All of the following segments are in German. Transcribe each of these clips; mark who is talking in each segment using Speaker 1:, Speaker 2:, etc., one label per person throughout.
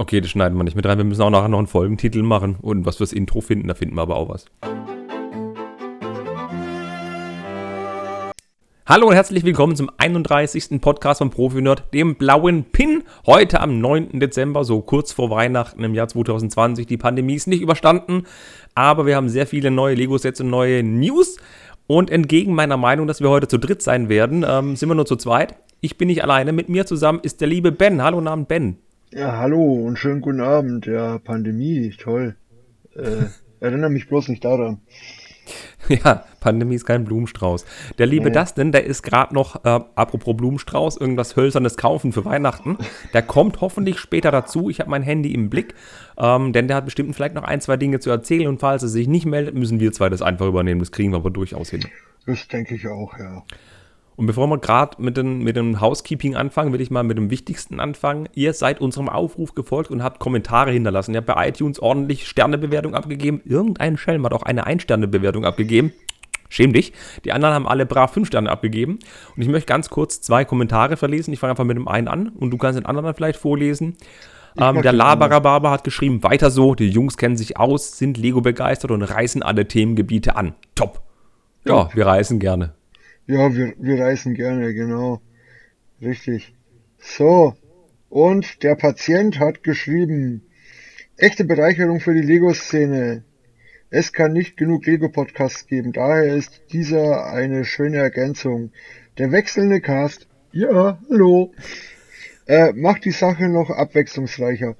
Speaker 1: Okay, das schneiden wir nicht mit rein. Wir müssen auch nachher noch einen Folgentitel machen und was fürs Intro finden. Da finden wir aber auch was. Hallo und herzlich willkommen zum 31. Podcast von ProfiNerd, dem blauen Pin. Heute am 9. Dezember, so kurz vor Weihnachten im Jahr 2020. Die Pandemie ist nicht überstanden, aber wir haben sehr viele neue Lego-Sets und neue News. Und entgegen meiner Meinung, dass wir heute zu dritt sein werden, ähm, sind wir nur zu zweit. Ich bin nicht alleine. Mit mir zusammen ist der liebe Ben. Hallo, Namen Ben.
Speaker 2: Ja, hallo und schönen guten Abend. Ja, Pandemie, toll. Äh, erinnere mich bloß nicht daran.
Speaker 1: Ja, Pandemie ist kein Blumenstrauß. Der liebe
Speaker 2: Nee.
Speaker 1: Dustin, der ist gerade noch, äh, apropos Blumenstrauß, irgendwas Hölzernes kaufen für Weihnachten. Der kommt hoffentlich später dazu. Ich habe mein Handy im Blick, ähm, denn der hat bestimmt vielleicht noch ein, zwei Dinge zu erzählen. Und falls er sich nicht meldet, müssen wir zwei das einfach übernehmen. Das kriegen wir aber durchaus hin.
Speaker 2: Das denke ich auch, ja.
Speaker 1: Und bevor wir gerade mit, den, mit dem Housekeeping anfangen, will ich mal mit dem Wichtigsten anfangen. Ihr seid unserem Aufruf gefolgt und habt Kommentare hinterlassen. Ihr habt bei iTunes ordentlich Sternebewertung abgegeben. Irgendein Schelm hat auch eine Ein-Sterne-Bewertung abgegeben. Schäm dich. Die anderen haben alle brav 5 Sterne abgegeben. Und ich möchte ganz kurz zwei Kommentare verlesen. Ich fange einfach mit dem einen an und du kannst den anderen vielleicht vorlesen. Ähm, der Barber hat geschrieben, weiter so, die Jungs kennen sich aus, sind Lego begeistert und reißen alle Themengebiete an. Top. Ja, wir reißen gerne.
Speaker 2: Ja, wir, wir reisen gerne, genau. Richtig. So. Und der Patient hat geschrieben, echte Bereicherung für die Lego-Szene. Es kann nicht genug Lego-Podcasts geben, daher ist dieser eine schöne Ergänzung. Der wechselnde Cast, ja, hallo, äh, macht die Sache noch abwechslungsreicher.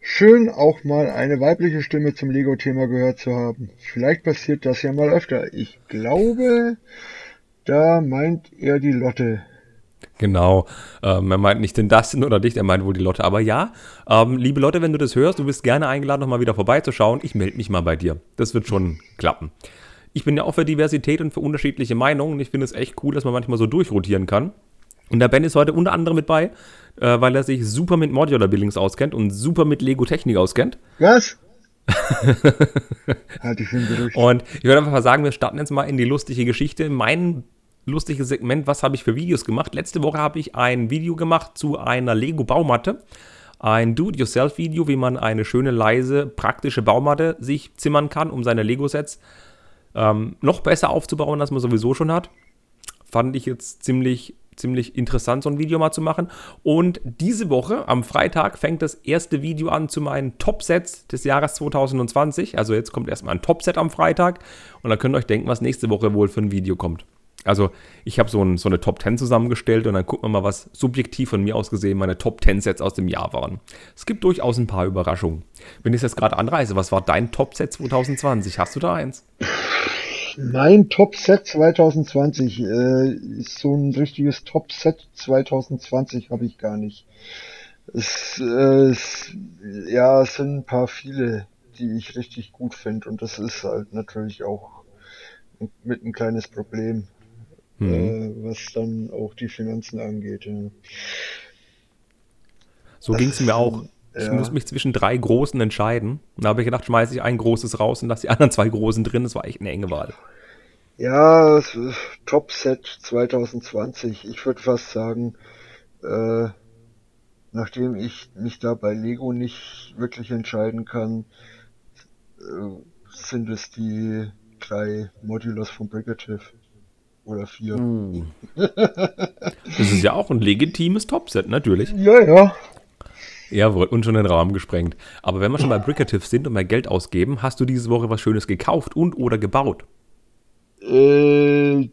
Speaker 2: Schön auch mal eine weibliche Stimme zum Lego-Thema gehört zu haben. Vielleicht passiert das ja mal öfter. Ich glaube, da meint er die Lotte.
Speaker 1: Genau. Ähm, er meint nicht den Dustin oder dich, er meint wohl die Lotte. Aber ja, ähm, liebe Lotte, wenn du das hörst, du bist gerne eingeladen, nochmal wieder vorbeizuschauen. Ich melde mich mal bei dir. Das wird schon klappen. Ich bin ja auch für Diversität und für unterschiedliche Meinungen. Und ich finde es echt cool, dass man manchmal so durchrotieren kann. Und der Ben ist heute unter anderem mit bei, äh, weil er sich super mit Modular Buildings auskennt und super mit Lego Technik auskennt.
Speaker 2: Was? halt hin, durch.
Speaker 1: Und ich würde einfach mal sagen, wir starten jetzt mal in die lustige Geschichte. Mein lustiges Segment, was habe ich für Videos gemacht? Letzte Woche habe ich ein Video gemacht zu einer Lego-Baumatte. Ein Do-it-yourself-Video, wie man eine schöne, leise, praktische Baumatte sich zimmern kann, um seine Lego-Sets ähm, noch besser aufzubauen, als man sowieso schon hat. Fand ich jetzt ziemlich, ziemlich interessant, so ein Video mal zu machen. Und diese Woche, am Freitag, fängt das erste Video an zu meinen Top-Sets des Jahres 2020. Also jetzt kommt erstmal ein Top-Set am Freitag. Und dann könnt ihr euch denken, was nächste Woche wohl für ein Video kommt. Also ich habe so, ein, so eine Top 10 zusammengestellt und dann gucken wir mal, was subjektiv von mir aus gesehen meine Top 10 Sets aus dem Jahr waren. Es gibt durchaus ein paar Überraschungen. Wenn ich jetzt gerade anreise, was war dein Top Set 2020? Hast du da eins?
Speaker 2: Mein Top-Set 2020. Äh, ist so ein richtiges Top-Set 2020 habe ich gar nicht. Es, äh, es, ja, es sind ein paar viele, die ich richtig gut finde und das ist halt natürlich auch mit ein kleines Problem, äh, was dann auch die Finanzen angeht. Ja.
Speaker 1: So ging es mir auch. Ich
Speaker 2: ja.
Speaker 1: muss mich zwischen drei großen entscheiden. Und da habe ich gedacht, schmeiße ich ein großes raus und lasse die anderen zwei großen drin. Das war echt eine enge Wahl.
Speaker 2: Ja, Top-Set 2020. Ich würde fast sagen, äh, nachdem ich mich da bei Lego nicht wirklich entscheiden kann, äh, sind es die drei Modulars von Brigative. Oder vier.
Speaker 1: Das ist ja auch ein legitimes Topset, natürlich.
Speaker 2: Ja, ja.
Speaker 1: Jawohl, und schon den Rahmen gesprengt. Aber wenn wir schon bei Bricative sind und mehr Geld ausgeben, hast du diese Woche was Schönes gekauft und oder gebaut?
Speaker 2: Äh,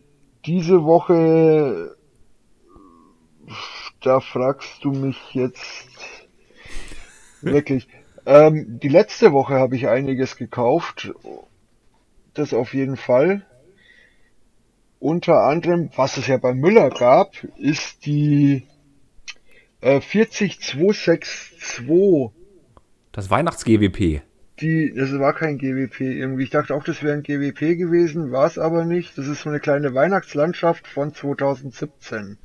Speaker 2: diese Woche, da fragst du mich jetzt wirklich. Ähm, die letzte Woche habe ich einiges gekauft. Das auf jeden Fall. Unter anderem, was es ja bei Müller gab, ist die äh, 40262
Speaker 1: Das Weihnachts-GWP.
Speaker 2: die, das war kein GWP irgendwie. Ich dachte auch, das wäre ein GWP gewesen, war es aber nicht. Das ist so eine kleine Weihnachtslandschaft von 2017.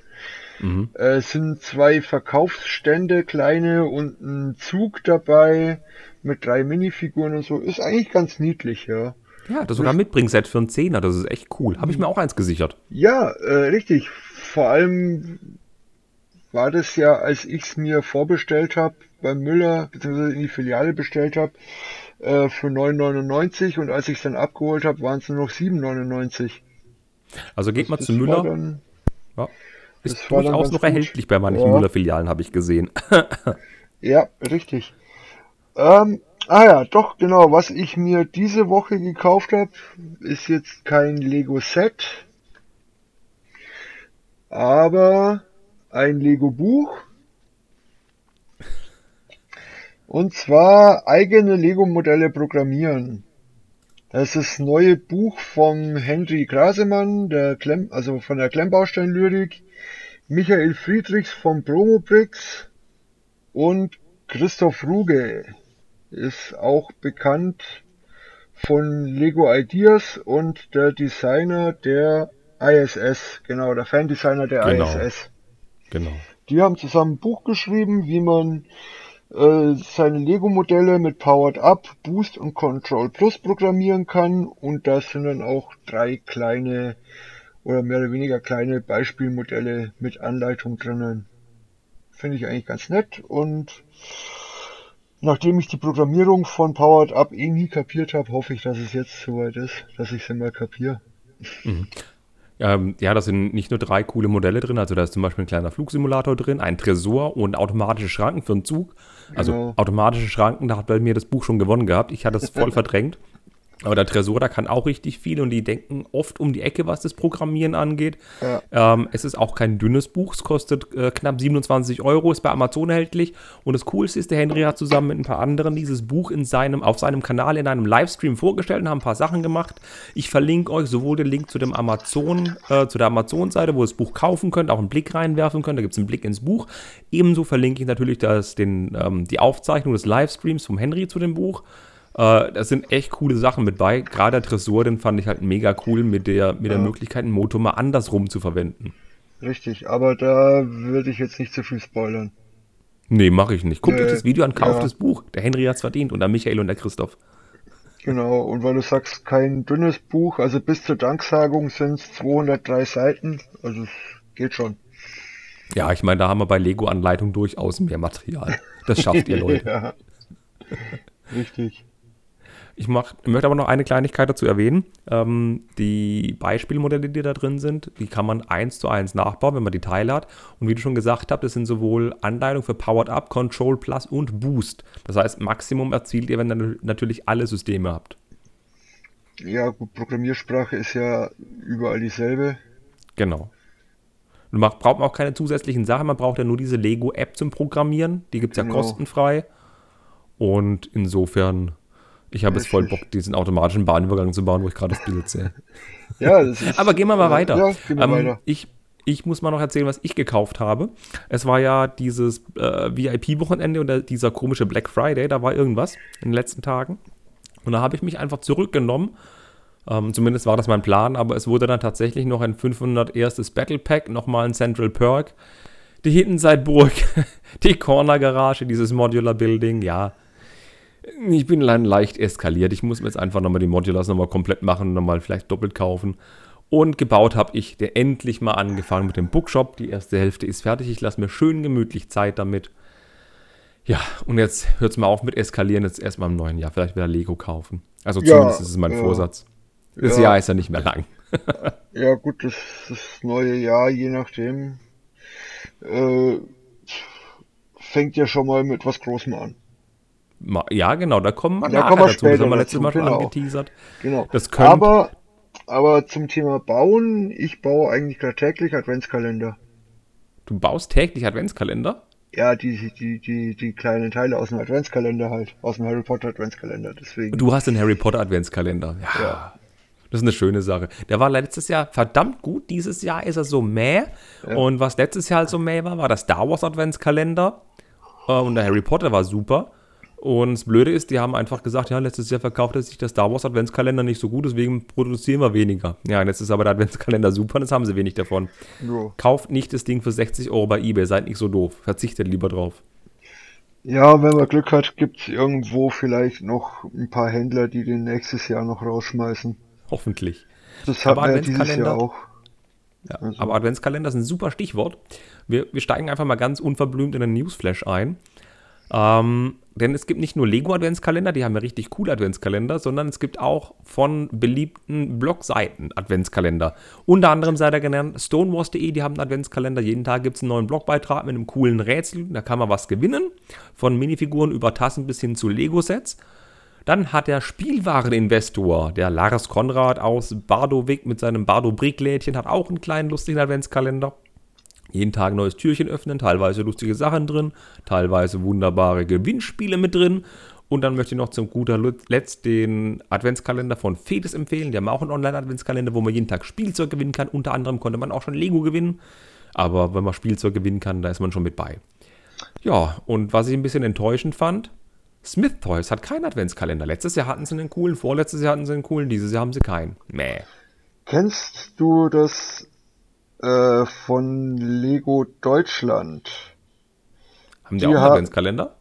Speaker 1: Mhm.
Speaker 2: Äh, es sind zwei Verkaufsstände, kleine und ein Zug dabei mit drei Minifiguren und so. Ist eigentlich ganz niedlich, ja.
Speaker 1: Ja, das sogar ein Mitbringset für einen Zehner. Das ist echt cool. Habe ich mir auch eins gesichert.
Speaker 2: Ja, äh, richtig. Vor allem war das ja, als ich es mir vorbestellt habe, beim Müller bzw. in die Filiale bestellt habe äh, für 9,99 und als ich es dann abgeholt habe, waren es nur noch 7,99.
Speaker 1: Also geht mal zu Müller. Dann, ja. Ist durchaus noch gut. erhältlich bei manchen ja. Müller-Filialen, habe ich gesehen.
Speaker 2: ja, richtig. Ähm, ah ja, doch, genau. Was ich mir diese Woche gekauft habe, ist jetzt kein Lego-Set, aber ein Lego-Buch. Und zwar eigene Lego-Modelle programmieren. Das ist das neue Buch vom Henry Grasemann, der Klemm, also von der Klemmbaustein-Lyrik, Michael Friedrichs vom Promobricks und Christoph Ruge ist auch bekannt von Lego Ideas und der Designer der ISS, genau, der Fan-Designer der genau. ISS. Genau. Die haben zusammen ein Buch geschrieben, wie man äh, seine Lego-Modelle mit Powered Up, Boost und Control Plus programmieren kann und da sind dann auch drei kleine oder mehr oder weniger kleine Beispielmodelle mit Anleitung drinnen. Finde ich eigentlich ganz nett und nachdem ich die Programmierung von Powered Up eh nie kapiert habe, hoffe ich, dass es jetzt soweit ist, dass ich sie mal kapiere.
Speaker 1: Mhm. Ähm, ja, da sind nicht nur drei coole Modelle drin, also da ist zum Beispiel ein kleiner Flugsimulator drin, ein Tresor und automatische Schranken für einen Zug. Also genau. automatische Schranken, da hat bei mir das Buch schon gewonnen gehabt. Ich hatte es voll verdrängt. Aber der Tresor, da kann auch richtig viel und die denken oft um die Ecke, was das Programmieren angeht. Ja. Ähm, es ist auch kein dünnes Buch, es kostet äh, knapp 27 Euro, ist bei Amazon erhältlich. Und das Coolste ist, der Henry hat zusammen mit ein paar anderen dieses Buch in seinem, auf seinem Kanal in einem Livestream vorgestellt und haben ein paar Sachen gemacht. Ich verlinke euch sowohl den Link zu dem Amazon, äh, zu der Amazon-Seite, wo ihr das Buch kaufen könnt, auch einen Blick reinwerfen könnt. Da gibt es einen Blick ins Buch. Ebenso verlinke ich natürlich das, den, ähm, die Aufzeichnung des Livestreams vom Henry zu dem Buch. Äh, da sind echt coole Sachen mit bei. Gerade der Tresor, den fand ich halt mega cool mit der, mit der Möglichkeit, einen Motor mal andersrum zu verwenden.
Speaker 2: Richtig, aber da würde ich jetzt nicht zu viel spoilern.
Speaker 1: Nee, mache ich nicht. Guckt äh, euch das Video an, kauft ja. das Buch. Der Henry hat's verdient und der Michael und der Christoph.
Speaker 2: Genau, und weil du sagst, kein dünnes Buch, also bis zur Danksagung sind es 203 Seiten, also es geht schon.
Speaker 1: Ja, ich meine, da haben wir bei Lego-Anleitung durchaus mehr Material. Das schafft ihr Leute. ja. Richtig. Ich mach, möchte aber noch eine Kleinigkeit dazu erwähnen. Ähm, die Beispielmodelle, die da drin sind, die kann man eins zu eins nachbauen, wenn man die Teile hat. Und wie du schon gesagt hast, das sind sowohl Anleitungen für Powered Up, Control Plus und Boost. Das heißt, Maximum erzielt ihr, wenn ihr natürlich alle Systeme habt.
Speaker 2: Ja, gut, Programmiersprache ist ja überall dieselbe.
Speaker 1: Genau. Und man braucht auch keine zusätzlichen Sachen, man braucht ja nur diese Lego-App zum Programmieren. Die gibt es genau. ja kostenfrei. Und insofern ich habe jetzt voll Bock, diesen automatischen Bahnübergang zu bauen, wo ich gerade das Bild sehe. ja, das ist, Aber gehen wir mal weiter. Ja, gehen wir ähm, weiter. Ich, ich muss mal noch erzählen, was ich gekauft habe. Es war ja dieses äh, VIP-Wochenende und dieser komische Black Friday, da war irgendwas in den letzten Tagen. Und da habe ich mich einfach zurückgenommen. Ähm, zumindest war das mein Plan, aber es wurde dann tatsächlich noch ein 500 erstes Battle Pack, nochmal ein Central Perk, die Hintenseitburg, die Corner Garage, dieses Modular Building, ja ich bin leicht eskaliert. Ich muss mir jetzt einfach nochmal die Modulars nochmal komplett machen, nochmal vielleicht doppelt kaufen. Und gebaut habe ich der endlich mal angefangen mit dem Bookshop. Die erste Hälfte ist fertig. Ich lasse mir schön gemütlich Zeit damit. Ja, und jetzt hört es mal auf mit Eskalieren. Jetzt erstmal im neuen Jahr. Vielleicht wieder Lego kaufen. Also zumindest ja, ist es mein ja. Vorsatz. Das ja. Jahr ist ja nicht mehr lang.
Speaker 2: ja, gut, das, das neue Jahr, je nachdem, äh, fängt ja schon mal mit was Großem an.
Speaker 1: Ja, genau, da kommen
Speaker 2: wir da nachher kommen wir dazu. Das haben wir
Speaker 1: letztes Mal schon angeteasert.
Speaker 2: Genau. Das könnte, aber, aber zum Thema Bauen, ich baue eigentlich gerade täglich Adventskalender.
Speaker 1: Du baust täglich Adventskalender?
Speaker 2: Ja, die, die, die, die kleinen Teile aus dem Adventskalender halt, aus dem Harry Potter Adventskalender, deswegen.
Speaker 1: Du hast den Harry Potter Adventskalender, ja. ja. Das ist eine schöne Sache. Der war letztes Jahr verdammt gut. Dieses Jahr ist er so mäh. Ja. Und was letztes Jahr halt so mäh war, war der Star Wars Adventskalender. Äh, und der Harry Potter war super. Und das Blöde ist, die haben einfach gesagt, ja, letztes Jahr verkaufte sich der Star Wars Adventskalender nicht so gut, deswegen produzieren wir weniger. Ja, jetzt ist aber der Adventskalender super und jetzt haben sie wenig davon. Jo. Kauft nicht das Ding für 60 Euro bei Ebay, seid nicht so doof. Verzichtet lieber drauf.
Speaker 2: Ja, wenn man Glück hat, gibt es irgendwo vielleicht noch ein paar Händler, die den nächstes Jahr noch rausschmeißen.
Speaker 1: Hoffentlich.
Speaker 2: Das hat aber Adventskalender
Speaker 1: auch. Ja, also. Aber Adventskalender ist ein super Stichwort. Wir, wir steigen einfach mal ganz unverblümt in den Newsflash ein. Ähm, denn es gibt nicht nur Lego-Adventskalender, die haben ja richtig coole Adventskalender, sondern es gibt auch von beliebten Blogseiten Adventskalender. Unter anderem sei da genannt stonewars.de, die haben einen Adventskalender. Jeden Tag gibt es einen neuen Blogbeitrag mit einem coolen Rätsel. Da kann man was gewinnen. Von Minifiguren über Tassen bis hin zu Lego-Sets. Dann hat der Spielwareninvestor, der Lars Konrad aus Bardowik mit seinem Bardo Bricklädchen, hat auch einen kleinen lustigen Adventskalender. Jeden Tag ein neues Türchen öffnen, teilweise lustige Sachen drin, teilweise wunderbare Gewinnspiele mit drin. Und dann möchte ich noch zum guter Letzt den Adventskalender von Fedes empfehlen. Die haben auch einen Online-Adventskalender, wo man jeden Tag Spielzeug gewinnen kann. Unter anderem konnte man auch schon Lego gewinnen. Aber wenn man Spielzeug gewinnen kann, da ist man schon mit bei. Ja, und was ich ein bisschen enttäuschend fand, Smith Toys hat keinen Adventskalender. Letztes Jahr hatten sie einen coolen, vorletztes Jahr hatten sie einen coolen, dieses Jahr haben sie keinen. Mäh.
Speaker 2: Kennst du das äh, von Lego Deutschland?
Speaker 1: Haben die, die auch einen Adventskalender?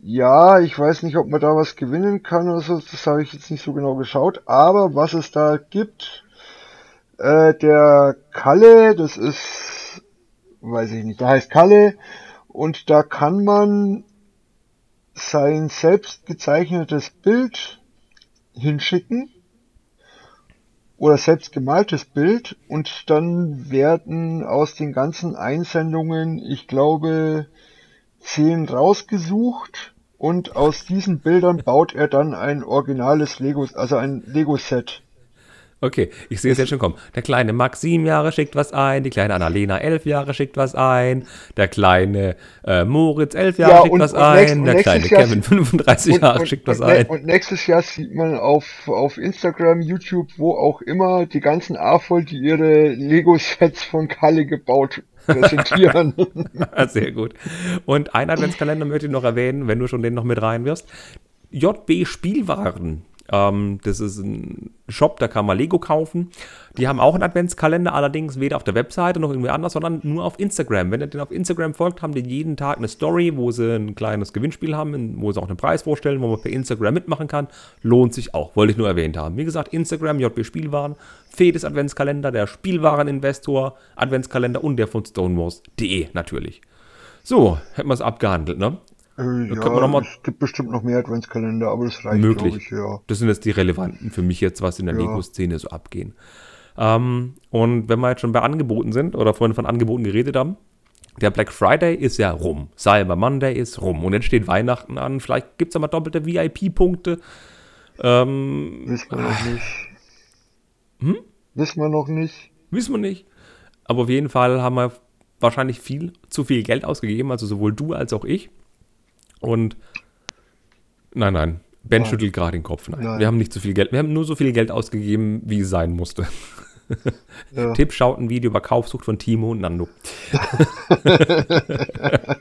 Speaker 2: Ja, ich weiß nicht, ob man da was gewinnen kann oder so, das habe ich jetzt nicht so genau geschaut, aber was es da gibt, äh, der Kalle, das ist, weiß ich nicht, der heißt Kalle und da kann man sein selbst gezeichnetes Bild hinschicken oder selbst gemaltes Bild und dann werden aus den ganzen Einsendungen, ich glaube, zehn rausgesucht und aus diesen Bildern baut er dann ein originales Lego, also ein Lego-Set.
Speaker 1: Okay, ich sehe es jetzt schon kommen. Der kleine Max sieben Jahre schickt was ein, die kleine Annalena elf Jahre schickt was ein, der kleine äh, Moritz elf Jahre ja, schickt und, was und ein, der kleine Jahr Kevin 35 und, Jahre schickt was ein.
Speaker 2: Und nächstes Jahr sieht man auf, auf Instagram, YouTube, wo auch immer, die ganzen AFOL, die ihre Lego-Sets von Kalle gebaut präsentieren.
Speaker 1: Sehr gut. Und ein Adventskalender möchte ich noch erwähnen, wenn du schon den noch mit rein wirst. JB Spielwaren ähm, das ist ein Shop, da kann man Lego kaufen. Die haben auch einen Adventskalender, allerdings weder auf der Webseite noch irgendwie anders, sondern nur auf Instagram. Wenn ihr den auf Instagram folgt, haben die jeden Tag eine Story, wo sie ein kleines Gewinnspiel haben, wo sie auch einen Preis vorstellen, wo man per Instagram mitmachen kann. Lohnt sich auch, wollte ich nur erwähnt haben. Wie gesagt, Instagram, JB Spielwaren, Fedes Adventskalender, der Spielwareninvestor Adventskalender und der von stonewars.de natürlich. So, hätten wir es abgehandelt, ne?
Speaker 2: Äh, ja, es gibt bestimmt noch mehr Adventskalender, aber das reicht,
Speaker 1: möglich. Ich, ja. Das sind jetzt die relevanten für mich jetzt, was in der ja. Lego-Szene so abgehen. Ähm, und wenn wir jetzt schon bei Angeboten sind oder vorhin von Angeboten geredet haben, der Black Friday ist ja rum. Cyber Monday ist rum. Und jetzt steht Weihnachten an. Vielleicht gibt es ja mal doppelte VIP-Punkte.
Speaker 2: Ähm, Wissen wir noch nicht. Hm? Wissen wir noch nicht.
Speaker 1: Wissen wir nicht. Aber auf jeden Fall haben wir wahrscheinlich viel zu viel Geld ausgegeben, also sowohl du als auch ich. Und nein, nein, Ben nein. schüttelt gerade den Kopf. Nein. nein. wir haben nicht so viel Geld. Wir haben nur so viel Geld ausgegeben, wie es sein musste. Ja. Tipp, schaut ein Video über Kaufsucht von Timo und Nando.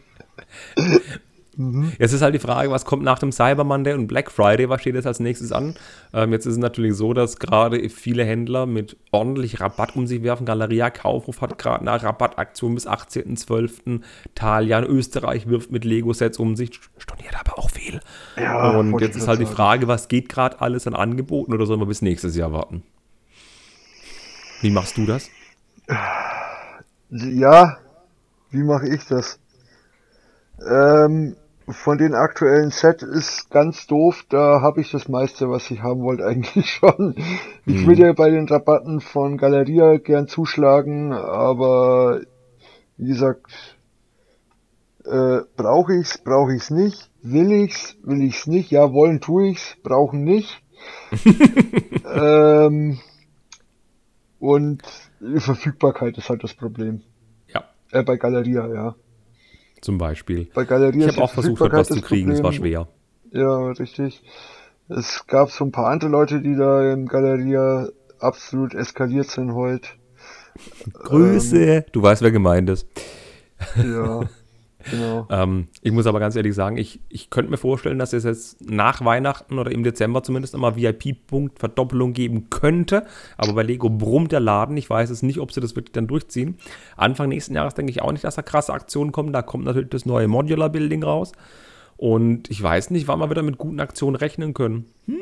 Speaker 1: Mhm. Jetzt ist halt die Frage, was kommt nach dem Cyber Monday und Black Friday, was steht jetzt als nächstes an? Ähm, jetzt ist es natürlich so, dass gerade viele Händler mit ordentlich Rabatt um sich werfen. Galeria Kaufhof hat gerade eine Rabattaktion bis 18.12. Talian Österreich wirft mit Lego-Sets um sich, storniert aber auch viel. Ja, und jetzt ist halt die Frage, was geht gerade alles an Angeboten oder sollen wir bis nächstes Jahr warten? Wie machst du das?
Speaker 2: Ja, wie mache ich das? Ähm, von den aktuellen Set ist ganz doof, da habe ich das meiste, was ich haben wollte, eigentlich schon. Ich mhm. würde ja bei den Rabatten von Galeria gern zuschlagen, aber wie gesagt, äh, brauche ich's, brauche ich's nicht, will ich's, will ich's nicht, ja, wollen tue ich's, brauchen nicht. ähm, und die Verfügbarkeit ist halt das Problem.
Speaker 1: Ja.
Speaker 2: Äh, bei Galeria, ja.
Speaker 1: Zum Beispiel.
Speaker 2: Bei Galeria
Speaker 1: ich habe auch versucht, etwas zu kriegen, es war schwer.
Speaker 2: Ja, richtig. Es gab so ein paar andere Leute, die da im Galeria absolut eskaliert sind heute.
Speaker 1: Grüße, ähm, du weißt, wer gemeint ist.
Speaker 2: Ja. Genau.
Speaker 1: ähm, ich muss aber ganz ehrlich sagen, ich, ich könnte mir vorstellen, dass es jetzt nach Weihnachten oder im Dezember zumindest immer VIP-Punkt-Verdoppelung geben könnte. Aber bei Lego brummt der Laden. Ich weiß es nicht, ob sie das wirklich dann durchziehen. Anfang nächsten Jahres denke ich auch nicht, dass da krasse Aktionen kommen. Da kommt natürlich das neue Modular Building raus. Und ich weiß nicht, wann wir wieder mit guten Aktionen rechnen können. Hm.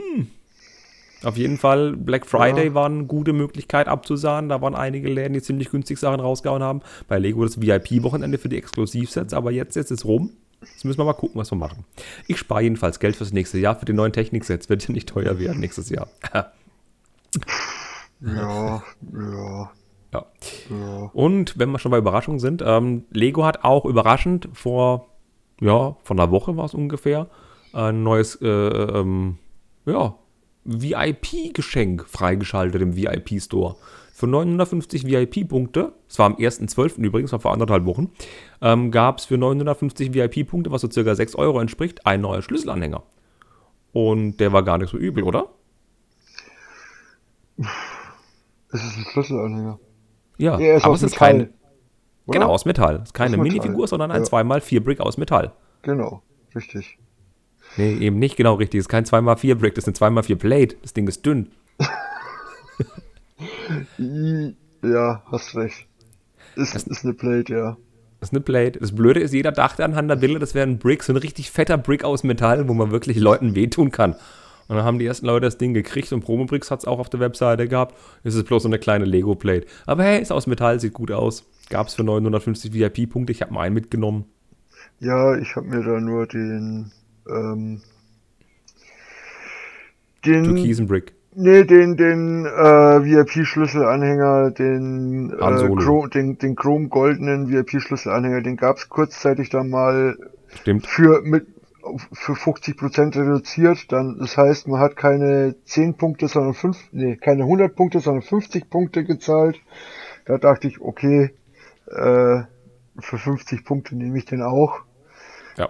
Speaker 1: Auf jeden Fall, Black Friday ja. war eine gute Möglichkeit abzusahen. Da waren einige Läden, die ziemlich günstig Sachen rausgehauen haben. Bei Lego das VIP-Wochenende für die Exklusivsets, aber jetzt, jetzt ist es rum. Jetzt müssen wir mal gucken, was wir machen. Ich spare jedenfalls Geld fürs nächste Jahr. Für die neuen Techniksets wird ja nicht teuer werden nächstes Jahr.
Speaker 2: Ja, ja.
Speaker 1: Ja. ja. Und wenn wir schon bei Überraschungen sind, ähm, Lego hat auch überraschend vor, ja, von einer Woche war es ungefähr, ein neues, äh, ähm, ja, VIP-Geschenk freigeschaltet im VIP-Store. Für 950 VIP-Punkte, es war am 1.12. übrigens, war vor anderthalb Wochen, ähm, gab es für 950 VIP-Punkte, was so circa 6 Euro entspricht, ein neuer Schlüsselanhänger. Und der war gar nicht so übel, oder?
Speaker 2: Es ist ein Schlüsselanhänger.
Speaker 1: Ja,
Speaker 2: ist
Speaker 1: aber es ist
Speaker 2: Metall,
Speaker 1: kein.
Speaker 2: oder?
Speaker 1: Genau, aus Metall. Es ist keine Minifigur, sondern ein
Speaker 2: ja.
Speaker 1: 2x4 Brick aus Metall.
Speaker 2: Genau, richtig.
Speaker 1: Nee, eben nicht genau richtig. Es ist kein 2x4 Brick, das ist eine 2x4 Plate. Das Ding ist dünn.
Speaker 2: Ja, hast recht. Ist, ist eine Plate, ja.
Speaker 1: Das ist eine Plate. Das Blöde ist, jeder dachte an Hunter Bilder, das wäre ein Brick, so ein richtig fetter Brick aus Metall, wo man wirklich Leuten wehtun kann. Und dann haben die ersten Leute das Ding gekriegt und Promobricks hat es auch auf der Webseite gehabt. Es ist bloß so eine kleine Lego-Plate. Aber hey, ist aus Metall, sieht gut aus. Gab es für 950 VIP-Punkte. Ich habe mal einen mitgenommen.
Speaker 2: Ja, ich habe mir da nur den, ähm, den,
Speaker 1: Türkisen Brick.
Speaker 2: nee, den, den, äh, VIP-Schlüsselanhänger, den, äh. Chrom, den, den chrom-goldenen VIP-Schlüsselanhänger, den gab's kurzzeitig dann mal
Speaker 1: Stimmt.
Speaker 2: für, mit, für 50% reduziert, dann, das heißt, man hat keine 10 Punkte, sondern 5, nee, keine 100 Punkte, sondern 50 Punkte gezahlt. Da dachte ich, okay, äh, für 50 Punkte nehme ich den auch.
Speaker 1: Ja.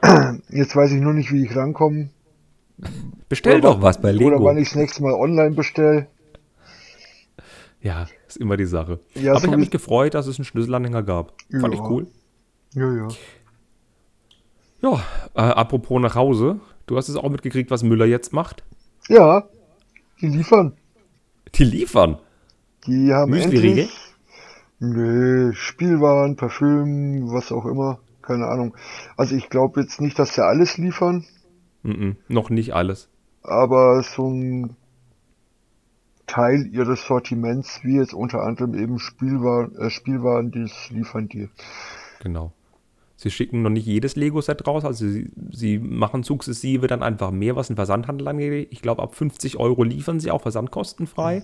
Speaker 2: Jetzt weiß ich nur nicht, wie ich rankomme.
Speaker 1: Bestell
Speaker 2: Oder
Speaker 1: doch was bei
Speaker 2: Oder
Speaker 1: Lego.
Speaker 2: wann ich das nächste Mal online bestelle.
Speaker 1: Ja, ist immer die Sache.
Speaker 2: Ja,
Speaker 1: Aber
Speaker 2: so
Speaker 1: ich habe mich gefreut, dass es einen Schlüsselanhänger gab. Fand ich
Speaker 2: Ja.
Speaker 1: cool.
Speaker 2: Ja, ja.
Speaker 1: Ja, äh, apropos nach Hause. Du hast es auch mitgekriegt, was Müller jetzt macht.
Speaker 2: Ja, die liefern.
Speaker 1: Die liefern.
Speaker 2: Die haben
Speaker 1: Müsli-Riegel?
Speaker 2: Nö, Spielwaren, Parfüm, was auch immer. Keine Ahnung. Also ich glaube jetzt nicht, dass sie alles liefern,
Speaker 1: Mhm, noch nicht alles.
Speaker 2: aber so ein Teil ihres Sortiments, wie jetzt unter anderem eben Spielwaren, äh, Spielwaren, die liefern die.
Speaker 1: Genau. Sie schicken noch nicht jedes Lego-Set raus, also sie, sie machen sukzessive dann einfach mehr, was den Versandhandel angeht. Ich glaube, ab 50 Euro liefern sie auch versandkostenfrei.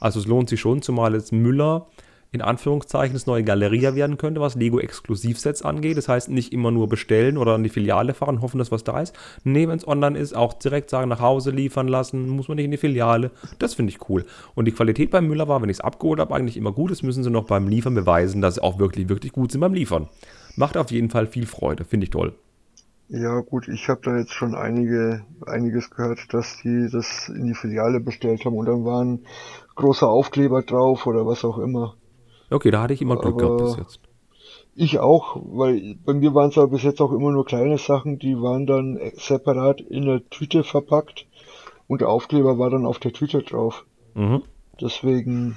Speaker 1: Also es lohnt sich schon, zumal jetzt Müller in Anführungszeichen das neue Galeria werden könnte, was Lego-Exklusivsets angeht. Das heißt, nicht immer nur bestellen oder an die Filiale fahren, hoffen, dass was da ist. Nee, wenn es online ist, auch direkt sagen, nach Hause liefern lassen, muss man nicht in die Filiale. Das finde ich cool. Und die Qualität beim Müller war, wenn ich es abgeholt habe, eigentlich immer gut. Das müssen sie noch beim Liefern beweisen, dass sie auch wirklich, wirklich gut sind beim Liefern. Macht auf jeden Fall viel Freude, finde ich toll.
Speaker 2: Ja gut, ich habe da jetzt schon einige, einiges gehört, dass die das in die Filiale bestellt haben und dann waren große Aufkleber drauf oder was auch immer.
Speaker 1: Okay, da hatte ich immer Glück gehabt bis jetzt.
Speaker 2: Ich auch, weil bei mir waren es aber bis jetzt auch immer nur kleine Sachen, die waren dann separat in der Tüte verpackt und der Aufkleber war dann auf der Tüte drauf.
Speaker 1: Mhm.
Speaker 2: Deswegen,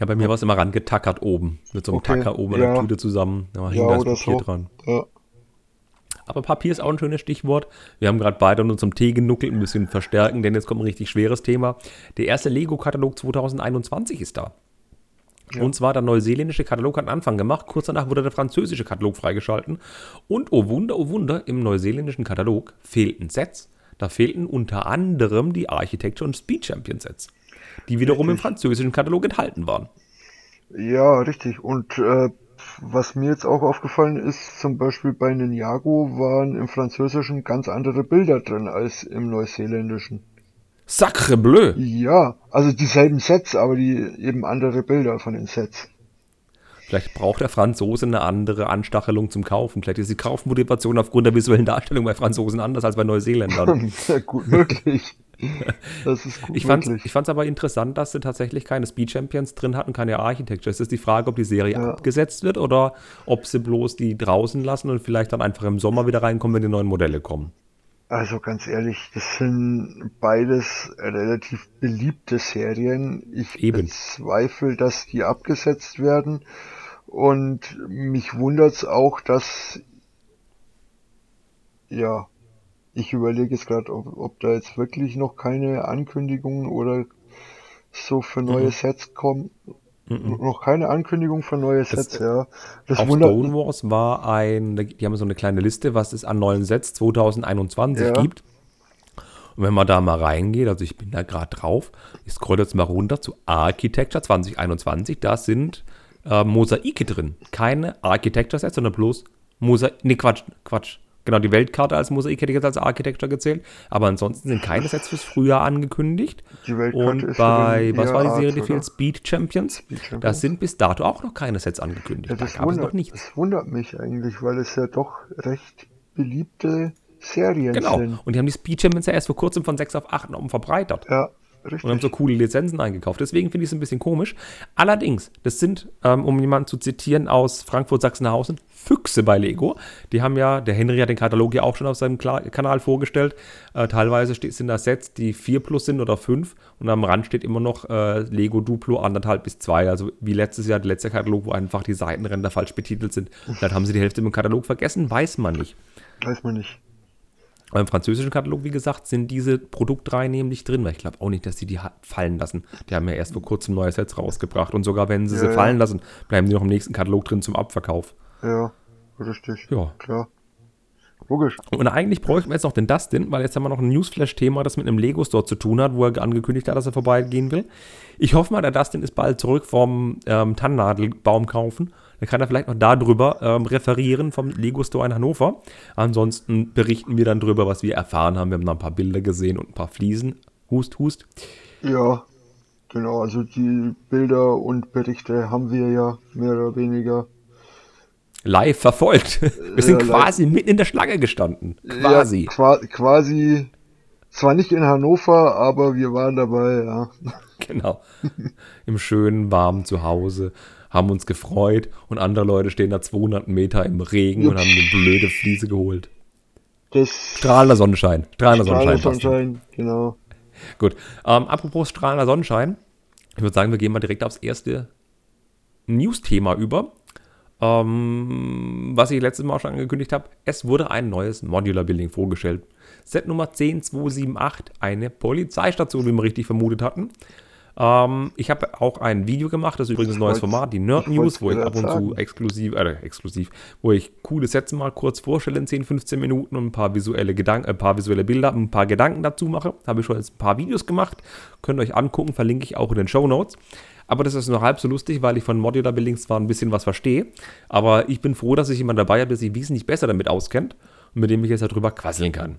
Speaker 1: Ja, bei mir war es immer rangetackert oben. Mit so einem
Speaker 2: Okay,
Speaker 1: Tacker oben an der
Speaker 2: ja.
Speaker 1: Tüte zusammen. Da war
Speaker 2: ja,
Speaker 1: hinten das
Speaker 2: oder
Speaker 1: Papier
Speaker 2: so.
Speaker 1: dran.
Speaker 2: Ja,
Speaker 1: Aber Papier ist auch ein schönes Stichwort. Wir haben gerade beide an unserem Tee genuckelt, ein bisschen verstärken, denn jetzt kommt ein richtig schweres Thema. Der erste Lego-Katalog 2021 ist da.
Speaker 2: Ja.
Speaker 1: Und zwar der neuseeländische Katalog hat einen Anfang gemacht. Kurz danach wurde der französische Katalog freigeschalten. Und oh Wunder, oh Wunder, im neuseeländischen Katalog fehlten Sets. Da fehlten unter anderem die Architecture und Speed Champion Sets, die wiederum im
Speaker 2: Richtig.
Speaker 1: französischen Katalog enthalten waren.
Speaker 2: ja, richtig. Und äh, was mir jetzt auch aufgefallen ist, zum Beispiel bei Ninjago waren im Französischen ganz andere Bilder drin als im Neuseeländischen.
Speaker 1: Sacre bleu!
Speaker 2: Ja, also dieselben Sets, aber die eben andere Bilder von den Sets.
Speaker 1: Vielleicht braucht der Franzose eine andere Anstachelung zum Kaufen. Vielleicht ist die Kaufmotivation aufgrund der visuellen Darstellung bei Franzosen anders als bei Neuseeländern.
Speaker 2: Sehr gut möglich. Das ist gut
Speaker 1: Ich fand
Speaker 2: möglich.
Speaker 1: es aber interessant, dass sie tatsächlich keine Speed Champions drin hatten, keine Architecture. Es ist die Frage, ob die Serie
Speaker 2: Ja.
Speaker 1: abgesetzt wird oder ob sie bloß die draußen lassen und vielleicht dann einfach im Sommer wieder reinkommen, wenn die neuen Modelle kommen.
Speaker 2: Also ganz ehrlich, das sind beides relativ beliebte Serien. Ich
Speaker 1: Eben.
Speaker 2: bezweifle, dass die abgesetzt werden. Und mich wundert's auch, dass, ja, ich überlege jetzt gerade, ob, ob da jetzt wirklich noch keine Ankündigungen oder so für neue
Speaker 1: Mhm.
Speaker 2: Sets kommen. Mhm. Noch keine Ankündigung von neuen Sets, das, ja.
Speaker 1: Das auf Stone Wars war ein, die haben so eine kleine Liste, was es an neuen Sets 2021 ja. gibt. Und wenn man da mal reingeht, also ich bin da gerade drauf, ich scroll jetzt mal runter zu Architecture 2021, da sind äh, Mosaike drin. Keine Architecture-Sets, sondern bloß Mosaik. Nee, Quatsch, Quatsch. Genau, die Weltkarte als Mosaik hätte ich jetzt als Architecture gezählt. Aber ansonsten sind keine Sets fürs Frühjahr angekündigt. Die Weltkarte Und ist bei, was war die Serie, die fehlt? Speed Champions. Speed Champions. Da sind bis dato auch noch keine Sets angekündigt. Ja,
Speaker 2: das, da wundert, das wundert mich eigentlich, weil es ja doch recht beliebte Serien
Speaker 1: genau. sind. Genau. Und die haben die Speed Champions ja erst vor kurzem von 6 auf 8 verbreitert.
Speaker 2: Ja.
Speaker 1: Richtig. Und haben so coole Lizenzen eingekauft. Deswegen finde ich es ein bisschen komisch. Allerdings, das sind, ähm, um jemanden zu zitieren aus Frankfurt-Sachsenhausen, Füchse bei Lego. Die haben ja, der Henry hat den Katalog ja auch schon auf seinem Kla Kanal vorgestellt. Äh, teilweise steht, sind da Sets, die 4 plus sind oder 5. Und am Rand steht immer noch äh, Lego Duplo anderthalb bis 2. Also wie letztes Jahr, der letzte Katalog, wo einfach die Seitenränder falsch betitelt sind. Vielleicht haben sie die Hälfte im Katalog vergessen, weiß man nicht.
Speaker 2: Weiß man nicht.
Speaker 1: Beim französischen Katalog, wie gesagt, sind diese Produktreihen nämlich drin, weil ich glaube auch nicht, dass sie die fallen lassen. Die haben ja erst vor kurzem neue Sets rausgebracht und sogar wenn sie ja, sie fallen lassen, bleiben die noch im nächsten Katalog drin zum Abverkauf.
Speaker 2: Ja, richtig.
Speaker 1: Ja.
Speaker 2: Klar. Logisch.
Speaker 1: Und eigentlich bräuchten wir jetzt noch den Dustin, weil jetzt haben wir noch ein Newsflash-Thema, das mit einem Lego-Store zu tun hat, wo er angekündigt hat, dass er vorbeigehen will. Ich hoffe mal, der Dustin ist bald zurück vom ähm, Tannennadelbaum kaufen dann kann er vielleicht noch darüber ähm, referieren vom Lego Store in Hannover. Ansonsten berichten wir dann darüber, was wir erfahren haben. Wir haben da ein paar Bilder gesehen und ein paar Fliesen. Hust, hust.
Speaker 2: Ja, genau. Also die Bilder und Berichte haben wir ja mehr oder weniger
Speaker 1: live verfolgt. Wir sind ja, quasi live. mitten in der Schlange gestanden. Quasi.
Speaker 2: Ja, qua quasi, zwar nicht in Hannover, aber wir waren dabei, ja.
Speaker 1: Genau. Im schönen, warmen Zuhause haben uns gefreut und andere Leute stehen da 200 Meter im Regen und haben eine blöde Fliese geholt. Das strahlender Sonnenschein. Strahlender, strahlender Sonnenschein. Sonnenschein
Speaker 2: genau.
Speaker 1: Gut. Ähm, apropos strahlender Sonnenschein. Ich würde sagen, wir gehen mal direkt aufs erste News-Thema über. Ähm, was ich letztes Mal auch schon angekündigt habe, es wurde ein neues Modular Building vorgestellt. Set Nummer 10278, eine Polizeistation, wie wir richtig vermutet hatten. Ähm, ich habe auch ein Video gemacht, das ist übrigens ein neues Format, die Nerd News, wo ich ab und zu exklusiv, äh, exklusiv, wo ich coole Sätze mal kurz vorstelle in 10, 15 Minuten und ein paar visuelle Gedanken, ein paar visuelle Bilder, ein paar Gedanken dazu mache. Habe ich schon jetzt ein paar Videos gemacht, könnt ihr euch angucken, verlinke ich auch in den Show Notes. Aber das ist nur halb so lustig, weil ich von Modular Buildings zwar ein bisschen was verstehe, aber ich bin froh, dass ich jemand dabei habe, der sich wesentlich besser damit auskennt und mit dem ich jetzt darüber quasseln kann.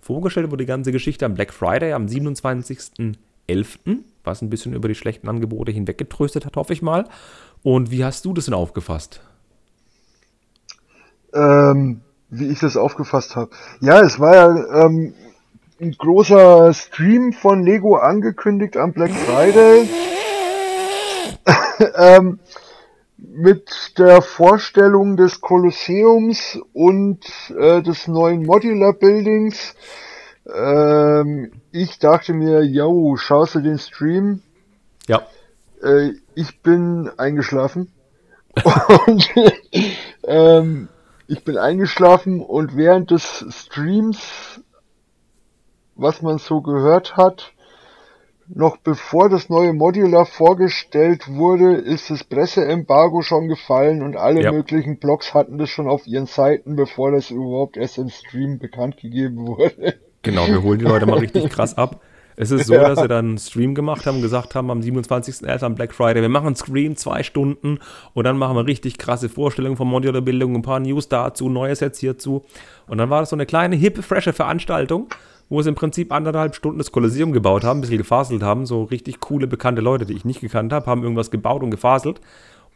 Speaker 1: Vorgestellt wurde die ganze Geschichte am Black Friday am 27.11 was ein bisschen über die schlechten Angebote hinweggetröstet hat, hoffe ich mal. Und wie hast du das denn aufgefasst?
Speaker 2: Ähm, wie ich das aufgefasst habe. Ja, es war ja ähm, ein großer Stream von Lego angekündigt am Black Friday. ähm, mit der Vorstellung des Kolosseums und äh, des neuen Modular Buildings ähm, ich dachte mir, yo, schaust du den Stream?
Speaker 1: Ja.
Speaker 2: Äh, ich bin eingeschlafen. und ähm, ich bin eingeschlafen und während des Streams, was man so gehört hat, noch bevor das neue Modular vorgestellt wurde, ist das Presseembargo schon gefallen und alle ja. möglichen Blogs hatten das schon auf ihren Seiten, bevor das überhaupt erst im Stream bekannt gegeben wurde.
Speaker 1: Genau, wir holen die Leute mal richtig krass ab. Es ist so, ja. dass sie dann einen Stream gemacht haben und gesagt haben, am 27.11. am Black Friday, wir machen einen Stream, zwei Stunden und dann machen wir richtig krasse Vorstellungen von Modular-Bildung, ein paar News dazu, neue Sets hierzu. Und dann war das so eine kleine, hippe, frische Veranstaltung, wo sie im Prinzip anderthalb Stunden das Kolosseum gebaut haben, ein bisschen gefaselt haben, so richtig coole, bekannte Leute, die ich nicht gekannt habe, haben irgendwas gebaut und gefaselt.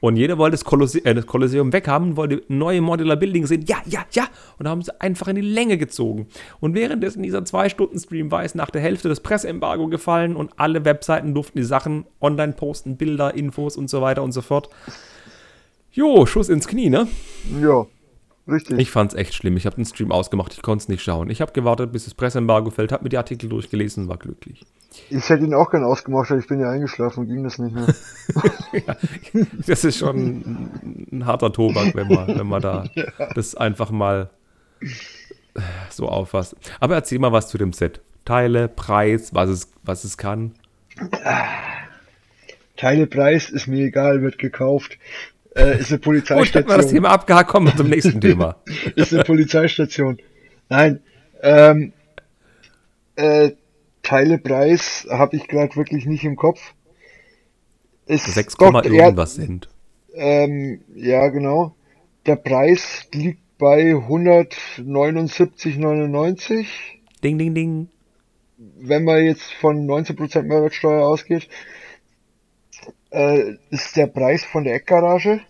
Speaker 1: Und jeder wollte das, Kolosse äh, das Kolosseum weghaben, wollte neue Modular Buildings sehen. Ja, ja, ja. Und da haben sie einfach in die Länge gezogen. Und währenddessen dieser Zwei-Stunden-Stream war es nach der Hälfte das Presseembargo gefallen und alle Webseiten durften die Sachen online posten, Bilder, Infos und so weiter und so fort. Jo, Schuss ins Knie, ne?
Speaker 2: Ja. Richtig.
Speaker 1: Ich fand's echt schlimm. Ich habe den Stream ausgemacht, ich konnte es nicht schauen. Ich habe gewartet, bis das Presseembargo fällt, habe mir die Artikel durchgelesen und war glücklich.
Speaker 2: Ich hätte ihn auch gern ausgemacht, aber ich bin ja eingeschlafen und ging das nicht mehr.
Speaker 1: ja, das ist schon ein, ein, harter Tobak, wenn man, wenn man da ja. das einfach mal so auffasst. Aber erzähl mal was zu dem Set. Teile, Preis, was es, was es kann.
Speaker 2: Teilepreis ist mir egal, wird gekauft. Äh, ist eine Polizeistation.
Speaker 1: Gut, wir das Thema abgehakt, kommen wir zum nächsten Thema.
Speaker 2: ist eine Polizeistation. Nein, ähm, äh, Teilepreis habe ich gerade wirklich nicht im Kopf.
Speaker 1: 6, irgendwas sind.
Speaker 2: Ähm, ja, genau. Der Preis liegt bei 179,99.
Speaker 1: Ding, ding, ding.
Speaker 2: Wenn man jetzt von 19% Mehrwertsteuer ausgeht, äh, ist der Preis von der Eckgarage.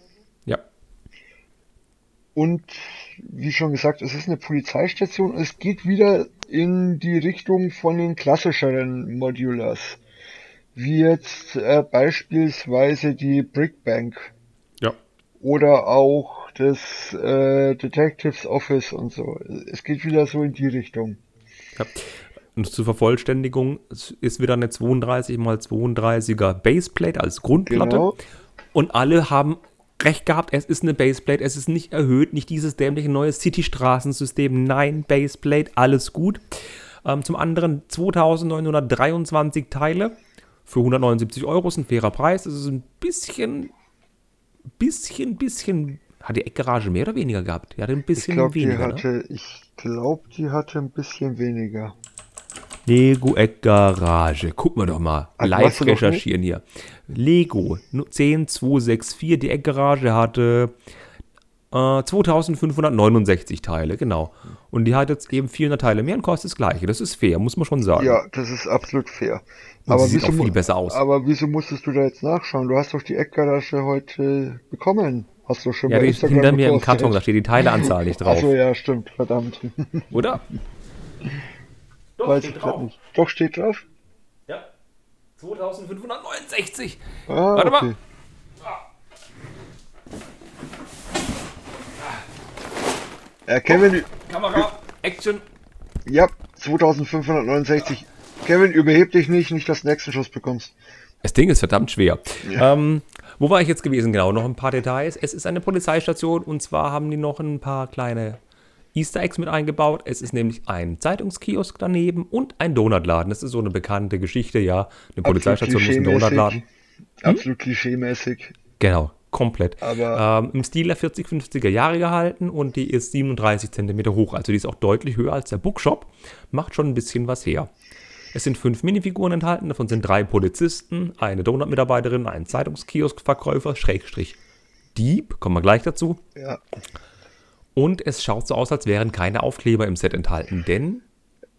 Speaker 1: Ja.
Speaker 2: Und wie schon gesagt, es ist eine Polizeistation. Es geht wieder in die Richtung von den klassischeren Modulars. Wie jetzt äh, beispielsweise die Brickbank.
Speaker 1: Ja.
Speaker 2: Oder auch das äh, Detectives Office und so. Es geht wieder so in die Richtung.
Speaker 1: Ja. Und zur Vervollständigung ist wieder eine 32 x 32er Baseplate als Grundplatte. Genau. Und alle haben recht gehabt, es ist eine Baseplate, es ist nicht erhöht, nicht dieses dämliche neue City-Straßensystem. Nein, Baseplate, alles gut. Ähm, zum anderen 2923 Teile für 179 Euro ist ein fairer Preis. Das ist ein bisschen, bisschen, bisschen. Hat die Eckgarage mehr oder weniger gehabt? Die hatte ein bisschen ich glaub, weniger.
Speaker 2: Die ne? hatte, ne? Ich glaube, die hatte ein bisschen weniger.
Speaker 1: Lego Eckgarage. Guck mal doch mal. Ach, Live recherchieren hier. Lego 10264. Die Eckgarage hatte äh, 2569 Teile, genau. Und die hat jetzt eben 400 Teile mehr und kostet das gleiche. Das ist fair, muss man schon sagen.
Speaker 2: Ja, das ist absolut fair.
Speaker 1: Und aber sie sieht auch viel besser aus.
Speaker 2: Aber wieso musstest du da jetzt nachschauen? Du hast doch die Eckgarage heute bekommen. Hast du schon
Speaker 1: ja, bei Instagram hinter mir im Karton, da steht die Teileanzahl nicht drauf.
Speaker 2: Achso, ja, stimmt, verdammt.
Speaker 1: Oder?
Speaker 2: Doch, Weiß steht drauf. Nicht. Doch, steht drauf?
Speaker 1: Ja. 2569.
Speaker 2: Ah, Warte okay. mal. Ja, Kevin.
Speaker 1: Kamera, Action.
Speaker 2: Ja, 2569. Kevin, überheb dich nicht, nicht dass du nächsten Schuss bekommst.
Speaker 1: Das Ding ist verdammt schwer. Ja. Ähm, wo war ich jetzt gewesen? Genau, noch ein paar Details. Es ist eine Polizeistation und zwar haben die noch ein paar kleine Easter Eggs mit eingebaut. Es ist nämlich ein Zeitungskiosk daneben und ein Donutladen. Das ist so eine bekannte Geschichte, ja. Eine Polizeistation muss ein Donutladen.
Speaker 2: Hm? Absolut klischeemäßig.
Speaker 1: Genau, komplett. Ähm, Im Stil der 40, 50er Jahre gehalten und die ist 37 cm hoch. Also die ist auch deutlich höher als der Bookshop. Macht schon ein bisschen was her. Es sind fünf Minifiguren enthalten, davon sind drei Polizisten, eine Donut-Mitarbeiterin, ein Zeitungskioskverkäufer, Schrägstrich Dieb, kommen wir gleich dazu.
Speaker 2: Ja.
Speaker 1: Und es schaut so aus, als wären keine Aufkleber im Set enthalten, denn.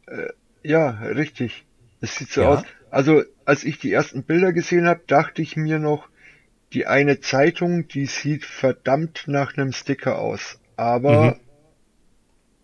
Speaker 2: Äh, ja, richtig. Es sieht so ja. aus. Also, als ich die ersten Bilder gesehen habe, dachte ich mir noch, die eine Zeitung, die sieht verdammt nach einem Sticker aus. Aber mhm.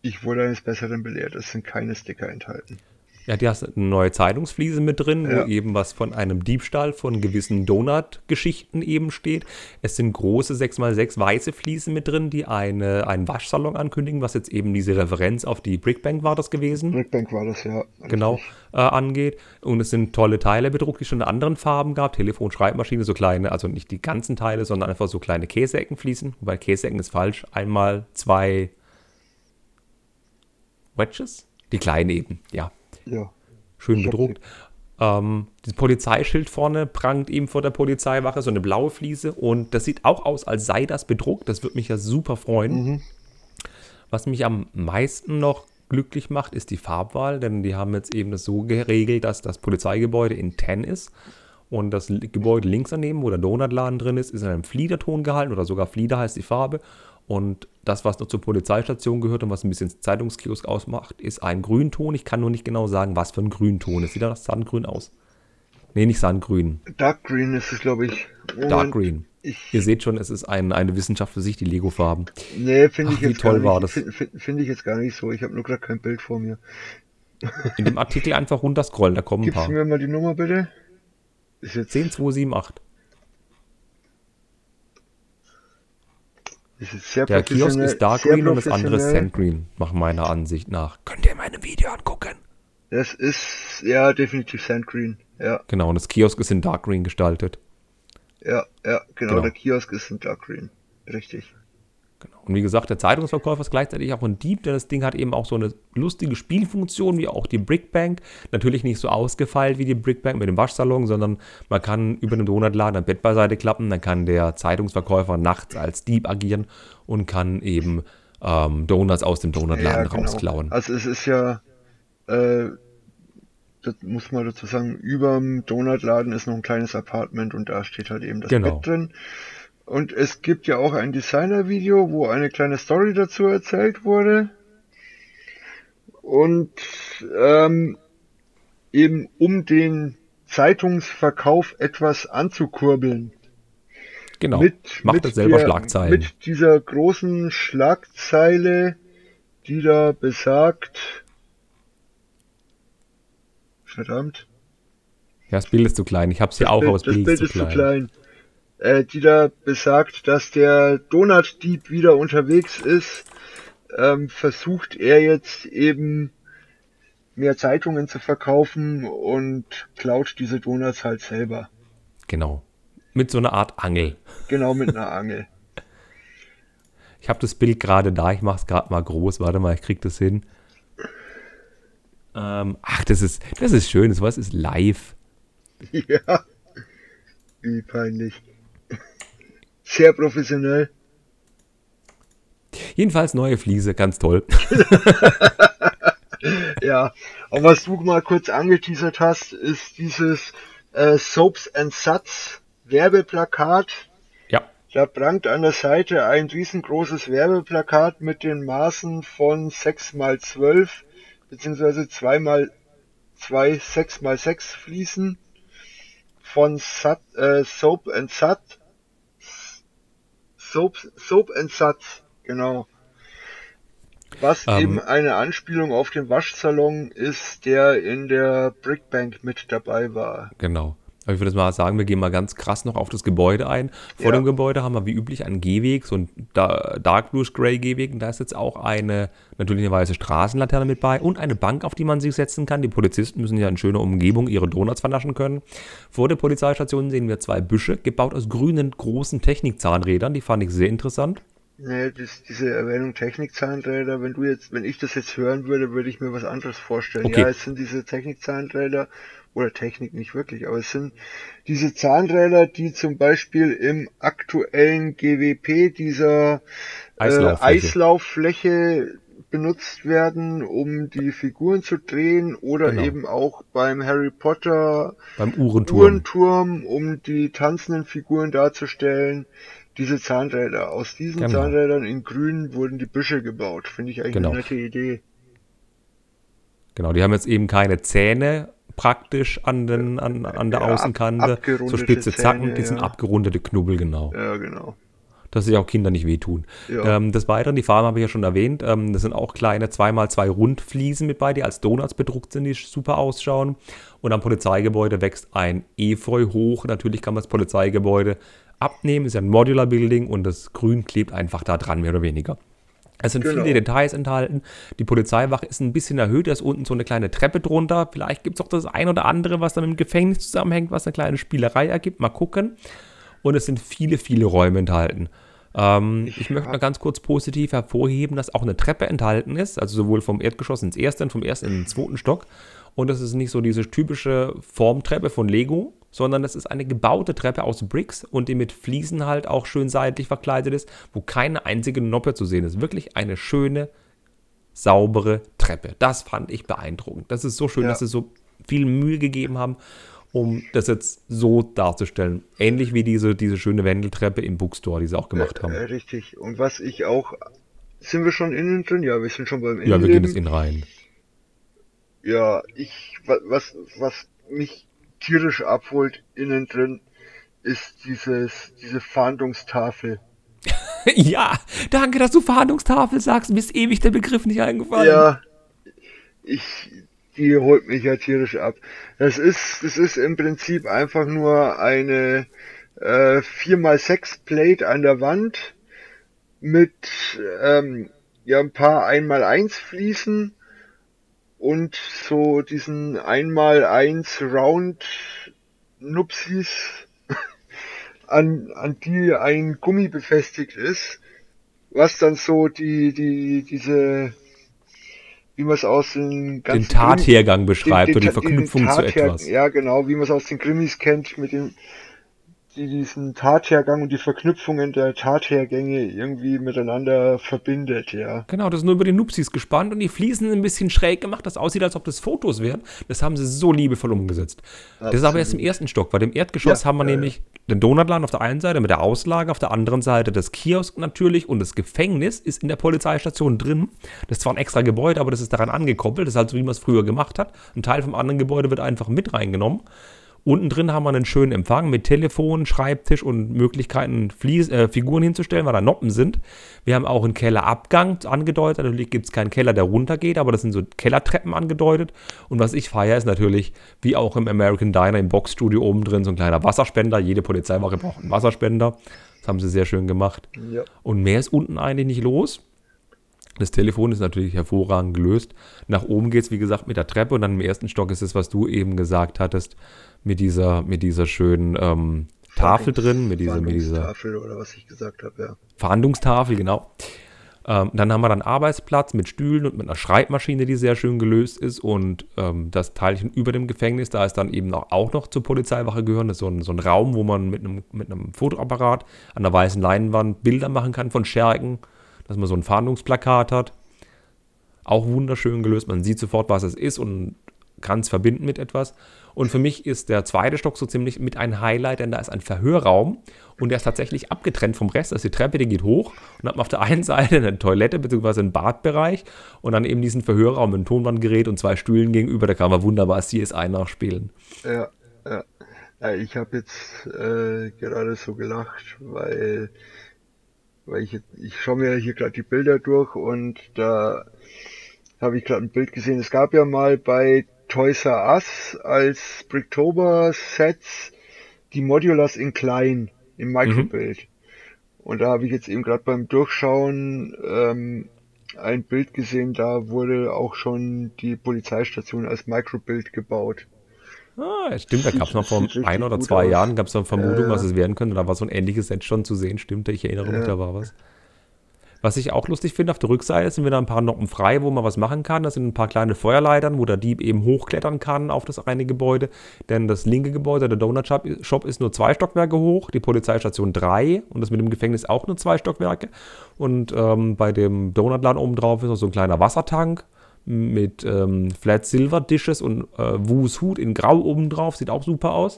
Speaker 2: ich wurde eines Besseren belehrt. Es sind keine Sticker enthalten.
Speaker 1: Ja, die hast eine neue Zeitungsfliese mit drin, ja. wo eben was von einem Diebstahl von gewissen Donut-Geschichten eben steht. Es sind große 6x6 weiße Fliesen mit drin, die eine, einen Waschsalon ankündigen, was jetzt eben diese Referenz auf die Brickbank war das gewesen.
Speaker 2: Brickbank war das, ja.
Speaker 1: Genau, äh, angeht. Und es sind tolle Teile bedruckt, die schon in anderen Farben gab. Telefon, Schreibmaschine, so kleine, also nicht die ganzen Teile, sondern einfach so kleine Käseeckenfliesen. Wobei Käseecken ist falsch. Einmal zwei Wedges? Die kleinen eben, ja.
Speaker 2: Ja.
Speaker 1: Schön bedruckt. Ähm, das Polizeischild vorne prangt eben vor der Polizeiwache, so eine blaue Fliese. Und das sieht auch aus, als sei das bedruckt. Das würde mich ja super freuen. Mhm. Was mich am meisten noch glücklich macht, ist die Farbwahl, denn die haben jetzt eben das so geregelt, dass das Polizeigebäude in 10 ist. Und das Gebäude links daneben, wo der Donutladen drin ist, ist in einem Fliederton gehalten oder sogar Flieder heißt die Farbe. Und das, was noch zur Polizeistation gehört und was ein bisschen Zeitungskiosk ausmacht, ist ein Grünton. Ich kann nur nicht genau sagen, was für ein Grünton. Es sieht nach Sandgrün aus. Nee, nicht Sandgrün.
Speaker 2: Dark Green ist es, glaube ich.
Speaker 1: Moment, Dark Green. Ich Ihr seht schon, es ist ein, eine Wissenschaft für sich, die Lego-Farben.
Speaker 2: Nee, finde ich
Speaker 1: jetzt
Speaker 2: wie toll
Speaker 1: gar nicht,
Speaker 2: Finde find, ich jetzt gar nicht so. Ich habe nur gerade kein Bild vor mir.
Speaker 1: In dem Artikel einfach runterscrollen, da kommen
Speaker 2: Gibst
Speaker 1: ein paar.
Speaker 2: Gibst mir mal die Nummer bitte?
Speaker 1: Ist jetzt 10278. Der Kiosk ist Dark Green und das andere ist Sand Green, nach meiner Ansicht nach. Könnt ihr meine Video angucken?
Speaker 2: Das ist, ja, definitiv Sand Green, ja.
Speaker 1: Genau, und das Kiosk ist in Dark Green gestaltet.
Speaker 2: Ja, ja, genau, genau. der Kiosk ist in Dark Green. Richtig.
Speaker 1: Genau. Und wie gesagt, der Zeitungsverkäufer ist gleichzeitig auch ein Dieb, denn das Ding hat eben auch so eine lustige Spielfunktion wie auch die Brickbank. Natürlich nicht so ausgefeilt wie die Brickbank mit dem Waschsalon, sondern man kann über den Donutladen ein Bett beiseite klappen, dann kann der Zeitungsverkäufer nachts als Dieb agieren und kann eben ähm, Donuts aus dem Donutladen ja, genau. rausklauen.
Speaker 2: Also es ist ja, äh, das muss man dazu sagen, über dem Donutladen ist noch ein kleines Apartment und da steht halt eben das genau. Bett drin. Und es gibt ja auch ein Designer-Video, wo eine kleine Story dazu erzählt wurde. Und ähm, eben um den Zeitungsverkauf etwas anzukurbeln.
Speaker 1: Genau, mit, macht mit selber der, Schlagzeilen.
Speaker 2: Mit dieser großen Schlagzeile, die da besagt, verdammt.
Speaker 1: Ja, das Bild ist zu klein. Ich hab's hier das auch, Bild, aber das Bild, das Bild ist, zu, klein. zu klein
Speaker 2: äh, die da besagt, dass der Donutdieb wieder unterwegs ist, ähm, versucht er jetzt eben mehr Zeitungen zu verkaufen und klaut diese Donuts halt selber.
Speaker 1: Genau. Mit so einer Art Angel.
Speaker 2: Genau, mit einer Angel.
Speaker 1: Ich habe das Bild gerade da, ich mache es gerade mal groß. Warte mal, ich krieg das hin. Ähm, ach, das ist, das ist schön. Was ist live?
Speaker 2: Ja. Wie peinlich. Sehr professionell.
Speaker 1: Jedenfalls neue Fliese, ganz toll.
Speaker 2: ja, und was du mal kurz angeteasert hast, ist dieses äh, Soaps and Suds Werbeplakat.
Speaker 1: Ja.
Speaker 2: Da prangt an der Seite ein riesengroßes Werbeplakat mit den Maßen von 6 mal 12 beziehungsweise 2 mal 2 6 mal 6 Fliesen von Sud, äh, Soap and Sud Soap, Soap and Suds, genau. Was ähm, eben eine Anspielung auf den Waschsalon ist, der in der Brickbank mit dabei war.
Speaker 1: Genau. Aber ich würde mal sagen, wir gehen mal ganz krass noch auf das Gebäude ein. Vor ja. dem Gebäude haben wir wie üblich einen Gehweg, so ein Dark Blue Gray Gehweg. Und da ist jetzt auch eine natürlicherweise Straßenlaterne mit bei und eine Bank, auf die man sich setzen kann. Die Polizisten müssen ja in schöner Umgebung ihre Donuts vernaschen können. Vor der Polizeistation sehen wir zwei Büsche, gebaut aus grünen großen Technikzahnrädern. Die fand ich sehr interessant.
Speaker 2: Nee, das, diese Erwähnung Technikzahnräder, wenn du jetzt, wenn ich das jetzt hören würde, würde ich mir was anderes vorstellen. Okay. Ja, es sind diese Technikzahnräder oder Technik nicht wirklich, aber es sind diese Zahnräder, die zum Beispiel im aktuellen GWP dieser Eislauffläche, äh, Eislauffläche benutzt werden, um die Figuren zu drehen oder genau. eben auch beim Harry Potter
Speaker 1: beim Uhrenturm.
Speaker 2: Uhrenturm, um die tanzenden Figuren darzustellen. Diese Zahnräder. Aus diesen genau. Zahnrädern in grün wurden die Büsche gebaut. Finde ich eigentlich genau. eine nette Idee.
Speaker 1: Genau, die haben jetzt eben keine Zähne praktisch an, den, an, an der ja, Außenkante. Ab, so spitze Zacken, die sind abgerundete Knubbel, genau.
Speaker 2: Ja, genau.
Speaker 1: Dass sich auch Kinder nicht wehtun. Ja. Ähm, des Weiteren, die Farben habe ich ja schon erwähnt, ähm, das sind auch kleine 2x2 Rundfliesen mit bei, die als Donuts bedruckt sind, die super ausschauen. Und am Polizeigebäude wächst ein Efeu hoch. Natürlich kann man das Polizeigebäude abnehmen, ist ja ein Modular Building und das Grün klebt einfach da dran, mehr oder weniger. Es sind genau. viele Details enthalten. Die Polizeiwache ist ein bisschen erhöht, da ist unten so eine kleine Treppe drunter. Vielleicht gibt es auch das ein oder andere, was dann mit dem Gefängnis zusammenhängt, was eine kleine Spielerei ergibt. Mal gucken. Und es sind viele, viele Räume enthalten. Ähm, ich, ich möchte mal ganz kurz positiv hervorheben, dass auch eine Treppe enthalten ist, also sowohl vom Erdgeschoss ins erste und vom ersten in den zweiten Stock. Und das ist nicht so diese typische Formtreppe von Lego, sondern das ist eine gebaute Treppe aus Bricks und die mit Fliesen halt auch schön seitlich verkleidet ist, wo keine einzige Noppe zu sehen ist. Wirklich eine schöne, saubere Treppe. Das fand ich beeindruckend. Das ist so schön, ja. dass sie so viel Mühe gegeben haben, um das jetzt so darzustellen. Ähnlich wie diese, diese schöne Wendeltreppe im Bookstore, die sie auch gemacht haben. Äh,
Speaker 2: richtig. Und was ich auch. Sind wir schon innen drin? Ja, wir sind schon beim
Speaker 1: Innen. Ja, wir gehen jetzt innen rein.
Speaker 2: Ja, ich, was, was mich tierisch abholt innen drin, ist dieses, diese Fahndungstafel.
Speaker 1: ja, danke, dass du Fahndungstafel sagst. Mir ist ewig der Begriff nicht eingefallen.
Speaker 2: Ja, ich, die holt mich ja tierisch ab. Das ist, das ist im Prinzip einfach nur eine äh, 4x6 Plate an der Wand mit ähm, ja ein paar 1x1 Fliesen und so diesen einmal eins Round Nupsis, an, an die ein Gummi befestigt ist. was dann so die, die, diese, wie man es aus den
Speaker 1: ganzen den Tathergang beschreibt
Speaker 2: den,
Speaker 1: den, oder die Verknüpfung zu etwas.
Speaker 2: Ja, genau, wie man es aus den Krimis kennt mit dem die diesen Tathergang und die Verknüpfungen der Tathergänge irgendwie miteinander verbindet, ja.
Speaker 1: Genau, das ist nur über die Nupsis gespannt und die Fliesen ein bisschen schräg gemacht, das aussieht, als ob das Fotos wären. Das haben sie so liebevoll umgesetzt. Absolut. Das ist aber erst im ersten Stock, weil im Erdgeschoss ja, haben wir äh, nämlich den Donutladen auf der einen Seite mit der Auslage, auf der anderen Seite das Kiosk natürlich und das Gefängnis ist in der Polizeistation drin. Das ist zwar ein extra Gebäude, aber das ist daran angekoppelt. Das ist halt so, wie man es früher gemacht hat. Ein Teil vom anderen Gebäude wird einfach mit reingenommen. Unten drin haben wir einen schönen Empfang mit Telefon, Schreibtisch und Möglichkeiten, Flies äh, Figuren hinzustellen, weil da Noppen sind. Wir haben auch einen Kellerabgang angedeutet. Natürlich gibt es keinen Keller, der runtergeht, aber das sind so Kellertreppen angedeutet. Und was ich feiere, ist natürlich, wie auch im American Diner im Boxstudio oben drin, so ein kleiner Wasserspender. Jede Polizeiwache braucht einen Wasserspender. Das haben sie sehr schön gemacht. Ja. Und mehr ist unten eigentlich nicht los. Das Telefon ist natürlich hervorragend gelöst. Nach oben geht es, wie gesagt, mit der Treppe und dann im ersten Stock ist es, was du eben gesagt hattest, mit dieser, mit dieser schönen ähm, Tafel drin, mit dieser, mit dieser
Speaker 2: Tafel oder was ich gesagt habe, ja.
Speaker 1: Verhandlungstafel, genau. Ähm, dann haben wir dann Arbeitsplatz mit Stühlen und mit einer Schreibmaschine, die sehr schön gelöst ist. Und ähm, das Teilchen über dem Gefängnis, da ist dann eben auch, auch noch zur Polizeiwache gehören. Das ist so ein, so ein Raum, wo man mit einem, mit einem Fotoapparat an der weißen Leinwand Bilder machen kann von Schergen, dass man so ein Fahndungsplakat hat. Auch wunderschön gelöst. Man sieht sofort, was es ist und kann es verbinden mit etwas. Und für mich ist der zweite Stock so ziemlich mit ein Highlight, denn da ist ein Verhörraum und der ist tatsächlich abgetrennt vom Rest. Also die Treppe, die geht hoch und hat auf der einen Seite eine Toilette bzw. einen Badbereich und dann eben diesen Verhörraum mit einem Tonbandgerät und zwei Stühlen gegenüber. Da kann man wunderbar CSI nachspielen.
Speaker 2: Ja, ja. ja ich habe jetzt äh, gerade so gelacht, weil, weil ich, ich schaue mir hier gerade die Bilder durch und da habe ich gerade ein Bild gesehen. Es gab ja mal bei Toys R Us als Bricktober Sets die Modulars in klein im Microbild. Mhm. Und da habe ich jetzt eben gerade beim Durchschauen ähm, ein Bild gesehen, da wurde auch schon die Polizeistation als Microbild gebaut.
Speaker 1: Ah, stimmt, da gab es noch vor ein oder zwei aus. Jahren, gab es eine Vermutung, äh, was es werden könnte. Da war so ein ähnliches Set schon zu sehen, stimmt, ich erinnere mich, äh, da war was. Was ich auch lustig finde, auf der Rückseite sind wieder ein paar Noppen frei, wo man was machen kann. Das sind ein paar kleine Feuerleitern, wo der Dieb eben hochklettern kann auf das eine Gebäude. Denn das linke Gebäude, der Donut Shop, ist nur zwei Stockwerke hoch, die Polizeistation drei und das mit dem Gefängnis auch nur zwei Stockwerke. Und ähm, bei dem Donutladen oben drauf ist noch so ein kleiner Wassertank mit ähm, Flat Silver Dishes und äh, Wu's Hut in Grau oben drauf. Sieht auch super aus.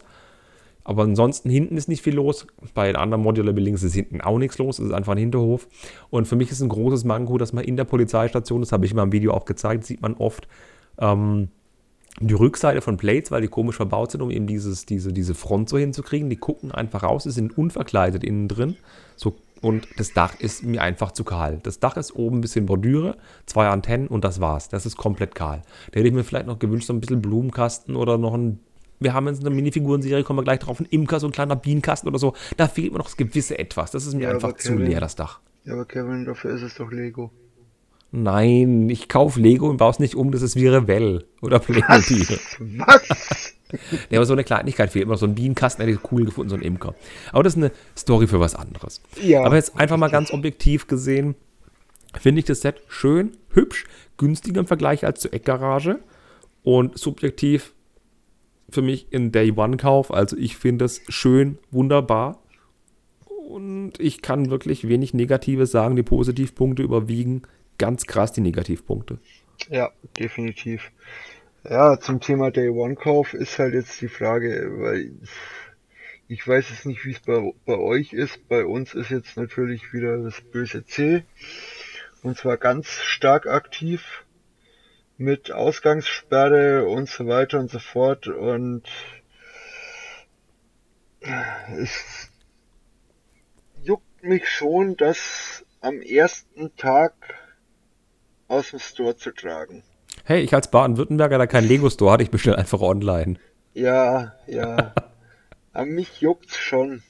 Speaker 1: Aber ansonsten hinten ist nicht viel los. Bei den anderen Modular Buildings ist hinten auch nichts los. Es ist einfach ein Hinterhof. Und für mich ist ein großes Manko, dass man in der Polizeistation, das habe ich mal im Video auch gezeigt, sieht man oft ähm, die Rückseite von Plates, weil die komisch verbaut sind, um eben dieses, diese, diese Front so hinzukriegen. Die gucken einfach raus, sie sind unverkleidet innen drin. So, und das Dach ist mir einfach zu kahl. Das Dach ist oben ein bisschen Bordüre, zwei Antennen und das war's. Das ist komplett kahl. Da hätte ich mir vielleicht noch gewünscht, so ein bisschen Blumenkasten oder noch ein wir haben jetzt eine Minifiguren-Serie, kommen wir gleich drauf, ein Imker, so ein kleiner Bienenkasten oder so. Da fehlt mir noch das gewisse Etwas. Das ist mir ja, einfach Kevin, zu leer, das Dach.
Speaker 2: Ja, aber Kevin, dafür ist es doch Lego.
Speaker 1: Nein, ich kaufe Lego und baue es nicht um, das ist wie Revell oder Playmobil. Was? Was? Ja, aber so eine Kleinigkeit fehlt noch. So ein Bienenkasten hätte ich cool gefunden, so ein Imker. Aber das ist eine Story für was anderes. Ja. Aber jetzt einfach mal ganz objektiv gesehen, finde ich das Set schön, hübsch, günstiger im Vergleich als zur Eckgarage. Und subjektiv für mich ein Day-One-Kauf. Also ich finde es schön, wunderbar. Und ich kann wirklich wenig Negatives sagen. Die Positivpunkte überwiegen ganz krass die Negativpunkte.
Speaker 2: Ja, definitiv. Ja, zum Thema Day-One-Kauf ist halt jetzt die Frage, weil ich weiß jetzt nicht, wie es bei, bei euch ist. Bei uns ist jetzt natürlich wieder das böse C. Und zwar ganz stark aktiv mit Ausgangssperre und so weiter und so fort und es juckt mich schon, das am ersten Tag aus dem Store zu tragen.
Speaker 1: Hey, ich als Baden-Württemberger, der kein Lego-Store hat, ich bestelle einfach online.
Speaker 2: Ja, ja. An mich juckt's schon.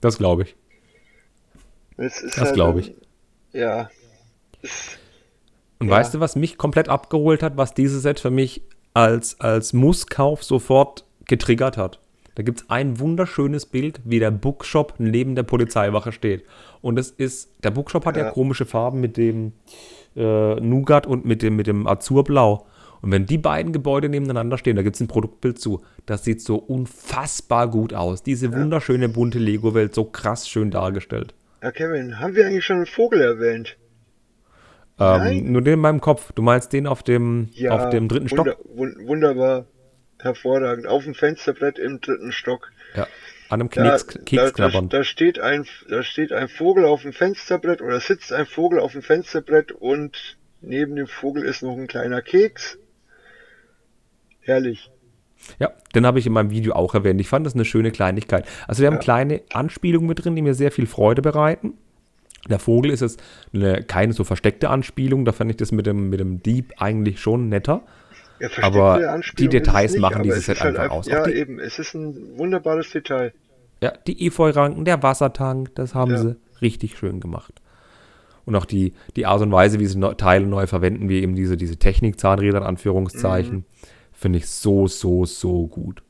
Speaker 1: Das glaube ich.
Speaker 2: das
Speaker 1: halt glaube ich.
Speaker 2: Ja. Es,
Speaker 1: und ja. weißt du, was mich komplett abgeholt hat, was dieses Set für mich als, als Musskauf sofort getriggert hat? Da gibt es ein wunderschönes Bild, wie der Bookshop neben der Polizeiwache steht. Und es ist, der Bookshop hat ja,
Speaker 2: Ja.
Speaker 1: komische Farben mit dem äh, Nougat und mit dem, mit dem Azurblau. Und wenn die beiden Gebäude nebeneinander stehen, da gibt es ein Produktbild zu, das sieht so unfassbar gut aus. Diese wunderschöne bunte Lego-Welt, so krass schön dargestellt.
Speaker 2: Ja, Kevin, haben wir eigentlich schon einen Vogel erwähnt? Nein.
Speaker 1: Ähm, nur den in meinem Kopf. Du meinst den auf dem,
Speaker 2: Ja,
Speaker 1: auf dem dritten Stock?
Speaker 2: wunder, wun- wunderbar. Hervorragend. Auf dem Fensterbrett im dritten Stock.
Speaker 1: Ja, an einem Keks,
Speaker 2: da,
Speaker 1: Keks
Speaker 2: da, da, steht ein, da steht ein Vogel auf dem Fensterbrett oder sitzt ein Vogel auf dem Fensterbrett und neben dem Vogel ist noch ein kleiner Keks. Herrlich.
Speaker 1: Ja, den habe ich in meinem Video auch erwähnt. Ich fand das eine schöne Kleinigkeit. Also wir haben
Speaker 2: Ja.
Speaker 1: kleine Anspielungen mit drin, die mir sehr viel Freude bereiten. Der Vogel ist jetzt eine, keine so versteckte Anspielung. Da fand ich das mit dem, mit dem Dieb eigentlich schon netter.
Speaker 2: Ja,
Speaker 1: Aber die Details
Speaker 2: nicht,
Speaker 1: machen dieses
Speaker 2: es
Speaker 1: Set
Speaker 2: ist halt
Speaker 1: einfach aus.
Speaker 2: Ja,
Speaker 1: die-
Speaker 2: eben. Es ist ein wunderbares Detail.
Speaker 1: Ja, die Efeu-Ranken, der Wassertank, das haben
Speaker 2: Ja.
Speaker 1: sie richtig schön gemacht. Und auch die, die Art und Weise, wie sie neu- Teile neu verwenden, wie eben diese, diese Technik-Zahnräder in Anführungszeichen,
Speaker 2: Mhm.
Speaker 1: finde ich so, so, so gut.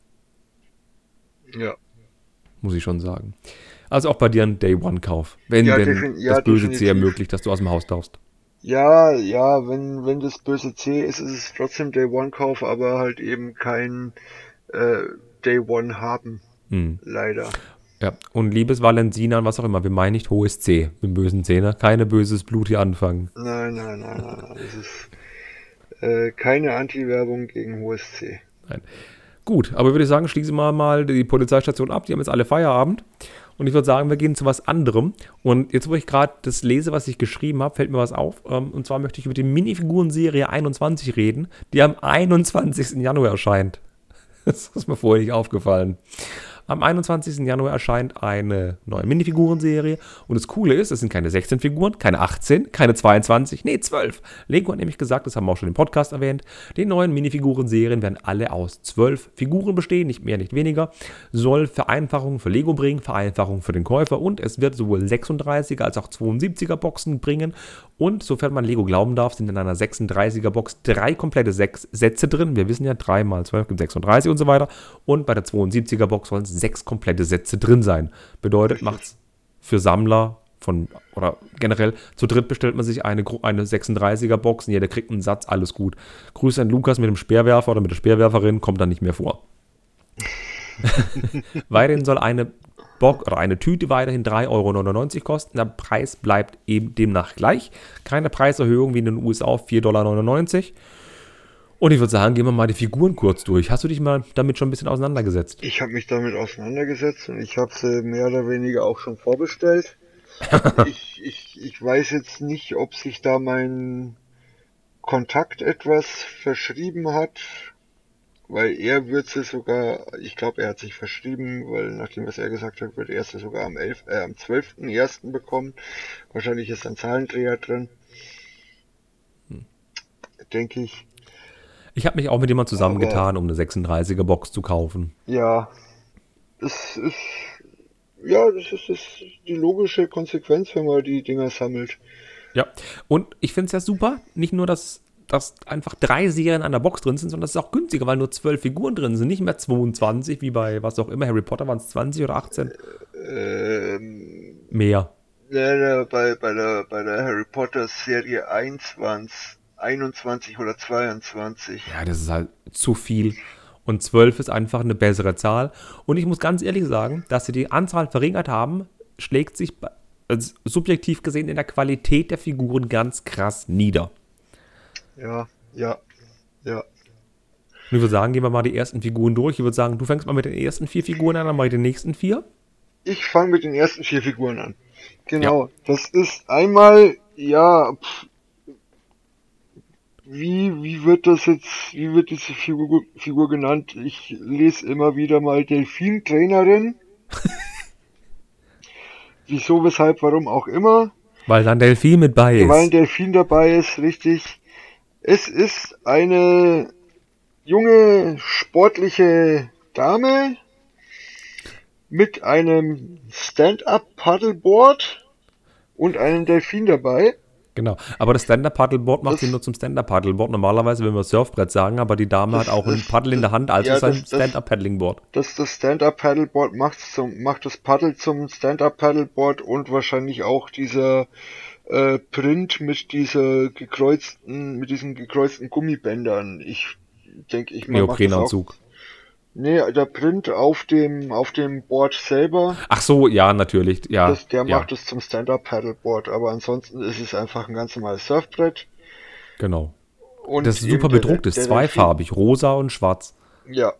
Speaker 2: Ja.
Speaker 1: muss ich schon sagen. Also auch bei dir ein Day-One-Kauf, wenn
Speaker 2: Ja,
Speaker 1: denn
Speaker 2: ja,
Speaker 1: das böse
Speaker 2: definitiv.
Speaker 1: ermöglicht, dass du aus dem Haus darfst.
Speaker 2: Ja, ja, wenn, wenn das böse C ist, ist es trotzdem Day One Kauf, aber halt eben kein äh, Day One haben.
Speaker 1: Hm.
Speaker 2: Leider.
Speaker 1: Ja, und liebes Valensina, was auch immer, wir meinen nicht hohes C mit dem bösen Zehner, keine böses Blut hier anfangen.
Speaker 2: Nein, nein, nein, nein, nein. Das ist äh, keine Anti-Werbung gegen hohes C.
Speaker 1: Nein. Gut, aber würde ich sagen, schließen wir mal die Polizeistation ab. Die haben jetzt alle Feierabend. Und ich würde sagen, wir gehen zu was anderem. Und jetzt, wo ich gerade das lese, was ich geschrieben habe, fällt mir was auf. Ähm, Und zwar möchte ich über die Minifiguren-Serie 21 reden, die am 21. Januar erscheint. Das ist mir vorher nicht aufgefallen. Am 21. Januar erscheint eine neue Minifigurenserie. Und das Coole ist, es sind keine 16 Figuren, keine 18, keine 22, nee, 12. Lego hat nämlich gesagt, das haben wir auch schon im Podcast erwähnt, die neuen Minifiguren-Serien werden alle aus 12 Figuren bestehen, nicht mehr, nicht weniger. Soll Vereinfachung für Lego bringen, Vereinfachung für den Käufer und es wird sowohl 36er als auch 72er Boxen bringen. Und sofern man Lego glauben darf, sind in einer 36er Box drei komplette sechs Sätze drin. Wir wissen ja, 3 mal 12 gibt 36 und so weiter. Und bei der 72er Box sollen sechs komplette Sätze drin sein. Bedeutet, macht's für Sammler von oder generell zu dritt bestellt man sich eine, eine 36er Box und jeder kriegt einen Satz, alles gut. Grüße an Lukas mit dem Speerwerfer oder mit der Speerwerferin, kommt dann nicht mehr vor. Weiterhin soll eine Box oder eine Tüte weiterhin 3,99 Euro kosten. Der Preis bleibt eben demnach gleich. Keine Preiserhöhung wie in den USA auf 4,99 Dollar. Und ich würde sagen, gehen wir mal die Figuren kurz durch. Hast du dich mal damit schon ein bisschen auseinandergesetzt?
Speaker 2: Ich habe mich damit auseinandergesetzt und ich habe sie mehr oder weniger auch schon vorbestellt. ich, ich, ich weiß jetzt nicht, ob sich da mein Kontakt etwas verschrieben hat, weil er wird sie sogar, ich glaube, er hat sich verschrieben, weil nachdem was er gesagt hat, wird er sie sogar am 11, äh, am 12.01. bekommen. Wahrscheinlich ist ein Zahlendreher drin. Denke ich.
Speaker 1: Ich habe mich auch mit jemandem zusammengetan, um eine 36er Box zu kaufen.
Speaker 2: Ja, es ist, ja, das ist, das ist die logische Konsequenz, wenn man die Dinger sammelt.
Speaker 1: Ja, und ich finde es ja super, nicht nur, dass, dass einfach drei Serien an der Box drin sind, sondern es ist auch günstiger, weil nur zwölf Figuren drin sind, nicht mehr 22, wie bei was auch immer, Harry Potter waren es 20 oder 18?
Speaker 2: Ähm,
Speaker 1: Mehr.
Speaker 2: ne, bei, bei der, bei der Harry Potter Serie 1 waren es 21 oder 22.
Speaker 1: Ja, das ist halt zu viel. Und 12 ist einfach eine bessere Zahl. Und ich muss ganz ehrlich sagen, dass sie die Anzahl verringert haben, schlägt sich also subjektiv gesehen in der Qualität der Figuren ganz krass nieder.
Speaker 2: Ja, ja, ja.
Speaker 1: Und ich würde sagen, gehen wir mal die ersten Figuren durch. Ich würde sagen, du fängst mal mit den ersten vier Figuren an, dann mache ich den nächsten vier.
Speaker 2: Ich fange mit den ersten vier Figuren an. Genau, das ist einmal, ja, pff, wie, wie wird das jetzt, wie wird diese Figur, Figur genannt? Ich lese immer wieder mal Delfin-Trainerin. Wieso, weshalb, warum auch immer.
Speaker 1: Weil dann Delphin mit bei
Speaker 2: Weil ein
Speaker 1: ist.
Speaker 2: Delfin dabei ist, richtig. Es ist eine junge, sportliche Dame mit einem Stand-up Paddleboard und einem Delfin dabei.
Speaker 1: Genau, aber das Stand-Up-Paddleboard macht ihn nur zum Stand-Up-Paddleboard. Normalerweise will man Surfbrett sagen, aber die Dame
Speaker 2: Das-
Speaker 1: hat auch ein
Speaker 2: das-
Speaker 1: Paddel in der Hand, also
Speaker 2: ja,
Speaker 1: ein
Speaker 2: das-
Speaker 1: Stand-Up-Paddling-Board.
Speaker 2: Das, das Stand-Up-Paddleboard macht zum, macht das Paddle zum Stand-Up-Paddleboard und wahrscheinlich auch dieser äh, Print mit dieser gekreuzten, mit diesen gekreuzten Gummibändern. Ich denke, ich mal, macht das auch.
Speaker 1: Neoprenanzug.
Speaker 2: Nee, der Print auf dem, auf dem Board selber,
Speaker 1: Ach so, ja, natürlich, ja.
Speaker 2: das, der
Speaker 1: ja,
Speaker 2: macht es zum Stand-Up-Paddleboard, aber ansonsten ist es einfach ein ganz normales Surfbrett.
Speaker 1: Genau.
Speaker 2: Und
Speaker 1: Das ist super bedruckt, ist zweifarbig, rosa und schwarz.
Speaker 2: Ja.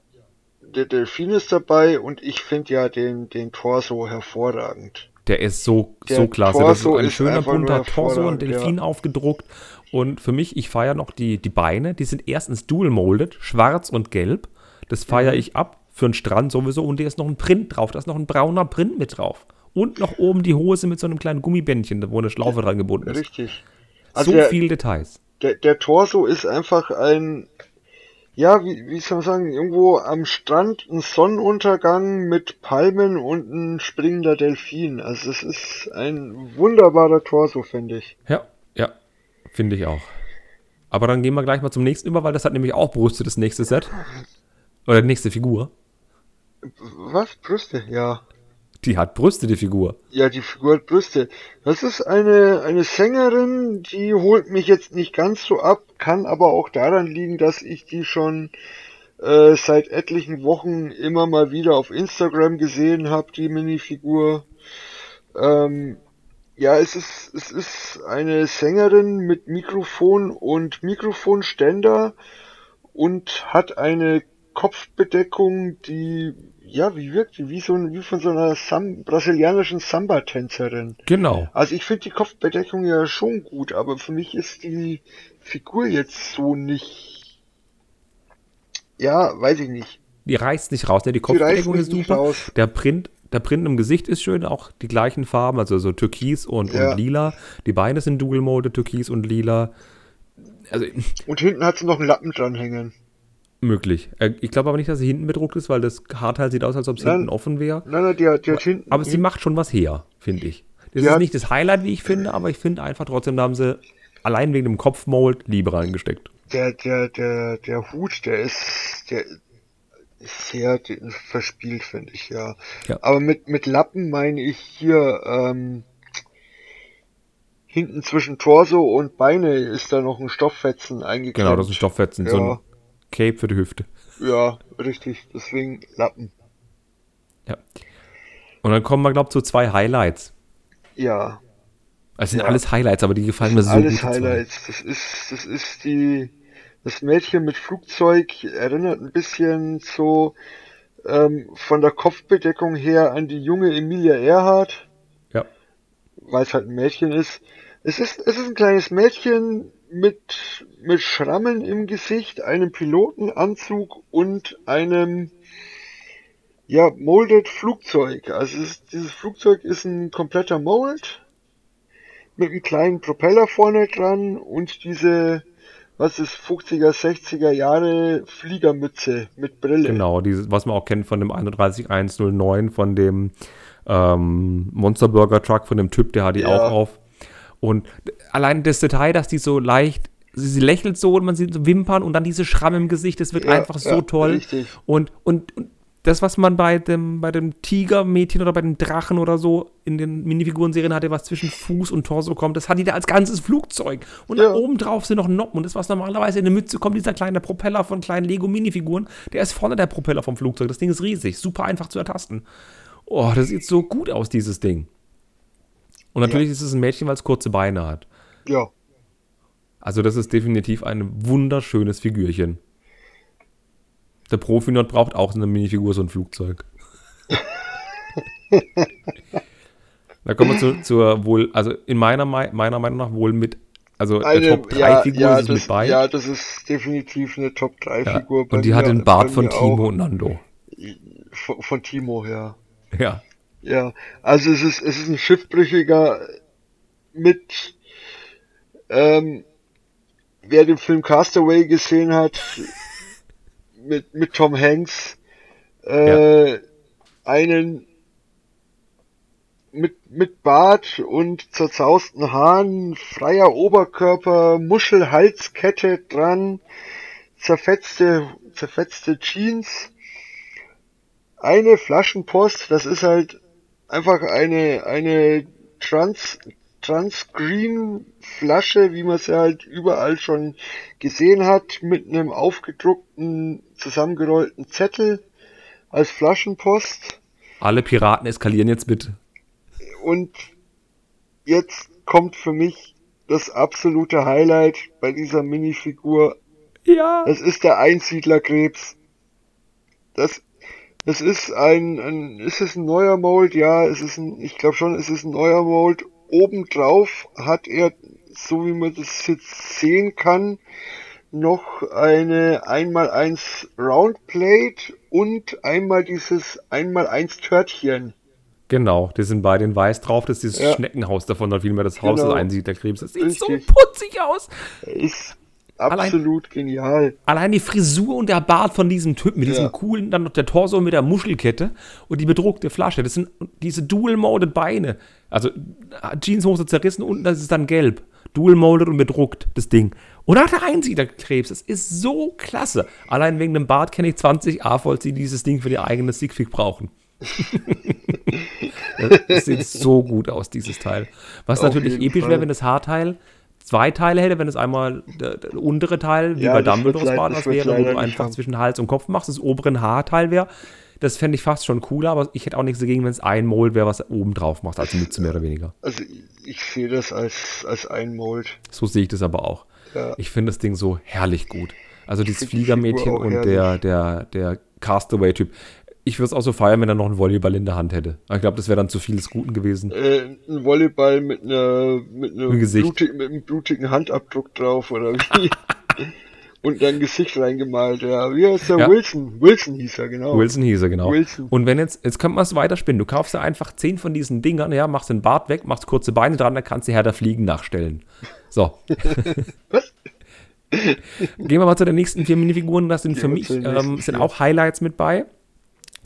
Speaker 2: Der Delfin ist dabei und ich finde ja den, den Torso hervorragend.
Speaker 1: Der ist so,
Speaker 2: Der
Speaker 1: so klasse. Das ist
Speaker 2: Torso
Speaker 1: ein
Speaker 2: ist
Speaker 1: schöner bunter Torso und Delfin
Speaker 2: ja.
Speaker 1: aufgedruckt. Und für mich, ich feiere noch die, die Beine. Die sind erstens dual molded, schwarz und gelb. Das feiere
Speaker 2: Mhm.
Speaker 1: ich ab für einen Strand sowieso. Und da ist noch ein Print drauf. Da ist noch ein brauner Print mit drauf. Und noch oben die Hose mit so einem kleinen Gummibändchen, wo eine Schlaufe dran gebunden ist.
Speaker 2: Richtig. Also
Speaker 1: so
Speaker 2: der,
Speaker 1: viel Details.
Speaker 2: der, der Torso ist einfach ein, ja, wie, wie soll man sagen, irgendwo am Strand ein Sonnenuntergang mit Palmen und ein springender Delfin. Also es ist ein wunderbarer Torso, finde ich.
Speaker 1: Ja, ja, finde ich auch. Aber dann gehen wir gleich mal zum nächsten über, weil das hat nämlich auch Brüste, das nächste Set. Oder die nächste Figur.
Speaker 2: Was? Brüste? Ja.
Speaker 1: Die hat Brüste, die Figur.
Speaker 2: Ja, die Figur hat Brüste. Das ist eine, eine Sängerin, die holt mich jetzt nicht ganz so ab, kann aber auch daran liegen, dass ich die schon äh, seit etlichen Wochen immer mal wieder auf Instagram gesehen habe, die Minifigur. Ähm, ja, es ist, es ist eine Sängerin mit Mikrofon und Mikrofonständer und hat eine Kopfbedeckung, die, ja, wie wirkt die? Wie so, ein- wie von so einer Sam brasilianischen Samba-Tänzerin.
Speaker 1: Genau.
Speaker 2: Also ich finde die Kopfbedeckung ja schon gut, aber für mich ist die Figur jetzt so nicht, ja, weiß ich nicht.
Speaker 1: Die reißt nicht raus. Ne? Die Kopfbedeckung
Speaker 2: mich
Speaker 1: ist
Speaker 2: nicht
Speaker 1: super.
Speaker 2: raus.
Speaker 1: Der Print, der Print im Gesicht ist schön, auch die gleichen Farben, also so Türkis und,
Speaker 2: Ja.
Speaker 1: und Lila. Die Beine sind Dual Mode, Türkis und Lila. Also
Speaker 2: Und hinten hat sie noch einen Lappen dranhängen.
Speaker 1: Möglich. Äh, Ich glaube aber nicht, dass sie hinten bedruckt ist, weil das Haarteil sieht aus, als ob es hinten offen wäre.
Speaker 2: Nein, nein, die hat, die hat hinten,
Speaker 1: Aber sie macht schon was her, finde ich. Das
Speaker 2: Die
Speaker 1: ist nicht das Highlight, wie ich finde, aber ich finde einfach trotzdem, da haben sie allein wegen dem Kopfmold Liebe reingesteckt.
Speaker 2: der, der, der, der Hut, der ist, der ist sehr verspielt, finde ich, ja.
Speaker 1: Ja.
Speaker 2: Aber mit, mit Lappen meine ich hier, ähm, hinten zwischen Torso und Beine ist da noch ein Stofffetzen eingeklemmt.
Speaker 1: Genau, das ist ein Stofffetzen, so
Speaker 2: Ja.
Speaker 1: ein Cape für die Hüfte.
Speaker 2: Ja, richtig, deswegen Lappen.
Speaker 1: Ja. Und dann kommen wir, glaube ich, zu zwei Highlights.
Speaker 2: Ja,
Speaker 1: Es sind
Speaker 2: Ja.
Speaker 1: alles Highlights, aber die gefallen mir so
Speaker 2: alles
Speaker 1: gut. zwei.
Speaker 2: Highlights. Das ist, das ist die, das Mädchen mit Flugzeug erinnert ein bisschen so ähm, von der Kopfbedeckung her an die junge Emilia Earhart,
Speaker 1: Ja.
Speaker 2: weil es halt ein Mädchen ist. Es ist, es ist ein kleines Mädchen mit, mit Schrammen im Gesicht, einem Pilotenanzug und einem, ja, molded Flugzeug. Also ist, dieses Flugzeug ist ein kompletter Mold mit einem kleinen Propeller vorne dran und diese, was ist, 50er, 60er Jahre Fliegermütze mit Brille.
Speaker 1: Genau, dieses, was man auch kennt von dem 31109, von dem ähm, Monster Burger Truck, von dem Typ, der hat die
Speaker 2: Ja.
Speaker 1: auch auf. Und allein das Detail, dass die so leicht, sie, lächelt so und man sieht so Wimpern und dann diese Schramme im Gesicht, das wird
Speaker 2: Ja,
Speaker 1: einfach so
Speaker 2: ja,
Speaker 1: toll.
Speaker 2: richtig.
Speaker 1: Und, und, und das, was man bei dem, bei dem Tigermädchen oder bei dem Drachen oder so in den Minifiguren-Serien hatte, was zwischen Fuß und Torso kommt, das hat die da als ganzes Flugzeug. Und
Speaker 2: Ja.
Speaker 1: da oben drauf sind noch Noppen. Und das, was normalerweise in der Mütze kommt, dieser kleine Propeller von kleinen Lego-Minifiguren, der ist vorne der Propeller vom Flugzeug. Das Ding ist riesig, super einfach zu ertasten. Oh, das sieht so gut aus, dieses Ding. Und natürlich ist es ein Mädchen, weil es kurze Beine hat.
Speaker 2: Ja,
Speaker 1: Also das ist definitiv ein wunderschönes Figürchen. Der Profinot braucht auch eine Minifigur, so ein Flugzeug. da kommen wir zu, zur wohl, also in meiner, Mei- meiner Meinung nach wohl mit, also
Speaker 2: eine,
Speaker 1: der Top 3
Speaker 2: ja,
Speaker 1: Figur
Speaker 2: ja,
Speaker 1: ist
Speaker 2: das,
Speaker 1: mit bei.
Speaker 2: ja, das ist definitiv eine Top 3
Speaker 1: Ja.
Speaker 2: Figur. bei
Speaker 1: Und die
Speaker 2: mir-
Speaker 1: hat den Bart von Timo
Speaker 2: auch.
Speaker 1: und Nando.
Speaker 2: Von, von Timo, ja.
Speaker 1: Ja.
Speaker 2: Ja, also es ist, es ist ein Schiffbrüchiger mit, ähm, wer den Film Castaway gesehen hat, mit, mit Tom Hanks, äh, einen mit, mit Bart und zerzausten Haaren, freier Oberkörper, Muschelhalskette dran, zerfetzte, zerfetzte Jeans, eine Flaschenpost, das ist halt einfach eine, eine Trans, Transgreen Flasche, wie man sie halt überall schon gesehen hat, mit einem aufgedruckten, zusammengerollten Zettel als Flaschenpost.
Speaker 1: Alle Piraten eskalieren jetzt mit.
Speaker 2: Und jetzt kommt für mich das absolute Highlight bei dieser Minifigur.
Speaker 1: Ja.
Speaker 2: Das ist der Einsiedlerkrebs. Das, das ist ein, ein, ist es ein neuer Mold? Ja, es ist ein, ich glaube schon, es ist ein neuer Mold obendrauf hat er, so wie man das jetzt sehen kann, noch eine 1x1 Roundplate und einmal dieses 1x1 Törtchen.
Speaker 1: Genau, die sind beide in weiß drauf, das ist dieses ja. Schneckenhaus davon, da vielmehr das Haus genau. des Einsiedlerkrebs. Das sieht Richtig. so putzig aus.
Speaker 2: Ist absolut allein, genial.
Speaker 1: Allein die Frisur und der Bart von diesem Typen, mit ja. diesem coolen, dann noch der Torso mit der Muschelkette und die bedruckte Flasche. Das sind diese dual-molded Beine. Also Jeanshose zerrissen, unten das ist dann gelb. Dual-molded und bedruckt, das Ding. Und hat der Einsiedlerkrebs. Das ist so klasse. Allein wegen dem Bart kenne ich 20 A-Volls, die dieses Ding für die eigene Sigfig brauchen. das sieht so gut aus, dieses Teil. Was Auf natürlich episch wäre, wenn das Haarteil zwei Teile hätte, wenn es einmal der, der untere Teil, wie ja, bei Dumbledores Bart wäre, wo du einfach haben. zwischen Hals und Kopf machst, das obere Haarteil wäre. Das fände ich fast schon cooler, aber ich hätte auch nichts dagegen, wenn es ein Mold wäre, was oben drauf macht, also Mütze mehr oder weniger.
Speaker 2: Also ich sehe das als, als ein Mold.
Speaker 1: So sehe ich das aber auch. Ja. Ich finde das Ding so herrlich gut. Also dieses Fliegermädchen und der, der, der Castaway-Typ ich würde es auch so feiern, wenn er noch einen Volleyball in der Hand hätte. ich glaube, das wäre dann zu viel des Guten gewesen.
Speaker 2: Äh, ein Volleyball mit einer mit einem blutig, mit einem blutigen Handabdruck drauf oder wie? Und dann Gesicht reingemalt, ja. Wie heißt der? Ja. Wilson. Wilson hieß er, genau.
Speaker 1: Wilson hieß er, genau. Wilson. Und wenn jetzt, jetzt könnte man es weiterspinnen. Du kaufst dir einfach zehn von diesen Dingern, ja, machst den Bart weg, machst kurze Beine dran, dann kannst du Herr der Fliegen nachstellen. So. Was? Gehen wir mal zu den nächsten vier Minifiguren. Das sind für mich, ähm, sind auch Highlights mit bei.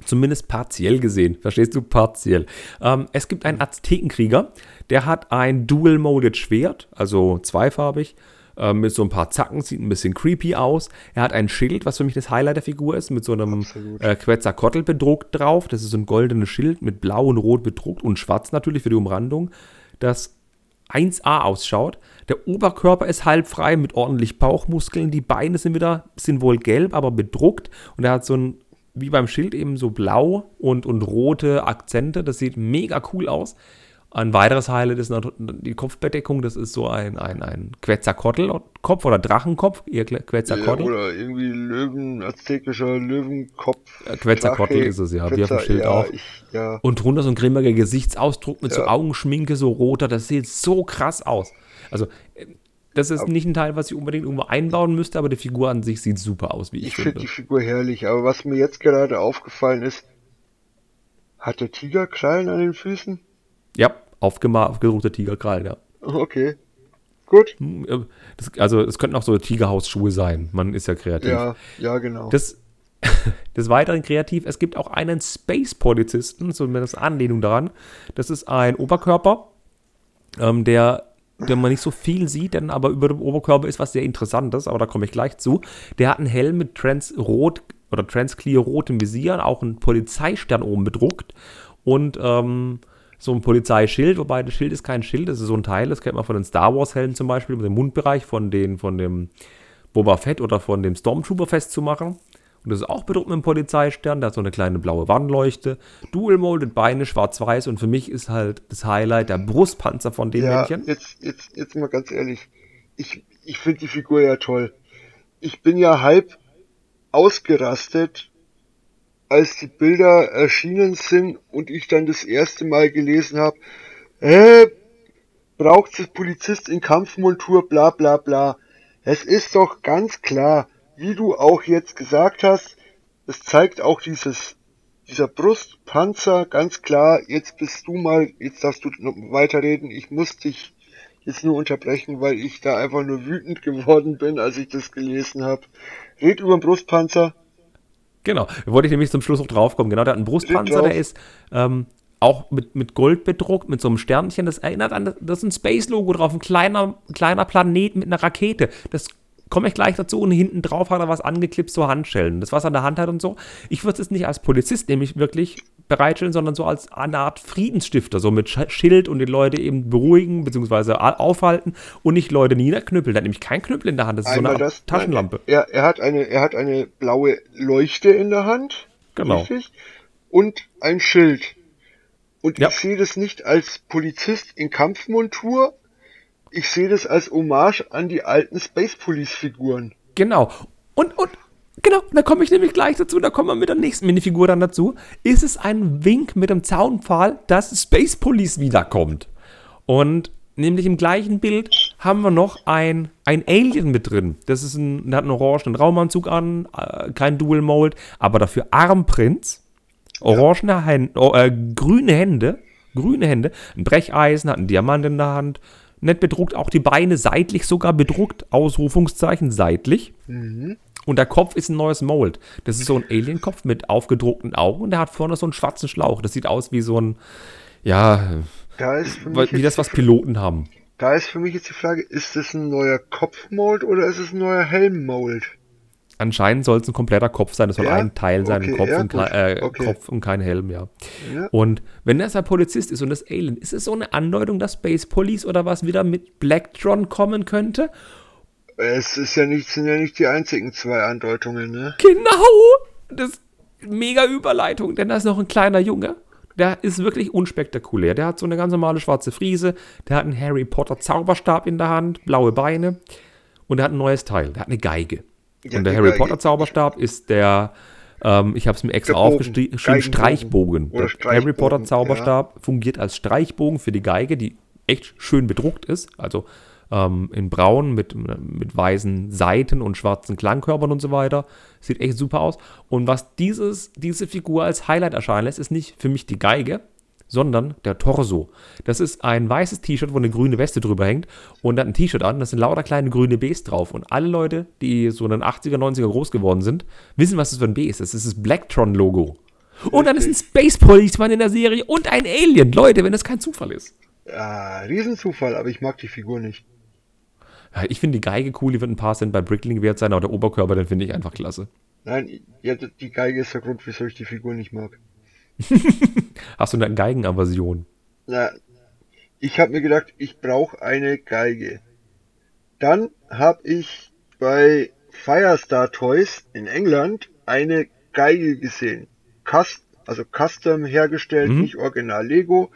Speaker 1: Zumindest partiell gesehen. Verstehst du? Partiell. Ähm, es gibt einen Aztekenkrieger, der hat ein Dual-Molded Schwert, also zweifarbig, äh, mit so ein paar Zacken, sieht ein bisschen creepy aus. Er hat ein Schild, was für mich das Highlight der Figur ist, mit so einem äh, Quetzalcoatl bedruckt drauf. Das ist so ein goldenes Schild mit blau und rot bedruckt und schwarz natürlich für die Umrandung, das 1A ausschaut. Der Oberkörper ist halb frei mit ordentlich Bauchmuskeln. Die Beine sind wieder, sind wohl gelb, aber bedruckt. Und er hat so ein wie beim Schild eben so blau und, und rote Akzente. Das sieht mega cool aus. Ein weiteres Highlight ist die Kopfbedeckung. Das ist so ein, ein, ein Quetzalcoatl-Kopf oder Drachenkopf. Ihr Quetzalcoatl.
Speaker 2: Ja, oder irgendwie Löwen, aztekischer Löwenkopf.
Speaker 1: Äh, Quetzalcoatl ist es ja, Quetzal, wie auf dem Schild ja, auch. Ich, ja. Und drunter so ein grimmiger Gesichtsausdruck mit so Augenschminke, so roter. Das sieht so krass aus. Also das ist nicht ein Teil, was ich unbedingt irgendwo einbauen müsste, aber die Figur an sich sieht super aus, wie ich, ich finde. Ich finde
Speaker 2: die Figur herrlich, aber was mir jetzt gerade aufgefallen ist, hat der Tiger Krallen an den Füßen?
Speaker 1: Ja, aufgedruckte Tigerkrallen, ja.
Speaker 2: Okay. Gut.
Speaker 1: Hm, äh, das, also es könnten auch so Tigerhausschuhe sein. Man ist ja kreativ.
Speaker 2: Ja, ja, genau.
Speaker 1: Das, des Weiteren kreativ, es gibt auch einen Space-Polizisten, zumindest Anlehnung daran. Das ist ein Oberkörper, ähm, der der man nicht so viel sieht, denn aber über dem Oberkörper ist was sehr Interessantes, aber da komme ich gleich zu. Der hat einen Helm mit Trans-Rot oder Trans-Clear rotem Visier, auch einen Polizeistern oben bedruckt und ähm, so ein Polizeischild, wobei das Schild ist kein Schild, das ist so ein Teil, das kennt man von den Star Wars-Helmen zum Beispiel, mit dem Mundbereich von, den, von dem Boba Fett oder von dem Stormtrooper festzumachen. Und das ist auch bedruckt mit einem Polizeistern. Der hat so eine kleine blaue Wandleuchte. Dual Molded Beine, schwarz-weiß. Und für mich ist halt das Highlight der Brustpanzer von dem ja, Männchen.
Speaker 2: Jetzt, jetzt, jetzt mal ganz ehrlich. Ich, ich finde die Figur ja toll. Ich bin ja halb ausgerastet, als die Bilder erschienen sind und ich dann das erste Mal gelesen habe, äh, braucht es Polizist in Kampfmontur, bla bla bla. Es ist doch ganz klar, wie du auch jetzt gesagt hast, es zeigt auch dieses, dieser Brustpanzer ganz klar, jetzt bist du mal, jetzt darfst du weiterreden, ich muss dich jetzt nur unterbrechen, weil ich da einfach nur wütend geworden bin, als ich das gelesen habe. Red über den Brustpanzer.
Speaker 1: Genau, wollte ich nämlich zum Schluss noch draufkommen. Genau, der hat einen Brustpanzer, der ist ähm, auch mit, mit Gold bedruckt, mit so einem Sternchen. Das erinnert an, das das ist ein Space-Logo drauf, ein kleiner, kleiner Planet mit einer Rakete. Das komme ich gleich dazu und hinten drauf hat er was angeklipst, so Handschellen. Das, was er an der Hand hat und so. Ich würde es nicht als Polizist nämlich wirklich bereitstellen, sondern so als eine Art Friedensstifter, so mit Sch- Schild und die Leute eben beruhigen bzw. aufhalten und nicht Leute niederknüppeln. Der hat nämlich kein Knüppel in der Hand, das ist so
Speaker 2: Einmal
Speaker 1: eine Art
Speaker 2: das,
Speaker 1: Taschenlampe.
Speaker 2: Nein, er, er, hat eine, er hat eine blaue Leuchte in der Hand.
Speaker 1: Genau.
Speaker 2: Richtig? Und ein Schild. Und
Speaker 1: Ja.
Speaker 2: ich sehe das nicht als Polizist in Kampfmontur. Ich sehe das als Hommage an die alten Space Police Figuren.
Speaker 1: Genau. Und, und, genau, da komme ich nämlich gleich dazu, da kommen wir mit der nächsten Minifigur dann dazu. Ist es ein Wink mit dem Zaunpfahl, dass Space Police wiederkommt? Und nämlich im gleichen Bild haben wir noch ein, ein Alien mit drin. Das ist ein, der hat einen orangenen Raumanzug an, äh, kein Dual Mold, aber dafür Armprints, orangene Hände, oh, äh, grüne Hände, grüne Hände, ein Brecheisen, hat einen Diamant in der Hand, nett bedruckt, auch die Beine seitlich sogar bedruckt, Ausrufungszeichen seitlich. Und der Kopf ist ein neues Mold. Das ist so ein Alien-Kopf mit aufgedruckten Augen und der hat vorne so einen schwarzen Schlauch. Das sieht aus wie so ein, ja,
Speaker 2: Da
Speaker 1: wie das, was Piloten haben.
Speaker 2: Da ist für mich jetzt die Frage, ist das ein neuer Kopfmold oder ist es ein neuer Helmmold?
Speaker 1: Anscheinend soll es ein kompletter Kopf sein. Das soll
Speaker 2: Ja?
Speaker 1: ein Teil sein, ein
Speaker 2: Okay,
Speaker 1: Kopf,
Speaker 2: ja,
Speaker 1: und äh,
Speaker 2: Okay.
Speaker 1: Kopf und kein Helm, ja.
Speaker 2: Ja.
Speaker 1: Und wenn das ein Polizist ist und das Alien, ist es so eine Andeutung, dass Space Police oder was wieder mit Blacktron kommen könnte?
Speaker 2: Es ist ja nicht, sind ja nicht die einzigen zwei Andeutungen, ne?
Speaker 1: Genau! Das ist mega Überleitung, denn da ist noch ein kleiner Junge. Der ist wirklich unspektakulär. Der hat so eine ganz normale schwarze Friese. Der hat einen Harry Potter Zauberstab in der Hand, blaue Beine. Und er hat ein neues Teil. Der hat eine Geige.
Speaker 2: Ja,
Speaker 1: und der Harry. Potter Zauberstab ist der, ähm, ich habe es mir extra aufgeschrieben. Streichbogen. Der Harry Potter
Speaker 2: Streichbogen,
Speaker 1: Zauberstab fungiert als Streichbogen für die Geige, die echt schön bedruckt ist. Also ähm, in braun mit, mit weißen Seiten und schwarzen Klangkörpern und so weiter. Sieht echt super aus. Und was dieses, diese Figur als Highlight erscheinen lässt, ist nicht für mich die Geige, sondern der Torso. Das ist ein weißes T-Shirt, wo eine grüne Weste drüber hängt und hat ein T-Shirt an, da sind lauter kleine grüne Bs drauf. Und alle Leute, die so in den 80er, 90er groß geworden sind, wissen, was das für ein B ist. Das ist das Blacktron-Logo. Und dann ist ein Space Policeman in der Serie und ein Alien. Leute, wenn das kein Zufall ist.
Speaker 2: Ja, Riesenzufall, aber ich mag die Figur nicht.
Speaker 1: Ich finde die Geige cool, die wird ein paar Cent bei Brickling wert sein, aber der Oberkörper, den finde ich einfach klasse.
Speaker 2: Nein, ja, die Geige ist der Grund, wieso ich die Figur nicht mag.
Speaker 1: Hast du eine Geigenaversion?
Speaker 2: Na, ich habe mir gedacht, ich brauche eine Geige. Dann habe ich bei Firestar Toys in England eine Geige gesehen. Cust also Custom hergestellt,
Speaker 1: Mhm.
Speaker 2: nicht Original Lego.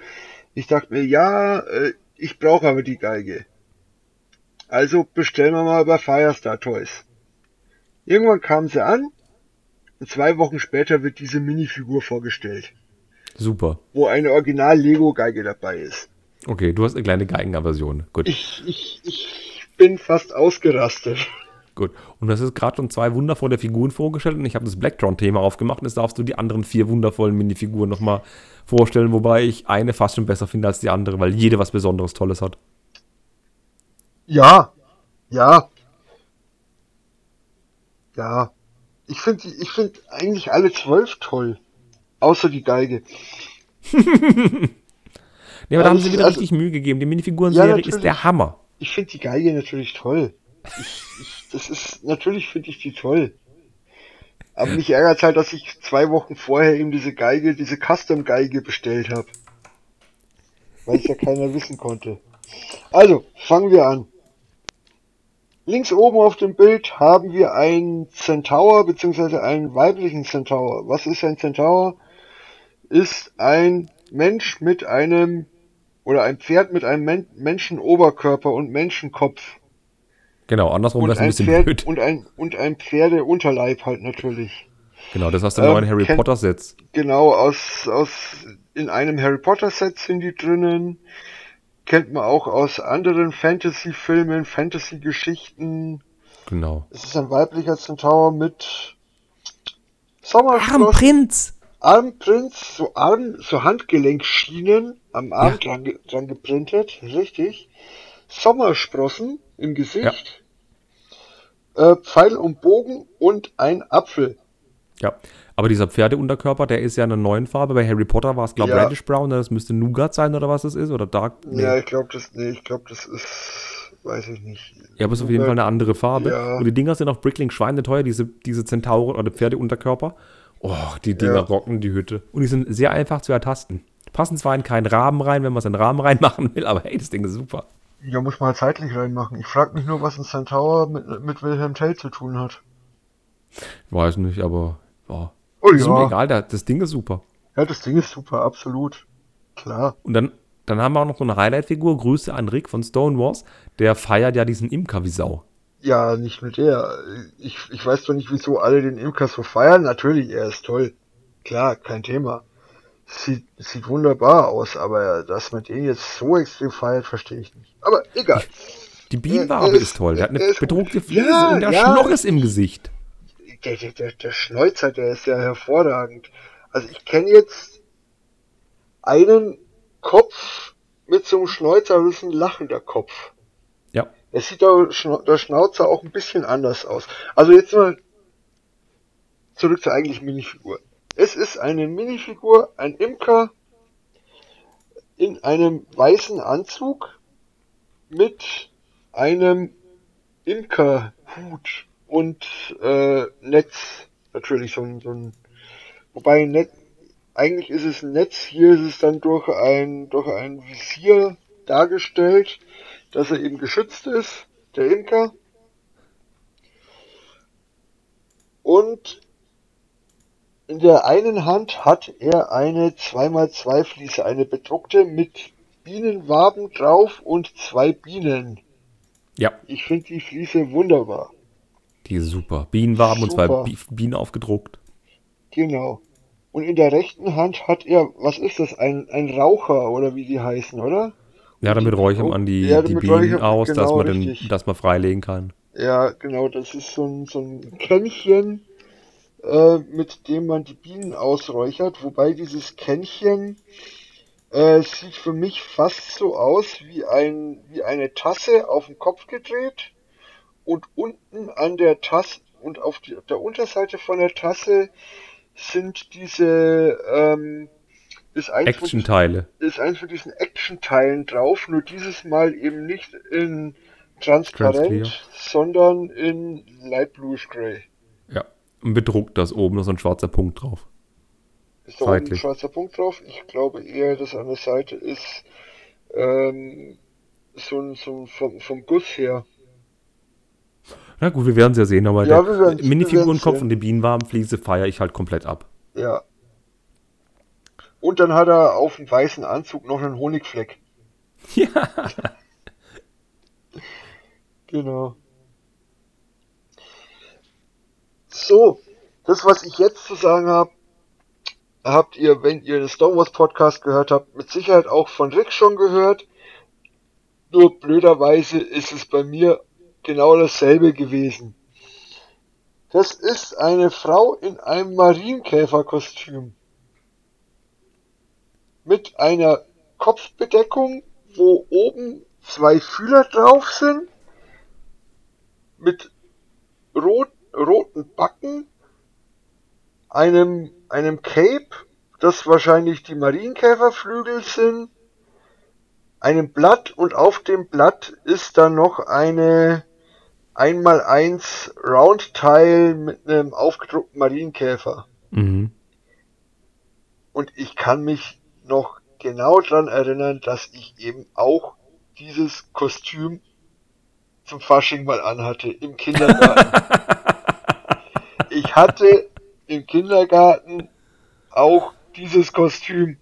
Speaker 2: Ich dachte mir, ja, äh, ich brauche aber die Geige. Also bestellen wir mal bei Firestar Toys. Irgendwann kam sie an zwei Wochen später wird diese Minifigur vorgestellt,
Speaker 1: Super.
Speaker 2: wo eine Original Lego Geige dabei ist.
Speaker 1: Okay, du hast eine kleine Geigenaversion. Gut,
Speaker 2: Ich, ich, ich bin fast ausgerastet.
Speaker 1: gut. Und das ist gerade schon zwei wundervolle Figuren vorgestellt und ich habe das Blacktron-Thema aufgemacht und jetzt darfst du die anderen vier wundervollen Minifiguren nochmal vorstellen, wobei ich eine fast schon besser finde als die andere, weil jede was Besonderes Tolles hat.
Speaker 2: Ja, ja. Ja. Ich finde ich find eigentlich alle zwölf toll. Außer die Geige.
Speaker 1: Ja, aber da haben sie wieder
Speaker 2: also-
Speaker 1: richtig Mühe gegeben. Die Minifiguren-Serie
Speaker 2: Ja,
Speaker 1: ist der Hammer.
Speaker 2: Ich finde die Geige natürlich toll. Ich, ich, das ist, natürlich finde ich die toll. Aber mich ärgert halt, dass ich zwei Wochen vorher eben diese Geige, diese Custom-Geige bestellt habe. Weil es ja keiner wissen konnte. Also, fangen wir an. Links oben auf dem Bild haben wir einen Centaur, beziehungsweise einen weiblichen Centaur. Was ist ein Centaur? Ist ein Mensch mit einem, oder ein Pferd mit einem Men Menschenoberkörper und Menschenkopf.
Speaker 1: Genau, andersrum wäre es ein bisschen
Speaker 2: Pferd,
Speaker 1: blöd.
Speaker 2: und ein, und ein Pferdeunterleib halt natürlich.
Speaker 1: Genau, das du im
Speaker 2: Ähm,
Speaker 1: neuen Harry
Speaker 2: kenn-
Speaker 1: Potter-Sets.
Speaker 2: Genau, aus, aus, in einem Harry Potter Set sind die drinnen. Kennt man auch aus anderen Fantasy-Filmen, Fantasy-Geschichten.
Speaker 1: Genau.
Speaker 2: Es ist ein weiblicher Centaur mit Sommersprossen,
Speaker 1: Armprinz!
Speaker 2: Armprinz, so Arm, so Handgelenkschienen am Arm
Speaker 1: Ja.
Speaker 2: dran, dran geprintet, richtig. Sommersprossen im Gesicht. Äh, Pfeil und Bogen und ein Apfel.
Speaker 1: Ja, aber dieser Pferdeunterkörper, der ist ja in einer neuen Farbe. Bei Harry Potter war es, glaube ich,
Speaker 2: Ja.
Speaker 1: Reddish Brown. Das müsste Nougat sein oder was das ist. Oder Dark. Nee.
Speaker 2: Ja, ich glaube, das, nee, ich glaube, das ist, weiß ich nicht.
Speaker 1: Ja, aber es ist auf jeden Fall eine andere Farbe.
Speaker 2: Ja.
Speaker 1: Und die Dinger sind auch Brickling schweineteuer, diese, diese Zentauren oder Pferdeunterkörper. Oh, die Dinger
Speaker 2: Ja.
Speaker 1: rocken die Hütte. Und die sind sehr einfach zu ertasten. Passen zwar in keinen Rahmen rein, wenn man es in den Rahmen reinmachen will, aber hey, das Ding ist super.
Speaker 2: Ja, muss man halt zeitlich reinmachen. Ich frage mich nur, was ein Centaur mit, mit Wilhelm Tell zu tun hat.
Speaker 1: Weiß nicht, aber ja.
Speaker 2: Oh
Speaker 1: Ist mir
Speaker 2: ja.
Speaker 1: egal, da- das Ding ist super.
Speaker 2: Ja, das Ding ist super, absolut. Klar.
Speaker 1: Und dann, dann haben wir auch noch so eine Highlight-Figur. Grüße an Rick von Stone Wars. Der feiert ja diesen Imker wie Sau.
Speaker 2: Ja, nicht mit der. Ich, ich weiß doch nicht, wieso alle den Imker so feiern. Natürlich, er ist toll. Klar, kein Thema. Sieht, sieht wunderbar aus, aber dass man den jetzt so extrem feiert, verstehe ich nicht. Aber egal.
Speaker 1: Die Bienenwabe
Speaker 2: er
Speaker 1: ist, toll. Der hat eine
Speaker 2: ist
Speaker 1: bedruckte Fliese
Speaker 2: Ja,
Speaker 1: und der
Speaker 2: ja.
Speaker 1: Schnorres im Gesicht.
Speaker 2: Der, der, der, der Schnäuzer, der ist ja hervorragend. Also ich kenne jetzt einen Kopf mit so einem Schnäuzer, das ist ein lachender Kopf.
Speaker 1: Ja.
Speaker 2: Es sieht der, Schna der Schnauzer auch ein bisschen anders aus. Also jetzt mal zurück zur eigentlichen Minifigur. Es ist eine Minifigur, ein Imker in einem weißen Anzug mit einem Imkerhut und äh, Netz. Natürlich so ein, so ein wobei Netz, eigentlich ist es ein Netz, hier ist es dann durch ein, durch ein Visier dargestellt, dass er eben geschützt ist, der Imker. Und in der einen Hand hat er eine 2x2 Fliese, eine bedruckte mit Bienenwaben drauf und zwei Bienen.
Speaker 1: Ja,
Speaker 2: Ich finde die Fliese wunderbar.
Speaker 1: Die ist super. Bienenwaben und zwei. Bi Bienen aufgedruckt.
Speaker 2: Genau. Und in der rechten Hand hat er, was ist das, ein, ein Raucher oder wie die heißen, oder?
Speaker 1: Ja, damit räuchern man die,
Speaker 2: Ja,
Speaker 1: die Bienen
Speaker 2: räuchert-
Speaker 1: aus, dass
Speaker 2: genau,
Speaker 1: man, den, dass man freilegen kann.
Speaker 2: Ja, genau, das ist so ein, so ein Kännchen, äh, mit dem man die Bienen ausräuchert, wobei dieses Kännchen äh, sieht für mich fast so aus wie ein wie eine Tasse auf den Kopf gedreht und unten an der Tasse und auf die, der Unterseite von der Tasse sind diese ähm, ist eins
Speaker 1: Action-Teile.
Speaker 2: ist eins von diesen Action-Teilen drauf, nur dieses Mal eben nicht in transparent,
Speaker 1: Transclear.
Speaker 2: sondern in light bluish gray.
Speaker 1: Ja. Und bedruckt das oben noch so ein schwarzer Punkt drauf.
Speaker 2: Ist da oben ein schwarzer Punkt drauf? Ich glaube eher, dass an der Seite ist ähm, so ein, so ein vom, vom Guss her.
Speaker 1: Na gut, wir werden es ja sehen, aber
Speaker 2: Ja,
Speaker 1: der
Speaker 2: wir
Speaker 1: Minifigurenkopf und die Bienenwabenfliese feiere ich halt komplett ab.
Speaker 2: Ja. Und dann hat er auf dem weißen Anzug noch einen Honigfleck.
Speaker 1: Ja.
Speaker 2: Genau. So, das, was ich jetzt zu sagen habe, habt ihr, wenn ihr den Star Wars Podcast gehört habt, mit Sicherheit auch von Rick schon gehört. Nur blöderweise ist es bei mir genau dasselbe gewesen. Das ist eine Frau in einem Marienkäferkostüm. Mit einer Kopfbedeckung, wo oben zwei Fühler drauf sind. Mit rot, roten Backen. Einem, einem Cape, das wahrscheinlich die Marienkäferflügel sind. Einem Blatt und auf dem Blatt ist dann noch eine 1x1 Roundteil mit einem aufgedruckten Marienkäfer.
Speaker 1: Mhm.
Speaker 2: Und ich kann mich noch genau dran erinnern, dass ich eben auch dieses Kostüm zum Fasching mal anhatte im Kindergarten. ich hatte im Kindergarten auch dieses Kostüm.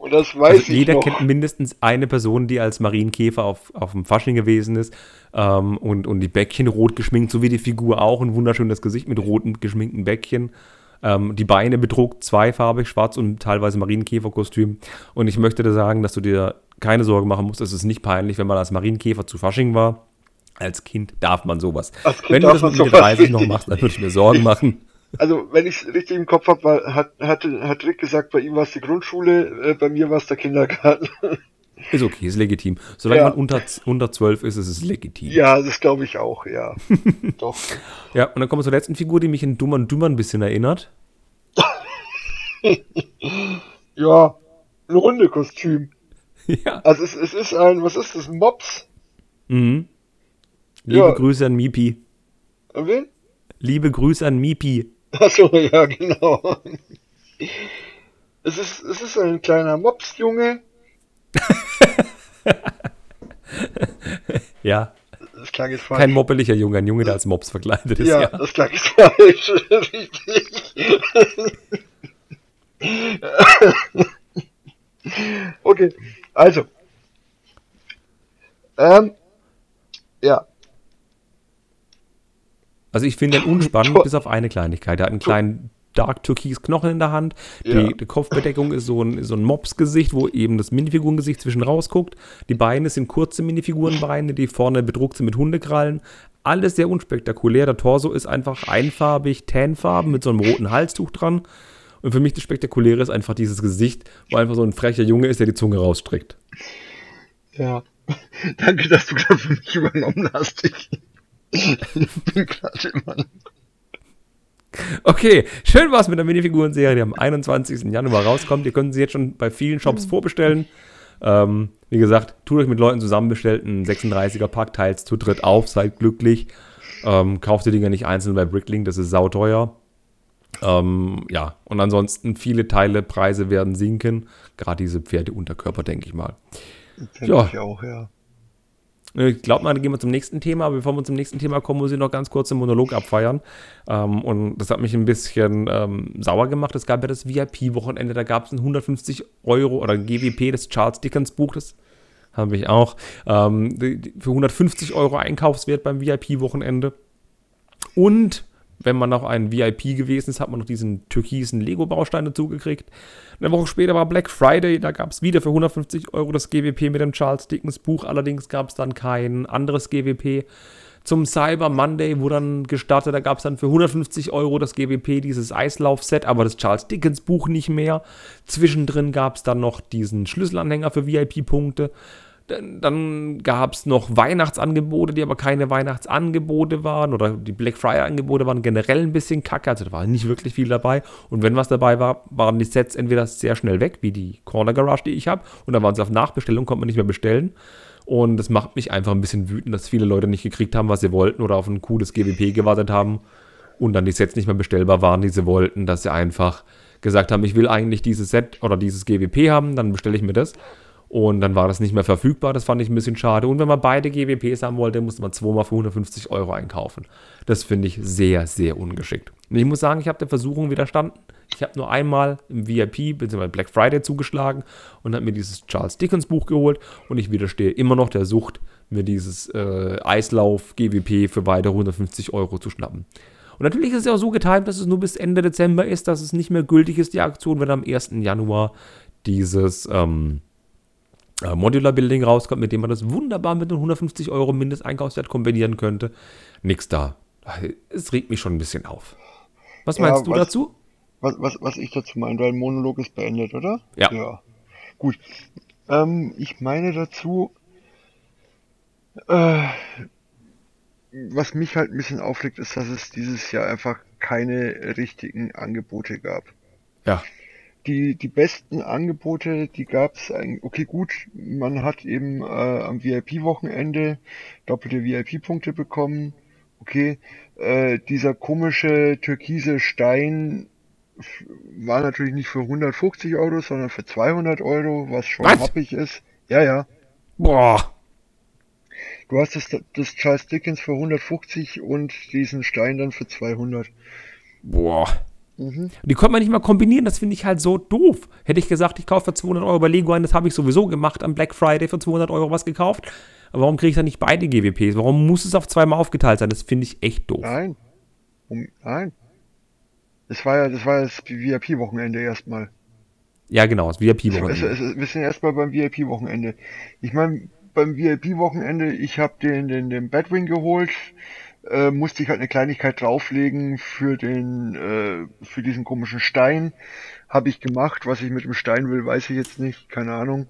Speaker 2: Und das weiß
Speaker 1: Also
Speaker 2: ich
Speaker 1: jeder
Speaker 2: noch.
Speaker 1: kennt mindestens eine Person, die als Marienkäfer auf, auf dem Fasching gewesen ist ähm, und, und die Bäckchen rot geschminkt, so wie die Figur auch, ein wunderschönes Gesicht mit roten geschminkten Bäckchen. Ähm, die Beine bedruckt, zweifarbig, schwarz und teilweise Marienkäferkostüm. Und ich möchte dir sagen, dass du dir keine Sorge machen musst. Es ist nicht peinlich, wenn man als Marienkäfer zu Fasching war. Als Kind darf man sowas. Wenn du das mit Mitte
Speaker 2: sowas,
Speaker 1: 30 noch machst, dann würde ich mir Sorgen machen.
Speaker 2: Also, wenn ich es richtig im Kopf habe, hat, hatte, hat Rick gesagt, bei ihm war es die Grundschule, äh, bei mir war es der Kindergarten.
Speaker 1: Ist okay, ist legitim. Solange
Speaker 2: Ja.
Speaker 1: man unter, unter 12 ist, ist es legitim.
Speaker 2: Ja, das glaube ich auch, ja. Doch.
Speaker 1: Ja, und dann kommen wir zur letzten Figur, die mich in Dummer und Dümmer ein bisschen erinnert.
Speaker 2: Ja, ein Hundekostüm.
Speaker 1: ja.
Speaker 2: Also es, es ist ein, was ist das, ein Mops?
Speaker 1: Mhm. Liebe
Speaker 2: Ja.
Speaker 1: Grüße an Mipi.
Speaker 2: An wen?
Speaker 1: Liebe Grüße an Mipi.
Speaker 2: Achso, ja, genau. Es ist, es ist ein kleiner Mopsjunge.
Speaker 1: Ja,
Speaker 2: Das klang jetzt falsch.
Speaker 1: kein moppeliger Junge, ein Junge, der als Mops verkleidet ist.
Speaker 2: ja,
Speaker 1: Ja.
Speaker 2: das klang jetzt falsch. Richtig. okay, also. Ähm, ja,
Speaker 1: Also ich finde ihn unspannend,
Speaker 2: Tor-
Speaker 1: bis auf eine Kleinigkeit. Er hat einen kleinen Dark Türkis Knochen in der Hand. Die,
Speaker 2: Ja.
Speaker 1: die Kopfbedeckung ist so ein, so ein Mops-Gesicht, wo eben das Minifigurengesicht zwischen rausguckt. Die Beine sind kurze Minifigurenbeine, die vorne bedruckt sind mit Hundekrallen. Alles sehr unspektakulär. Der Torso ist einfach einfarbig, tanfarben mit so einem roten Halstuch dran. Und für mich das Spektakuläre ist einfach dieses Gesicht, wo einfach so ein frecher Junge ist, der die Zunge rausstreckt.
Speaker 2: ja. Danke, dass du das für mich übernommen hast. Ich, ich bin gerade immer
Speaker 1: Okay, schön war's mit der Minifiguren-Serie, die am 21. Januar rauskommt. Ihr könnt sie jetzt schon bei vielen Shops vorbestellen. Ähm, wie gesagt, tut euch mit Leuten zusammen, bestellt einen 36er Pack, teilt zu dritt auf, seid glücklich. Ähm, kauft die Dinger nicht einzeln bei Bricklink, das ist sauteuer. Ähm, ja, und ansonsten viele Teile, Preise werden sinken. Gerade diese Pferdeunterkörper, denke ich mal.
Speaker 2: Denke
Speaker 1: Ja.
Speaker 2: ich auch, ja.
Speaker 1: Ich glaube mal, dann gehen wir zum nächsten Thema. Aber bevor wir zum nächsten Thema kommen, muss ich noch ganz kurz einen Monolog abfeiern. Ähm, und das hat mich ein bisschen ähm, sauer gemacht. Es gab ja das VIP-Wochenende, da gab es ein 150 Euro oder GWP, das Charles Dickens Buch, das habe ich auch, ähm, für 150 Euro Einkaufswert beim VIP-Wochenende. Und wenn man noch ein VIP gewesen ist, hat man noch diesen türkisen Lego-Baustein dazugekriegt. Eine Woche später war Black Friday, da gab es wieder für 150 Euro das GWP mit dem Charles Dickens Buch. Allerdings gab es dann kein anderes GWP. Zum Cyber Monday wurde dann gestartet, da gab es dann für 150 Euro das GWP, dieses Eislauf-Set, aber das Charles Dickens Buch nicht mehr. Zwischendrin gab es dann noch diesen Schlüsselanhänger für VIP-Punkte. Dann, gab es noch Weihnachtsangebote, die aber keine Weihnachtsangebote waren. Oder die Black Friday-Angebote waren generell ein bisschen kacke. Also da war nicht wirklich viel dabei. Und wenn was dabei war, waren die Sets entweder sehr schnell weg, wie die Corner Garage, die ich habe. Und dann waren sie auf Nachbestellung, konnte man nicht mehr bestellen. Und das macht mich einfach ein bisschen wütend, dass viele Leute nicht gekriegt haben, was sie wollten oder auf ein cooles GWP gewartet haben und dann die Sets nicht mehr bestellbar waren, die sie wollten, dass sie einfach gesagt haben, ich will eigentlich dieses Set oder dieses GWP haben, dann bestelle ich mir das. Und dann war das nicht mehr verfügbar, das fand ich ein bisschen schade. Und wenn man beide GWPs haben wollte, musste man zweimal für 150 Euro einkaufen. Das finde ich sehr, sehr ungeschickt. Und ich muss sagen, ich habe der Versuchung widerstanden. Ich habe nur einmal im VIP bzw. Black Friday zugeschlagen und habe mir dieses Charles Dickens Buch geholt und ich widerstehe immer noch der Sucht, mir dieses äh, Eislauf GWP für weitere 150 Euro zu schnappen. Und natürlich ist es ja auch so getimt, dass es nur bis Ende Dezember ist, dass es nicht mehr gültig ist, die Aktion, wenn am 1. Januar dieses ähm, äh, Modular Building rauskommt, mit dem man das wunderbar mit den 150 Euro Mindesteinkaufswert kombinieren könnte. Nix da. Es regt mich schon ein bisschen auf. Was
Speaker 2: Ja,
Speaker 1: meinst du
Speaker 2: was-
Speaker 1: dazu?
Speaker 2: Was, was, was ich dazu meine, dein Monolog ist beendet, oder?
Speaker 1: Ja.
Speaker 2: Ja. Gut. Ähm, ich meine dazu, äh, was mich halt ein bisschen aufregt, ist, dass es dieses Jahr einfach keine richtigen Angebote gab.
Speaker 1: Ja.
Speaker 2: Die, die besten Angebote, die gab es eigentlich, okay gut, man hat eben äh, am VIP-Wochenende doppelte VIP-Punkte bekommen. Okay, äh, dieser komische türkise Stein war natürlich nicht für 150 Euro, sondern für 200 Euro, was schon
Speaker 1: Was?
Speaker 2: happig ist. Ja, ja.
Speaker 1: Boah.
Speaker 2: Du hast das, das Charles Dickens für 150 und diesen Stein dann für 200.
Speaker 1: Boah.
Speaker 2: Mhm.
Speaker 1: Die konnte man nicht mal kombinieren, das finde ich halt so doof. Hätte ich gesagt, ich kaufe für 200 Euro bei Lego ein, das habe ich sowieso gemacht, am Black Friday für 200 Euro was gekauft. Aber warum kriege ich dann nicht beide GWPs? Warum muss es auf zweimal aufgeteilt sein? Das finde ich echt doof.
Speaker 2: Nein. Nein. Das war ja, das war das VIP-Wochenende erstmal.
Speaker 1: Ja, genau, das
Speaker 2: Es, es,
Speaker 1: VIP-Wochenende.
Speaker 2: es, wir sind erstmal beim VIP-Wochenende. Ich meine, beim VIP-Wochenende, ich habe den, den, den Batwing geholt, äh, musste ich halt eine Kleinigkeit drauflegen für den, äh, für diesen komischen Stein. Habe ich gemacht. Was ich mit dem Stein will, weiß ich jetzt nicht. Keine Ahnung.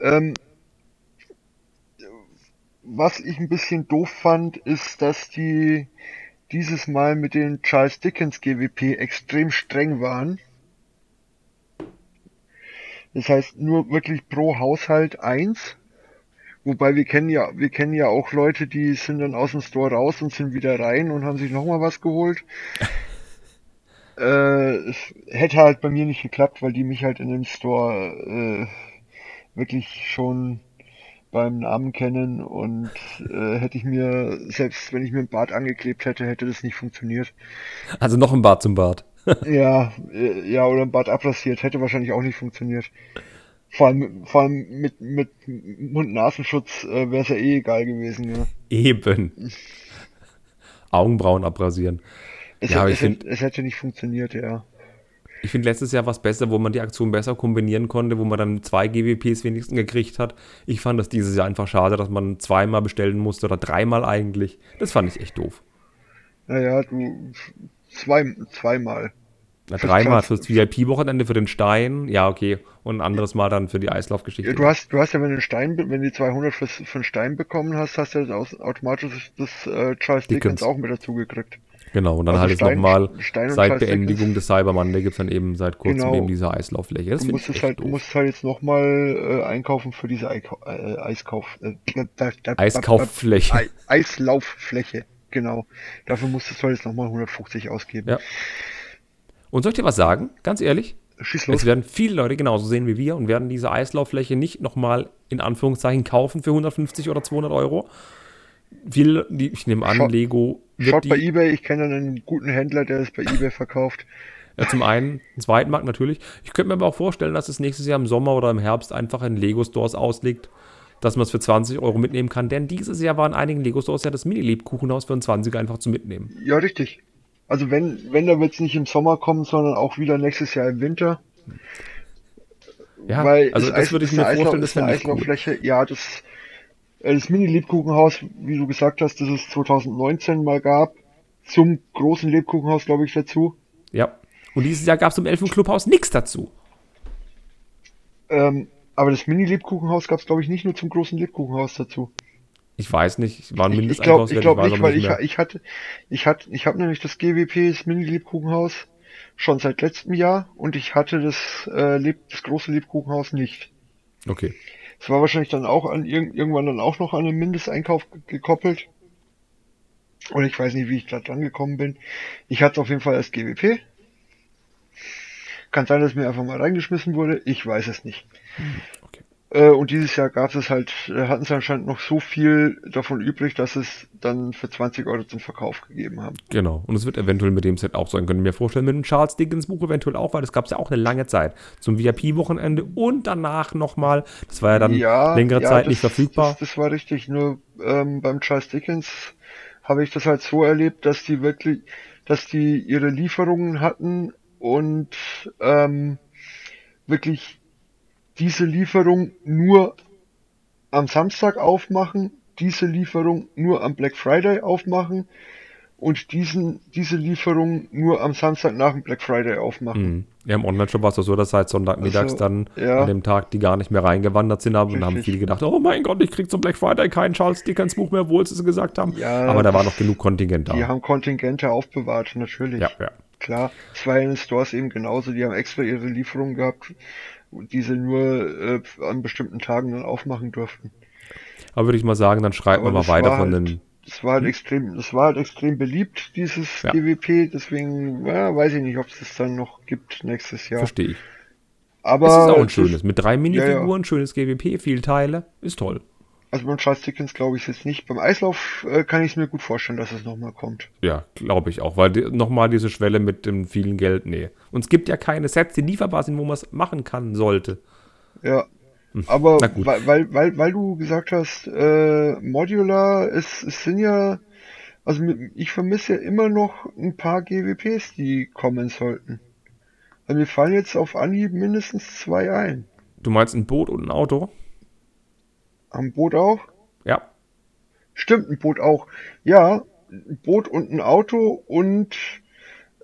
Speaker 2: Ähm, was ich ein bisschen doof fand, ist, dass die dieses Mal mit den Charles Dickens GWP extrem streng waren. Das heißt nur wirklich pro Haushalt eins. Wobei wir kennen ja, wir kennen ja auch Leute, die sind dann aus dem Store raus und sind wieder rein und haben sich nochmal was geholt. äh, es hätte halt bei mir nicht geklappt, weil die mich halt in dem Store äh, wirklich schon beim Namen kennen und äh, hätte ich mir, selbst wenn ich mir ein Bart angeklebt hätte, hätte das nicht funktioniert.
Speaker 1: Also noch ein Bart zum Bart
Speaker 2: ja, äh, ja, oder ein Bad abrasiert, hätte wahrscheinlich auch nicht funktioniert. Vor allem, vor allem mit, mit Mund-Nasenschutz äh, wäre es ja eh egal gewesen. Ja.
Speaker 1: Eben. Augenbrauen abrasieren.
Speaker 2: Es, ja, hätte, es, find, es hätte nicht funktioniert, ja.
Speaker 1: Ich finde letztes Jahr was besser, wo man die Aktion besser kombinieren konnte, wo man dann zwei GWPs wenigstens gekriegt hat. Ich fand das dieses Jahr einfach schade, dass man zweimal bestellen musste oder dreimal eigentlich. Das fand ich echt doof.
Speaker 2: Naja, du Zwei, zweimal.
Speaker 1: Na, dreimal fürs VIP-Wochenende für den Stein, ja, okay. Und ein anderes Mal dann für die Eislaufgeschichte.
Speaker 2: Du hast, du hast ja, wenn du den Stein, wenn du die 200 fürs, für den Stein bekommen hast, hast du ja das automatisch das äh, Charles Dickens. Dickens auch mit dazu gekriegt.
Speaker 1: Genau, und dann also halt Stein, jetzt nochmal seit Beendigung des Cyber Monday gibt es dann eben seit kurzem genau. eben diese Eislauffläche.
Speaker 2: Das du musst es halt, du musst halt jetzt nochmal äh, einkaufen für diese Eika äh, Eiskauf, äh,
Speaker 1: da, da, Eiskauffläche.
Speaker 2: Eislauffläche. Genau. Dafür musstest du jetzt nochmal 150 ausgeben.
Speaker 1: Ja. Und soll ich dir was sagen? Ganz ehrlich?
Speaker 2: Schieß los.
Speaker 1: Es werden viele Leute genauso sehen wie wir und werden diese Eislauffläche nicht nochmal in Anführungszeichen kaufen für 150 oder 200 Euro. Viel, ich nehme an, Schau, Lego.
Speaker 2: Schaut die, bei eBay, ich kenne einen guten Händler, der es bei eBay verkauft.
Speaker 1: Ja, zum einen, einen zweiten Markt natürlich. Ich könnte mir aber auch vorstellen, dass es nächstes Jahr im Sommer oder im Herbst einfach in Lego-Stores auslegt dass man es für 20 Euro mitnehmen kann. Denn dieses Jahr war in einigen Lego-Stores ja das Mini-Lebkuchenhaus für einen 20er einfach zu mitnehmen.
Speaker 2: Ja, richtig. Also wenn, wenn, da wird es nicht im Sommer kommen, sondern auch wieder nächstes Jahr im Winter.
Speaker 1: Ja, Weil also das, das würde ich mir vorstellen, das
Speaker 2: wäre Eislaufläche, cool. ja, das, äh, das Mini-Lebkuchenhaus, wie du gesagt hast, das es 2019 mal gab, zum großen Lebkuchenhaus, glaube ich, dazu.
Speaker 1: Ja. Und dieses Jahr gab es zum Elfenclubhaus nichts dazu.
Speaker 2: Ähm, aber das Mini-Lebkuchenhaus gab es, glaube ich, nicht nur zum großen Lebkuchenhaus dazu.
Speaker 1: Ich weiß nicht, war ein
Speaker 2: Mindesteinkauf. Ich glaube glaub nicht, weil ich, ich hatte, ich hatte, ich habe nämlich das GWP, das Mini-Lebkuchenhaus, schon seit letztem Jahr und ich hatte das, äh, Leb, das große Lebkuchenhaus nicht.
Speaker 1: Okay.
Speaker 2: Es war wahrscheinlich dann auch an irgendwann dann auch noch an den Mindesteinkauf gekoppelt. Und ich weiß nicht, wie ich da dran gekommen bin. Ich hatte auf jeden Fall das GWP kann sein, dass mir einfach mal reingeschmissen wurde. Ich weiß es nicht. Äh, und dieses Jahr gab es halt, äh, hatten sie anscheinend noch so viel davon übrig, dass es dann für 20 Euro zum Verkauf gegeben haben.
Speaker 1: Genau. Und es wird eventuell mit dem Set auch sein. Können mir vorstellen, mit dem Charles Dickens Buch eventuell auch, weil das gab es ja auch eine lange Zeit. Zum VIP-Wochenende und danach nochmal. Das war ja dann ja, längere ja, Zeit das, nicht verfügbar.
Speaker 2: Das, das war richtig. Nur ähm, beim Charles Dickens habe ich das halt so erlebt, dass die wirklich, dass die ihre Lieferungen hatten und ähm, wirklich diese Lieferung nur am Samstag aufmachen, diese Lieferung nur am Black Friday aufmachen und diesen, diese Lieferung nur am Samstag nach dem Black Friday aufmachen. Mhm.
Speaker 1: Ja, im Online-Shop war es so, dass seit Sonntagmittags also, dann ja. an dem Tag die gar nicht mehr reingewandert sind haben und haben viele gedacht, oh mein Gott, ich krieg zum Black Friday kein Charles Dickens Buch mehr, obwohl sie es gesagt haben. Ja, Aber da war noch genug Kontingent da.
Speaker 2: Die haben Kontingente aufbewahrt, natürlich.
Speaker 1: Ja, ja.
Speaker 2: Klar, es war in den Stores eben genauso, die haben extra ihre Lieferungen gehabt, die sie nur äh, an bestimmten Tagen dann aufmachen durften.
Speaker 1: Aber würde ich mal sagen, dann schreiben wir mal weiter von
Speaker 2: halt, den. Das war halt hm? extrem, das war halt extrem beliebt, dieses ja. GWP, deswegen ja, weiß ich nicht, ob es das dann noch gibt nächstes Jahr.
Speaker 1: Verstehe ich.
Speaker 2: Aber
Speaker 1: es ist auch ein schönes, mit drei Minifiguren, ja, ja. schönes GWP, viel Teile, ist toll.
Speaker 2: Also beim Charles Dickens glaube ich es jetzt nicht. Beim Eislauf äh, kann ich es mir gut vorstellen, dass es nochmal kommt.
Speaker 1: Ja, glaube ich auch, weil die, nochmal diese Schwelle mit dem vielen Geld, nee. Und es gibt ja keine Sets, die lieferbar sind, wo man es machen kann sollte.
Speaker 2: Ja. Hm. Aber weil, weil, weil, weil du gesagt hast, äh, Modular, es, es sind ja, also ich vermisse ja immer noch ein paar GWPs, die kommen sollten. Also mir fallen jetzt auf Anhieb mindestens zwei ein.
Speaker 1: Du meinst ein Boot und ein Auto?
Speaker 2: Am Boot auch?
Speaker 1: Ja.
Speaker 2: Stimmt, ein Boot auch. Ja, ein Boot und ein Auto und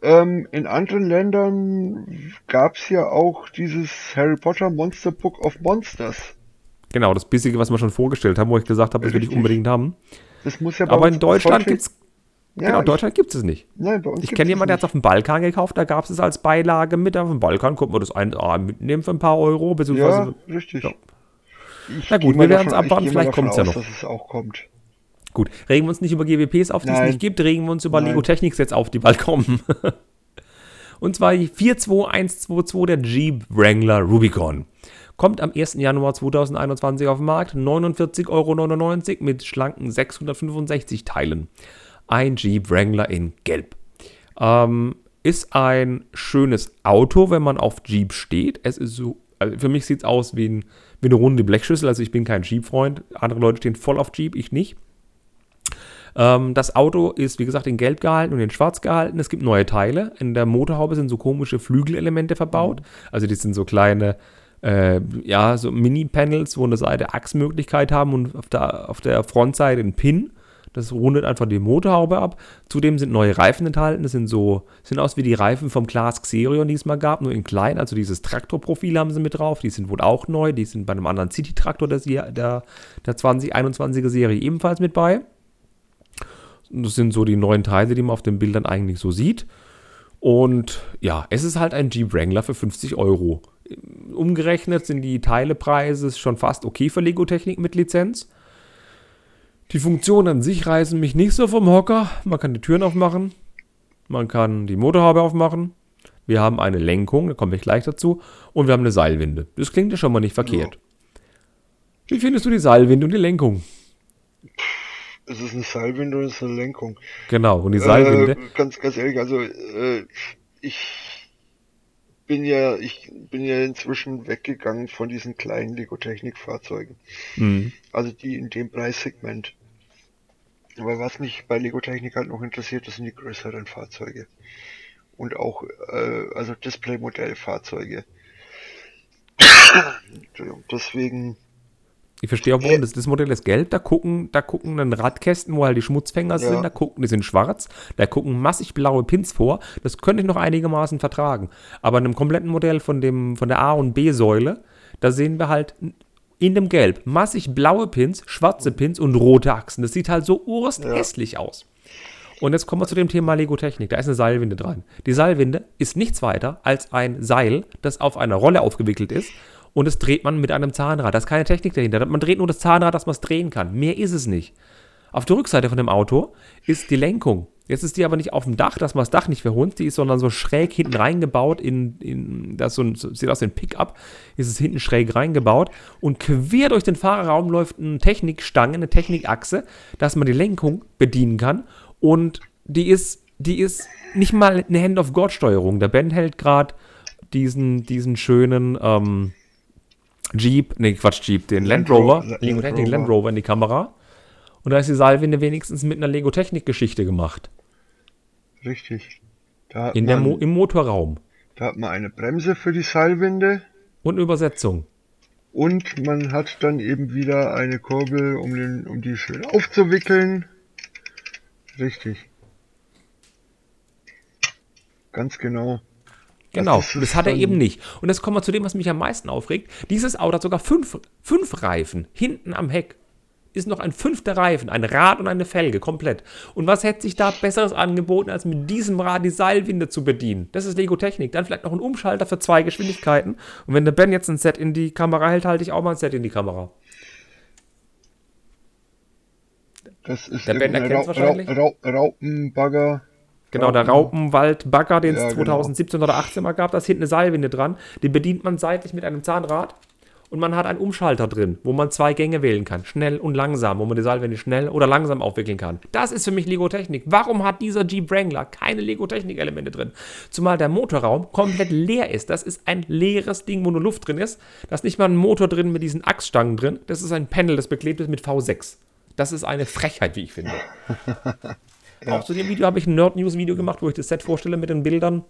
Speaker 2: ähm, in anderen Ländern gab's ja auch dieses Harry Potter Monster Book of Monsters.
Speaker 1: Genau, das bissige, was wir schon vorgestellt haben, wo ich gesagt habe, das will ich unbedingt haben.
Speaker 2: Das muss ja bei
Speaker 1: Aber
Speaker 2: uns
Speaker 1: in Deutschland
Speaker 2: vollständig-
Speaker 1: gibt es
Speaker 2: Ja,
Speaker 1: genau, in Deutschland gibt es nicht.
Speaker 2: Nein, bei uns
Speaker 1: Ich
Speaker 2: gibt's
Speaker 1: kenne jemanden, der hat
Speaker 2: es
Speaker 1: es auf dem Balkan gekauft, da gab es es als Beilage mit. Auf dem Balkan konnte man das ein, ah, mitnehmen für ein paar Euro, beziehungsweise.
Speaker 2: Ja, richtig.
Speaker 1: Ja.
Speaker 2: Ich
Speaker 1: Na gut, wir
Speaker 2: davon- ich
Speaker 1: abwarten, vielleicht
Speaker 2: davon
Speaker 1: kommt's ja noch.
Speaker 2: Dass es auch kommt.
Speaker 1: Gut, regen wir uns nicht über GWPs auf, die es
Speaker 2: Nein.
Speaker 1: nicht gibt, regen wir uns über
Speaker 2: Nein.
Speaker 1: Lego Technik-Sets auf, die bald kommen. Und zwar die 42122 der Jeep Wrangler Rubicon. Kommt am 1. Januar 2021 auf den Markt, 49,99 Euro mit schlanken 665 Teilen. Ein Jeep Wrangler in Gelb. Ähm, ist ein schönes Auto, wenn man auf Jeep steht. Es ist so, also für mich sieht es aus wie, ein, wie eine runde Blechschüssel. Also ich bin kein Jeep-Freund. Andere Leute stehen voll auf Jeep, ich nicht. Ähm, das Auto ist, wie gesagt, in Gelb gehalten und in Schwarz gehalten. Es gibt neue Teile. In der Motorhaube sind so komische Flügelelemente verbaut. Also die sind so kleine, äh, ja, so Mini-Panels, wo eine Seite Achsmöglichkeit haben und auf der, auf der Frontseite ein Pin. Das rundet einfach die Motorhaube ab. Zudem sind neue Reifen enthalten. Das sind so, sehen aus wie die Reifen vom Class Xerion, die es mal gab, nur in klein. Also dieses Traktorprofil haben sie mit drauf. Die sind wohl auch neu. Die sind bei einem anderen City-Traktor der, der, der 2021er Serie ebenfalls mit bei. Das sind so die neuen Teile, die man auf den Bildern eigentlich so sieht. Und ja, es ist halt ein Jeep Wrangler für 50 Euro. Umgerechnet sind die Teilepreise schon fast okay für Lego Technik mit Lizenz. Die Funktionen an sich reißen mich nicht so vom Hocker. Man kann die Türen aufmachen. Man kann die Motorhaube aufmachen. Wir haben eine Lenkung, da komme ich gleich dazu. Und wir haben eine Seilwinde. Das klingt ja schon mal nicht verkehrt. Wie findest du die Seilwinde und die Lenkung?
Speaker 2: Es ist eine Seilwinde und es ist eine Lenkung.
Speaker 1: Genau, und die Seilwinde.
Speaker 2: Äh, ganz, ganz ehrlich, also äh, ich bin ja, ich bin ja inzwischen weggegangen von diesen kleinen Lego-Technik-Fahrzeugen.
Speaker 1: Mhm.
Speaker 2: Also die in dem Preissegment. Aber was mich bei Lego Technik halt noch interessiert, das sind die größeren Fahrzeuge. Und auch, äh, also Display-Modell-Fahrzeuge. Entschuldigung, Deswegen,
Speaker 1: Ich verstehe auch, warum das, das Modell ist gelb. Da gucken, da gucken dann Radkästen, wo halt die Schmutzfänger
Speaker 2: Ja.
Speaker 1: sind. Da gucken, die sind schwarz. Da gucken massig blaue Pins vor. Das könnte ich noch einigermaßen vertragen. Aber in einem kompletten Modell von, dem, von der A- und B-Säule, da sehen wir halt in dem Gelb massig blaue Pins, schwarze Pins und rote Achsen. Das sieht halt so ursthässlich aus. Und jetzt kommen wir zu dem Thema Lego Technik. Da ist eine Seilwinde dran. Die Seilwinde ist nichts weiter als ein Seil, das auf einer Rolle aufgewickelt ist. Und das dreht man mit einem Zahnrad. Da ist keine Technik dahinter. Man dreht nur das Zahnrad, dass man es drehen kann. Mehr ist es nicht. Auf der Rückseite von dem Auto ist die Lenkung. Jetzt ist die aber nicht auf dem Dach, dass man das Dach nicht verhunzt. Die ist, sondern so schräg hinten reingebaut in, in das so ein, sieht aus wie ein Pickup, ist es hinten schräg reingebaut. Und quer durch den Fahrerraum läuft eine Technikstange, eine Technikachse, dass man die Lenkung bedienen kann. Und die ist, die ist nicht mal eine Hand-of-God-Steuerung. Der Ben hält gerade diesen, diesen schönen ähm, Jeep, nee, Quatsch, Jeep, den Land
Speaker 2: Land Ro-
Speaker 1: Rover,
Speaker 2: Land Rover.
Speaker 1: Land Rover in die Kamera. Und da ist die Seilwinde wenigstens mit einer Lego Technik-Geschichte gemacht.
Speaker 2: richtig.
Speaker 1: In der
Speaker 2: man,
Speaker 1: Mo Im Motorraum.
Speaker 2: da hat man eine Bremse für die Seilwinde
Speaker 1: Und eine Übersetzung.
Speaker 2: und man hat dann eben wieder eine Kurbel, um, den, um die schön aufzuwickeln. Richtig. Ganz genau.
Speaker 1: Genau,
Speaker 2: ist
Speaker 1: das, hat er eben nicht. Und jetzt kommen wir zu dem, was mich am meisten aufregt. Dieses Auto hat sogar fünf, fünf Reifen hinten am Heck. Ist noch ein fünfter Reifen, ein Rad und eine Felge, komplett. Und was hätte sich da Besseres angeboten, als mit diesem Rad die Seilwinde zu bedienen? Das ist Lego Technik. Dann vielleicht noch ein Umschalter für zwei Geschwindigkeiten. Und wenn der Ben jetzt ein Set in die Kamera hält, halte ich auch mal ein Set in die Kamera.
Speaker 2: Das ist
Speaker 1: Der Ben erkennt's
Speaker 2: Rau-
Speaker 1: wahrscheinlich.
Speaker 2: Rau- Rau- Raupenbagger.
Speaker 1: Genau, der Raupenwald-Bagger, den es
Speaker 2: Ja, genau.
Speaker 1: 2017 oder 18 mal gab, da ist hinten eine Seilwinde dran. Den bedient man seitlich mit einem Zahnrad. Und man hat einen Umschalter drin, wo man zwei Gänge wählen kann. Schnell und langsam, wo man die Seilwinde schnell oder langsam aufwickeln kann. Das ist für mich Lego-Technik. Warum hat dieser Jeep Wrangler keine Lego-Technik-Elemente drin? Zumal der Motorraum komplett leer ist. Das ist ein leeres Ding, wo nur Luft drin ist. Da ist nicht mal ein Motor drin mit diesen Achsstangen drin. Das ist ein Panel, das beklebt ist mit V6. Das ist eine Frechheit, wie ich finde. Auch zu dem Video habe ich ein Nerd-News-Video gemacht, wo ich das Set vorstelle mit den Bildern.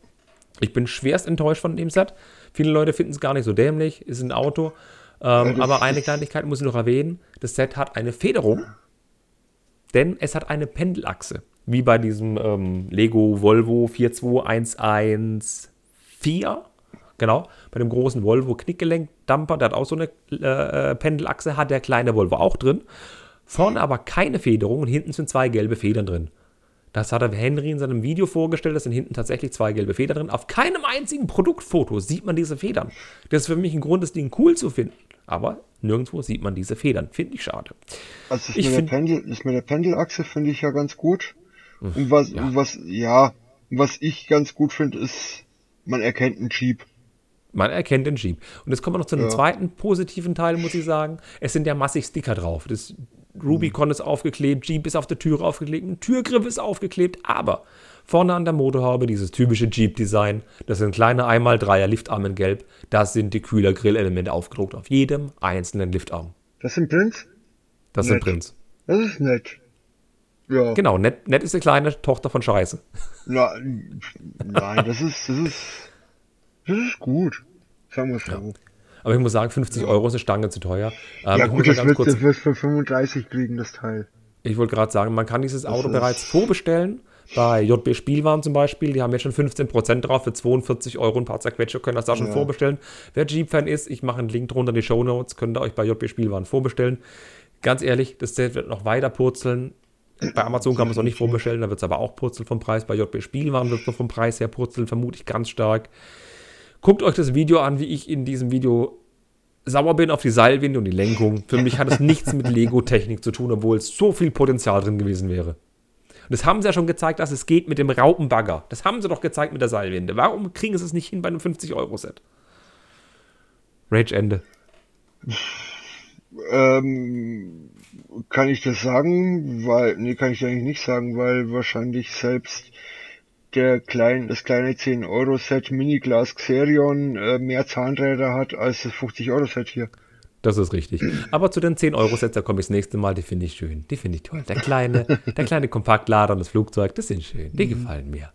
Speaker 1: Ich bin schwerst enttäuscht von dem Set. Viele Leute finden es gar nicht so dämlich, ist ein Auto. Ähm, aber eine Kleinigkeit muss ich noch erwähnen. Das Set hat eine Federung, denn es hat eine Pendelachse. Wie bei diesem ähm, Lego Volvo 42114. Genau, bei dem großen Volvo Knickgelenkdamper, der hat auch so eine äh, Pendelachse, hat der kleine Volvo auch drin. Vorne aber keine Federung und hinten sind zwei gelbe Federn drin. Das hat er Henry in seinem Video vorgestellt, da sind hinten tatsächlich zwei gelbe Federn drin. Auf keinem einzigen Produktfoto sieht man diese Federn. Das ist für mich ein Grund, das Ding cool zu finden. Aber nirgendwo sieht man diese Federn. Finde ich schade.
Speaker 2: Also das,
Speaker 1: Ich
Speaker 2: mit, der Pendel, das mit der Pendelachse finde ich ja ganz gut. Und was,
Speaker 1: ja.
Speaker 2: und was, ja, was ich ganz gut finde, ist, man erkennt einen Jeep.
Speaker 1: Man erkennt den Jeep. Und jetzt kommen wir noch zu einem
Speaker 2: Ja.
Speaker 1: zweiten positiven Teil, muss ich sagen. Es sind ja massig Sticker drauf. Das Rubicon ist aufgeklebt, Jeep ist auf der Türe aufgeklebt, ein Türgriff ist aufgeklebt, aber vorne an der Motorhaube dieses typische Jeep-Design, das sind kleine 1x3er Liftarme in Gelb, das sind die Kühler-Grillelemente aufgedruckt auf jedem einzelnen Liftarm.
Speaker 2: Das sind Prinz?
Speaker 1: Das sind
Speaker 2: Nett.
Speaker 1: Prinz.
Speaker 2: Das ist nett. Ja.
Speaker 1: Genau, nett, nett ist die kleine Tochter von Scheiße.
Speaker 2: Na, nein, das ist, das ist, das ist gut. Sagen wir es so.
Speaker 1: Aber ich muss sagen, 50 Euro ist eine Stange zu teuer. Ähm,
Speaker 2: Ja gut, das wird,
Speaker 1: kurz-
Speaker 2: das für 35 kriegen, das Teil.
Speaker 1: Ich wollte gerade sagen, man kann dieses Auto bereits vorbestellen. Bei JB Spielwaren zum Beispiel, die haben jetzt schon 15% drauf für 42 Euro ein paar zerquetsche, können das da schon
Speaker 2: Ja.
Speaker 1: vorbestellen. Wer Jeep-Fan ist, ich mache einen Link drunter in die Show Notes, könnt ihr euch bei JB Spielwaren vorbestellen. Ganz ehrlich, das Set wird noch weiter purzeln. Bei Amazon kann man es noch nicht vorbestellen, da wird es aber auch purzeln vom Preis. Bei JB Spielwaren wird es noch vom Preis her purzeln, vermute ich ganz stark. Guckt euch das Video an, wie ich in diesem Video sauer bin auf die Seilwinde und die Lenkung. Für mich hat es nichts mit Lego-Technik zu tun, obwohl es so viel Potenzial drin gewesen wäre. Und das haben sie ja schon gezeigt, dass es geht mit dem Raupenbagger. Das haben sie doch gezeigt mit der Seilwinde. Warum kriegen sie es nicht hin bei einem 50-Euro-Set? Rage Ende.
Speaker 2: Ähm, kann ich das sagen? Weil, nee, kann ich eigentlich nicht sagen, weil wahrscheinlich selbst der klein, das kleine 10 Euro Set Miniglas Xerion äh, mehr Zahnräder hat als das 50 Euro Set hier.
Speaker 1: Das ist richtig. Aber zu den 10-Euro-Sets, da komme ich das nächste Mal, die finde ich schön. Die finde ich toll. Der kleine, der kleine Kompaktlader und das Flugzeug, das sind schön. Die gefallen mir.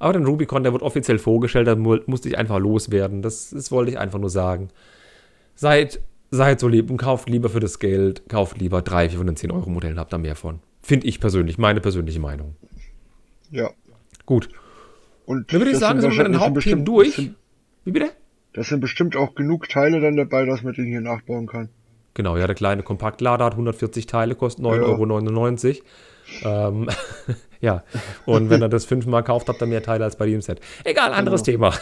Speaker 1: Aber den Rubicon, der wird offiziell vorgestellt, da mu- musste ich einfach loswerden. Das, das wollte ich einfach nur sagen. Seid, seid so lieb und kauft lieber für das Geld, kauft lieber drei, vier von den 10-Euro-Modellen, habt da mehr von. Finde ich persönlich, meine persönliche Meinung.
Speaker 2: Ja.
Speaker 1: Gut.
Speaker 2: Und
Speaker 1: Dann würde ich sagen, sind wir mit den Hauptthemen durch.
Speaker 2: Sind,
Speaker 1: Wie bitte?
Speaker 2: das sind bestimmt auch genug Teile dann dabei, dass man den hier nachbauen kann.
Speaker 1: Genau, ja, der kleine Kompaktlader hat 140 Teile, kostet
Speaker 2: Ja.
Speaker 1: 9,99 Euro. Ähm, ja, und wenn ihr das fünfmal kauft, habt ihr mehr Teile als bei dem Set. Egal, anderes Thema.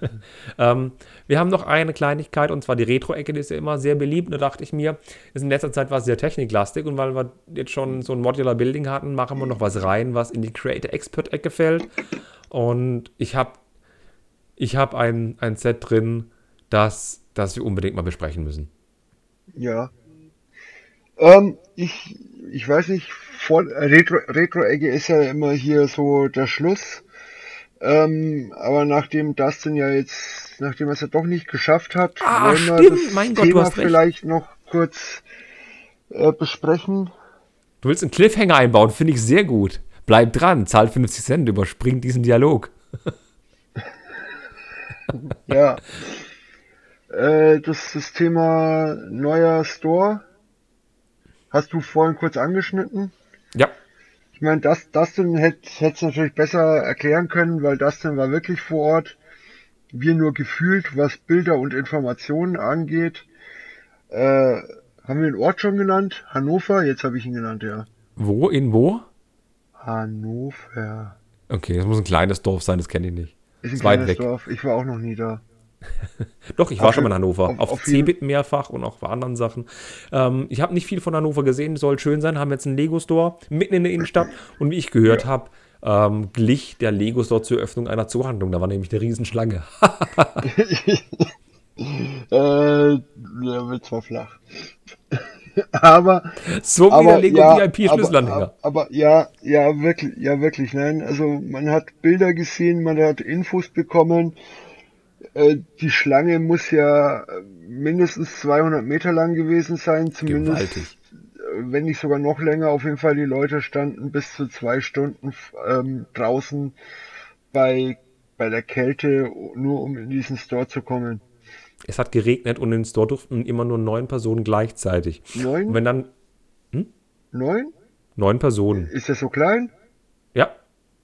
Speaker 1: ähm, wir haben noch eine Kleinigkeit, und zwar die Retro-Ecke, die ist ja immer sehr beliebt. Da dachte ich mir, ist in letzter Zeit was sehr techniklastig und weil wir jetzt schon so ein Modular Building hatten, machen wir noch was rein, was in die Creator Expert-Ecke fällt. Und ich habe ich hab ein, ein Set drin, das, das wir unbedingt mal besprechen müssen.
Speaker 2: Ja. Ähm, ich, ich weiß nicht, voll, Retro, Retro-Ecke ist ja immer hier so der Schluss. Ähm, aber nachdem Dustin ja jetzt, nachdem er es ja doch nicht geschafft hat,
Speaker 1: Ah,
Speaker 2: wollen wir
Speaker 1: stimmt.
Speaker 2: das
Speaker 1: Mein Gott, du
Speaker 2: Thema
Speaker 1: recht.
Speaker 2: vielleicht noch kurz äh, besprechen.
Speaker 1: Du willst einen Cliffhanger einbauen, finde ich sehr gut. Bleib dran, zahl 50 Cent, überspring diesen Dialog.
Speaker 2: Ja. äh, das, das Thema neuer Store hast du vorhin kurz angeschnitten.
Speaker 1: Ja,
Speaker 2: Ich meine, das, Dustin hätte es natürlich besser erklären können, weil Dustin war wirklich vor Ort. Wir nur gefühlt, was Bilder und Informationen angeht. Äh, haben wir den Ort schon genannt? Hannover? Jetzt habe ich ihn genannt, ja.
Speaker 1: wo, in wo?
Speaker 2: Hannover.
Speaker 1: Okay, das muss ein kleines Dorf sein, das kenne ich nicht.
Speaker 2: Ist ein
Speaker 1: weit
Speaker 2: kleines
Speaker 1: weg.
Speaker 2: Dorf. Ich war auch noch nie da.
Speaker 1: Doch, ich war
Speaker 2: Auf
Speaker 1: schon mal in Hannover.
Speaker 2: auf-
Speaker 1: Auf, Cebit mehrfach und auch bei anderen Sachen. Ähm, ich habe nicht viel von Hannover gesehen, soll schön sein. Haben jetzt einen Lego-Store mitten in der Innenstadt. Und wie ich gehört habe, ähm, glich der Lego-Store zur Öffnung einer Zoohandlung. Da war nämlich eine Riesenschlange.
Speaker 2: Äh, der wird zwar flach. aber
Speaker 1: so wie
Speaker 2: aber
Speaker 1: der Lego
Speaker 2: ja,
Speaker 1: VIP-Schlüsselanhänger.
Speaker 2: Aber, aber ja, ja, wirklich, ja, wirklich, nein. Also man hat Bilder gesehen, man hat Infos bekommen. Äh, die Schlange muss ja äh, mindestens 200 Meter lang gewesen sein, zumindest,
Speaker 1: Gewaltig.
Speaker 2: äh, wenn nicht sogar noch länger. Auf jeden Fall, die Leute standen bis zu zwei Stunden ähm, draußen bei, bei der Kälte, nur um in diesen Store zu kommen.
Speaker 1: Es hat geregnet und in den Store durften immer nur neun Personen gleichzeitig. Und
Speaker 2: Neun?
Speaker 1: wenn dann
Speaker 2: Neun?
Speaker 1: neun Personen.
Speaker 2: Ist das so klein?
Speaker 1: Ja,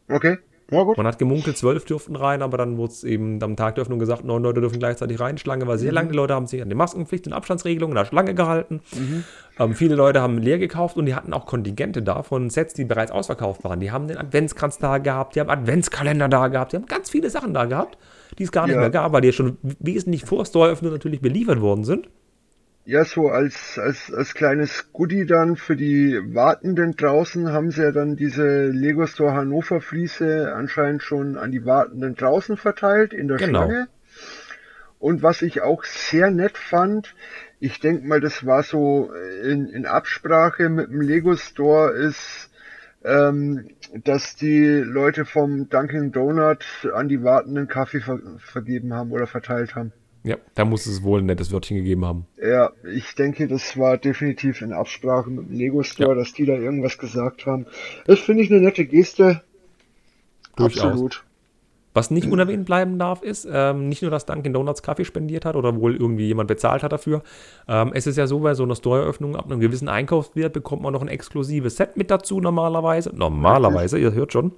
Speaker 2: Okay.
Speaker 1: Ja, gut. Man hat gemunkelt, zwölf dürften rein, aber dann wurde es eben am Tag der Öffnung gesagt, neun Leute dürfen gleichzeitig rein. Schlange war sehr mhm. lang. Die Leute haben sich an die Maskenpflicht und Abstandsregelungen in der Schlange gehalten. Mhm. Ähm, viele Leute haben leer gekauft und die hatten auch Kontingente da von Sets, die bereits ausverkauft waren. Die haben den Adventskranz da gehabt, die haben Adventskalender da gehabt, die haben ganz viele Sachen da gehabt, die es gar nicht ja. mehr gab, weil die schon wesentlich vor Store-Öffnung natürlich beliefert worden sind
Speaker 2: ja, so als, als, als kleines Goodie dann für die Wartenden draußen haben sie ja dann diese Lego Store Hannover Fliese anscheinend schon an die Wartenden draußen verteilt in der genau. Schlange. Und was ich auch sehr nett fand, ich denke mal, das war so in, in Absprache mit dem Lego Store, ist, ähm, dass die Leute vom Dunkin' Donut an die Wartenden Kaffee ver vergeben haben oder verteilt haben.
Speaker 1: Ja, da muss es wohl ein nettes Wörtchen gegeben haben.
Speaker 2: Ja, ich denke, das war definitiv in Absprache mit dem Lego Store, ja. dass die da irgendwas gesagt haben. Das finde ich eine nette Geste.
Speaker 1: Durchaus. Absolut. Was nicht unerwähnt bleiben darf, ist, ähm, nicht nur, dass Dunkin' Donuts Kaffee spendiert hat oder wohl irgendwie jemand bezahlt hat dafür. Ähm, es ist ja so, bei so einer Steueröffnung ab einem gewissen Einkaufswert bekommt man noch ein exklusives Set mit dazu normalerweise. Normalerweise, ihr hört schon.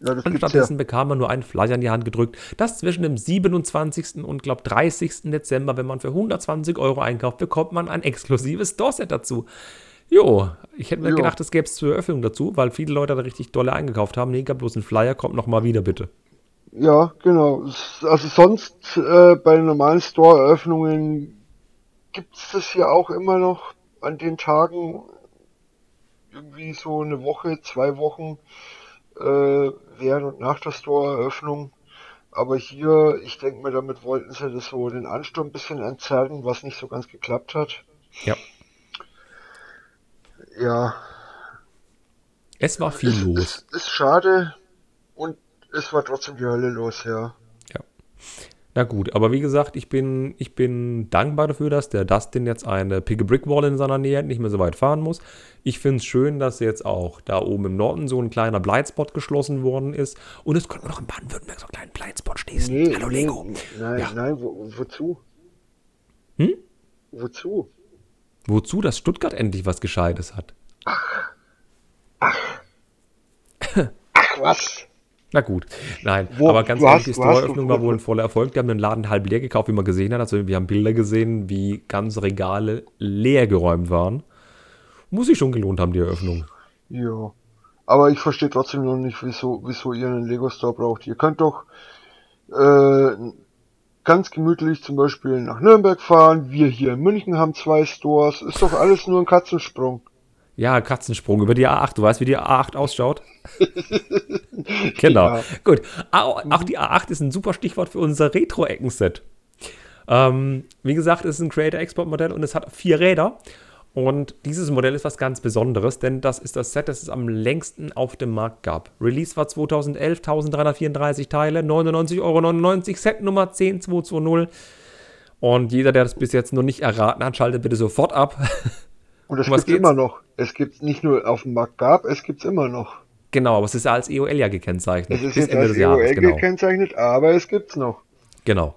Speaker 1: Ja, und stattdessen ja. bekam man nur einen Flyer in die Hand gedrückt, dass zwischen dem 27. und, glaube 30. Dezember, wenn man für 120 Euro einkauft, bekommt man ein exklusives Store-Set dazu. Jo, ich hätte mir jo. gedacht, das gäbe es zur Eröffnung dazu, weil viele Leute da richtig dolle eingekauft haben. Nee, gab bloß einen Flyer, kommt nochmal wieder, bitte.
Speaker 2: Ja, genau. Also sonst äh, bei normalen Store-Eröffnungen gibt es das ja auch immer noch an den Tagen irgendwie so eine Woche, zwei Wochen äh, während und nach der Store-Eröffnung. Aber hier, ich denke mir, damit wollten sie das so den Ansturm ein bisschen entzerren, was nicht so ganz geklappt hat.
Speaker 1: Ja.
Speaker 2: Ja.
Speaker 1: Es war viel
Speaker 2: es,
Speaker 1: los.
Speaker 2: Ist, ist schade und es war trotzdem die Hölle los, ja.
Speaker 1: Ja. Na gut, aber wie gesagt, ich bin, ich bin dankbar dafür, dass der Dustin jetzt eine Pick Brick Wall in seiner Nähe hat, nicht mehr so weit fahren muss. Ich finde es schön, dass jetzt auch da oben im Norden so ein kleiner Bleitspot geschlossen worden ist. Und es könnte noch in Baden-Württemberg so einen kleinen Bleitspot schließen. Nee, Hallo Lego.
Speaker 2: Nee, nein, ja. nein, wo, wozu?
Speaker 1: Hm?
Speaker 2: Wozu?
Speaker 1: Wozu, dass Stuttgart endlich was Gescheites hat?
Speaker 2: Ach. Ach. Ach was?
Speaker 1: Na gut, nein, Wo, aber ganz ehrlich, die Store-Öffnung war wohl ein voller Erfolg. Die haben den Laden halb leer gekauft, wie man gesehen hat. Also wir haben Bilder gesehen, wie ganze Regale leer geräumt waren. Muss sich schon gelohnt haben, die Eröffnung.
Speaker 2: Ja. Aber ich verstehe trotzdem noch nicht, wieso, wieso ihr einen Lego-Store braucht. Ihr könnt doch äh, ganz gemütlich zum Beispiel nach Nürnberg fahren. Wir hier in München haben zwei Stores. Ist doch alles nur ein Katzensprung.
Speaker 1: Ja, Katzensprung über die A8. Du weißt, wie die A8 ausschaut? genau. Ja. Gut. Auch die A8 ist ein super Stichwort für unser Retro-Ecken-Set. Ähm, wie gesagt, es ist ein Creator-Export-Modell und es hat vier Räder. Und dieses Modell ist was ganz Besonderes, denn das ist das Set, das es am längsten auf dem Markt gab. Release war 2011, 1334 Teile, 99,99 Euro, Set Nummer 10220. Und jeder, der das bis jetzt noch nicht erraten hat, schaltet bitte sofort ab.
Speaker 2: Und es gibt immer noch. Es gibt nicht nur auf dem Markt gab, es gibt es immer noch.
Speaker 1: Genau, aber es ist ja als EOL ja gekennzeichnet.
Speaker 2: Es ist Ende als EOL Jahres, genau. gekennzeichnet, aber es gibt es noch.
Speaker 1: Genau.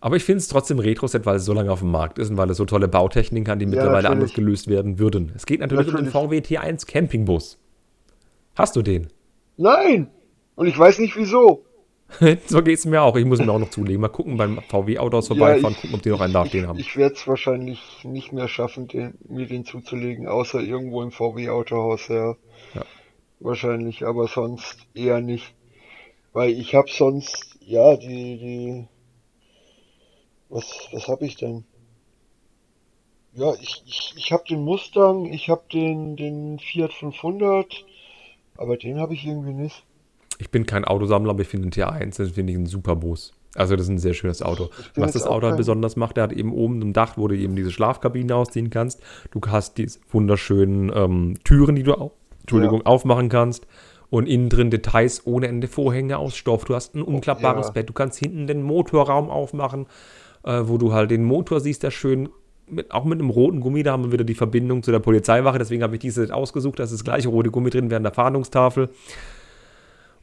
Speaker 1: Aber ich finde es trotzdem Retro-Set, weil es so lange auf dem Markt ist und weil es so tolle Bautechniken hat, die ja, mittlerweile natürlich. anders gelöst werden würden. Es geht natürlich, natürlich. um den VW T1 Campingbus. Hast du den?
Speaker 2: Nein! Und ich weiß nicht wieso.
Speaker 1: so geht es mir auch. Ich muss mir auch noch zulegen. Mal gucken, beim VW-Autos vorbeifahren, ja, gucken, ob die noch einen dastehen haben.
Speaker 2: Ich werde es wahrscheinlich nicht mehr schaffen, den, mir den zuzulegen, außer irgendwo im VW-Autohaus, ja. ja. Wahrscheinlich, aber sonst eher nicht. Weil ich habe sonst, ja, die, die, was, was habe ich denn? Ja, ich, ich, ich habe den Mustang, ich habe den, den Fiat 500, aber den habe ich irgendwie nicht.
Speaker 1: Ich bin kein Autosammler, aber ich finde den T1, das finde ich ein super Bus. Also das ist ein sehr schönes Auto. Was das Auto halt besonders macht, der hat eben oben im Dach, wo du eben diese Schlafkabine ausziehen kannst. Du hast diese wunderschönen ähm, Türen, die du Entschuldigung, ja. aufmachen kannst. Und innen drin Details ohne Ende Vorhänge aus Stoff. Du hast ein umklappbares ja. Bett. Du kannst hinten den Motorraum aufmachen, äh, wo du halt den Motor siehst, der schön mit, auch mit einem roten Gummi, da haben wir wieder die Verbindung zu der Polizeiwache, deswegen habe ich diese ausgesucht, da ist das gleiche rote Gummi drin während der Fahndungstafel.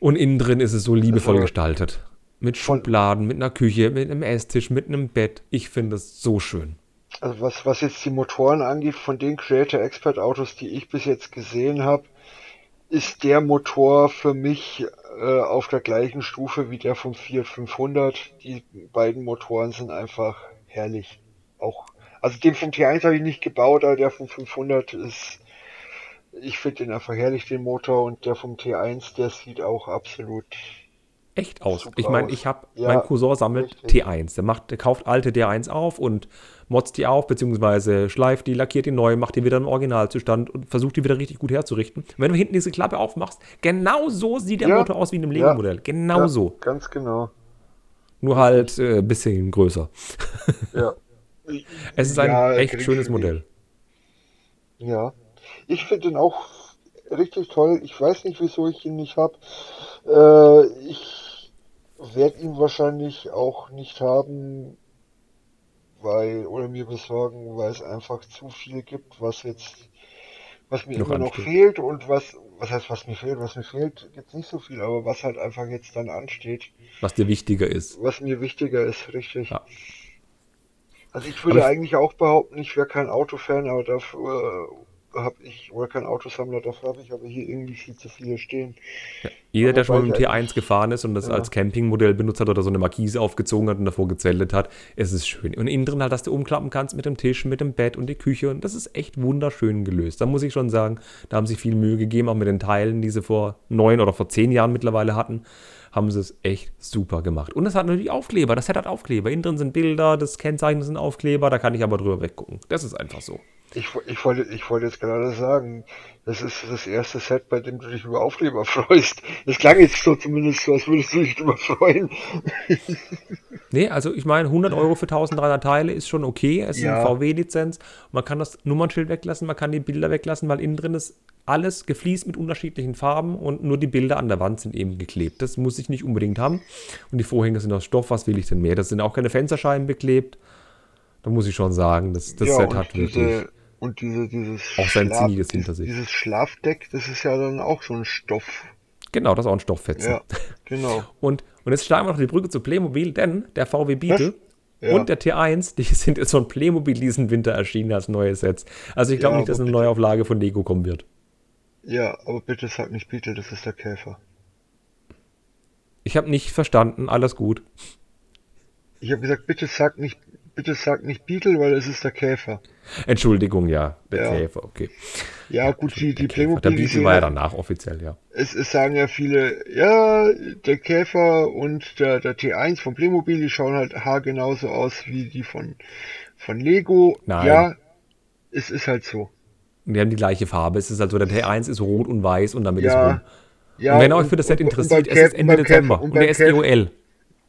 Speaker 1: Und innen drin ist es so liebevoll also, gestaltet. Mit Schubladen, mit einer Küche, mit einem Esstisch, mit einem Bett. Ich finde es so schön.
Speaker 2: Also was, was jetzt die Motoren angeht, von den Creator Expert Autos, die ich bis jetzt gesehen habe, ist der Motor für mich äh, auf der gleichen Stufe wie der vom Fiat 500. Die beiden Motoren sind einfach herrlich. Auch, also den vom T1 habe ich nicht gebaut, aber der vom 500 ist, ich finde den einfach herrlich, den Motor, und der vom T1, der sieht auch absolut
Speaker 1: echt aus.
Speaker 2: Super
Speaker 1: Ich meine, ich habe,
Speaker 2: Ja,
Speaker 1: mein Cousin sammelt
Speaker 2: richtig.
Speaker 1: T1. Der macht, der kauft alte T1 auf und motzt die auf, beziehungsweise schleift die, lackiert die neu, macht die wieder im Originalzustand und versucht die wieder richtig gut herzurichten. Und wenn du hinten diese Klappe aufmachst, genau so sieht der
Speaker 2: Ja.
Speaker 1: Motor aus wie in einem Lego-Modell. Genau
Speaker 2: Ja,
Speaker 1: so.
Speaker 2: Ganz genau.
Speaker 1: Nur halt äh, ein bisschen größer.
Speaker 2: Ja.
Speaker 1: Es ist ein echt schönes Modell.
Speaker 2: Ja. Ich finde den auch richtig toll. Ich weiß nicht, wieso ich ihn nicht habe. Äh, ich werde ihn wahrscheinlich auch nicht haben, weil, oder mir besorgen, weil es einfach zu viel gibt, was jetzt, was mir
Speaker 1: Noch
Speaker 2: immer noch
Speaker 1: ansteht.
Speaker 2: fehlt und was, was heißt, was mir fehlt? Was mir fehlt, gibt's nicht so viel, aber was halt einfach jetzt dann ansteht,
Speaker 1: Was dir wichtiger ist.
Speaker 2: was mir wichtiger ist, richtig.
Speaker 1: Ja.
Speaker 2: Also ich würde
Speaker 1: Aber ich-
Speaker 2: eigentlich auch behaupten, ich wäre kein Autofan, aber dafür habe ich, oder kein Autosammler, dafür habe ich aber hier irgendwie viel zu viele stehen.
Speaker 1: Jeder, der
Speaker 2: Aber
Speaker 1: schon
Speaker 2: weil
Speaker 1: mit dem
Speaker 2: ich
Speaker 1: T1
Speaker 2: eigentlich-
Speaker 1: gefahren ist und das
Speaker 2: Ja.
Speaker 1: als Campingmodell benutzt hat oder so eine Markise aufgezogen hat und davor gezeltet hat, es ist schön. Und innen drin halt, dass du umklappen kannst mit dem Tisch, mit dem Bett und die Küche und das ist echt wunderschön gelöst. Da muss ich schon sagen, da haben sie viel Mühe gegeben, auch mit den Teilen, die sie vor neun oder vor zehn Jahren mittlerweile hatten, haben sie es echt super gemacht. Und es hat natürlich Aufkleber, das Set hat Aufkleber. Innen drin sind Bilder, das Kennzeichen sind Aufkleber, da kann ich aber drüber weggucken. Das ist einfach so.
Speaker 2: Ich, ich wollte, ich wollte jetzt gerade sagen, das ist das erste Set, bei dem du dich über Aufkleber freust. Das klang jetzt so zumindest so, als würdest du dich drüber freuen.
Speaker 1: Nee, also ich meine, 100 Euro für 1300 Teile ist schon okay. Es ist
Speaker 2: Ja.
Speaker 1: eine VW-Lizenz. Man kann das Nummernschild weglassen, man kann die Bilder weglassen, weil innen drin ist alles gefliest mit unterschiedlichen Farben und nur die Bilder an der Wand sind eben geklebt. Das muss ich nicht unbedingt haben. Und die Vorhänge sind aus Stoff, was will ich denn mehr? Das sind auch keine Fensterscheiben beklebt. Da muss ich schon sagen, das, das
Speaker 2: ja,
Speaker 1: Set hat
Speaker 2: diese,
Speaker 1: wirklich.
Speaker 2: Und diese, dieses
Speaker 1: Auch sein
Speaker 2: Schlaf-
Speaker 1: Zinniges hinter sich.
Speaker 2: Dieses Schlafdeck, das ist ja dann auch so ein Stoff.
Speaker 1: Genau, das ist auch ein Stofffetzen.
Speaker 2: Ja, genau.
Speaker 1: Und, und jetzt schlagen wir noch die Brücke zu Playmobil, denn der VW Beetle
Speaker 2: Ja.
Speaker 1: und der T1, die sind jetzt von Playmobil diesen Winter erschienen als neue Sets. Also ich glaube
Speaker 2: Ja,
Speaker 1: nicht, dass eine
Speaker 2: bitte.
Speaker 1: Neuauflage von Lego kommen wird.
Speaker 2: Ja, aber bitte sag nicht Beetle, das ist der Käfer.
Speaker 1: Ich habe nicht verstanden, alles gut.
Speaker 2: Ich habe gesagt, bitte sag nicht, bitte sag nicht Beetle, weil es ist der Käfer.
Speaker 1: Entschuldigung, ja, der
Speaker 2: Ja.
Speaker 1: Käfer, okay.
Speaker 2: Ja, gut, die, die. Playmobil,
Speaker 1: Der Beetle war ja danach offiziell, ja.
Speaker 2: Es, es sagen ja viele, ja, der Käfer und der, der T1 von Playmobil, die schauen halt haargenauso aus wie die von, von Lego.
Speaker 1: Nein.
Speaker 2: Ja, es ist halt so.
Speaker 1: Und die haben die gleiche Farbe. Es ist also, der T1 ist rot und weiß und damit ist
Speaker 2: Ja,
Speaker 1: rum.
Speaker 2: Ja,
Speaker 1: und wenn euch für das Set
Speaker 2: und- und
Speaker 1: interessiert, es ist Ende Dezember
Speaker 2: Käfer-
Speaker 1: und,
Speaker 2: beim
Speaker 1: der ist
Speaker 2: Käfer-
Speaker 1: EOL.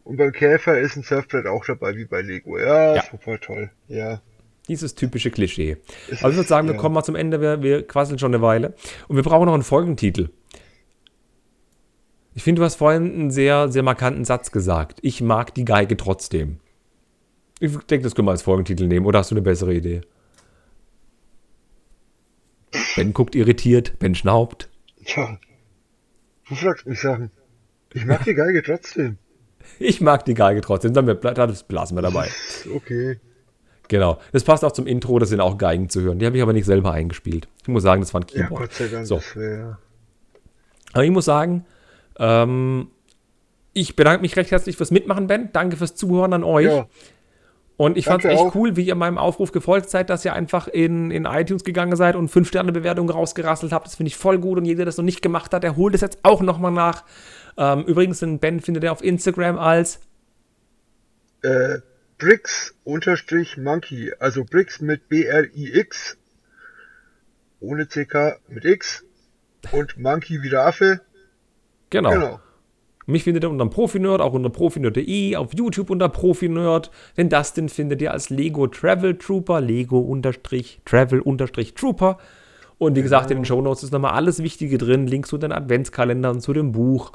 Speaker 2: Und beim Käfer ist ein Surfbrett auch dabei, wie bei Lego. Ja,
Speaker 1: Ja.
Speaker 2: super toll. Ja.
Speaker 1: Dieses typische Klischee.
Speaker 2: Es
Speaker 1: Aber ich würde
Speaker 2: ist-
Speaker 1: sagen, wir
Speaker 2: ja.
Speaker 1: kommen mal zum Ende. Wir, wir quasseln schon eine Weile. Und wir brauchen noch einen Folgentitel. Ich finde, du hast vorhin einen sehr, sehr markanten Satz gesagt. Ich mag die Geige trotzdem. Ich denke, das können wir als Folgentitel nehmen. Oder hast du eine bessere Idee? Ben guckt irritiert, Ben schnaubt.
Speaker 2: Tja, du fragst mich Sachen. Ich mag die Geige trotzdem.
Speaker 1: Ich mag die Geige trotzdem. Dann belassen wir dabei.
Speaker 2: Okay.
Speaker 1: Genau. Das passt auch zum Intro. Das sind auch Geigen zu hören. Die habe ich aber nicht selber eingespielt. Ich muss sagen, das war ein
Speaker 2: Ja,
Speaker 1: Keyboard.
Speaker 2: Gott sei Dank.
Speaker 1: So.
Speaker 2: Wär,
Speaker 1: Aber ich muss sagen, ähm, ich bedanke mich recht herzlich fürs Mitmachen, Ben. Danke fürs Zuhören an euch.
Speaker 2: ja,
Speaker 1: Und ich fand es echt
Speaker 2: auch.
Speaker 1: cool, wie ihr meinem Aufruf gefolgt seid, dass ihr einfach in, in iTunes gegangen seid und 5-Sterne-Bewertungen rausgerasselt habt. Das finde ich voll gut. Und jeder, der das noch nicht gemacht hat, der holt es jetzt auch nochmal nach. Ähm, übrigens, den Ben findet ihr auf Instagram als
Speaker 2: äh, Bricks unterstrich Monkey. Also Bricks mit B-R-I-X. Ohne CK mit X. Und Monkey wie der Affe.
Speaker 1: Genau.
Speaker 2: Genau.
Speaker 1: Mich findet ihr unter Profinerd, auch unter profinerd.de, auf YouTube unter Profinerd. Den Dustin findet ihr als Lego Travel Trooper, Lego unterstrich Travel unterstrich Trooper. Und wie gesagt, in den Shownotes ist nochmal alles Wichtige drin. Links zu den Adventskalendern, zu dem Buch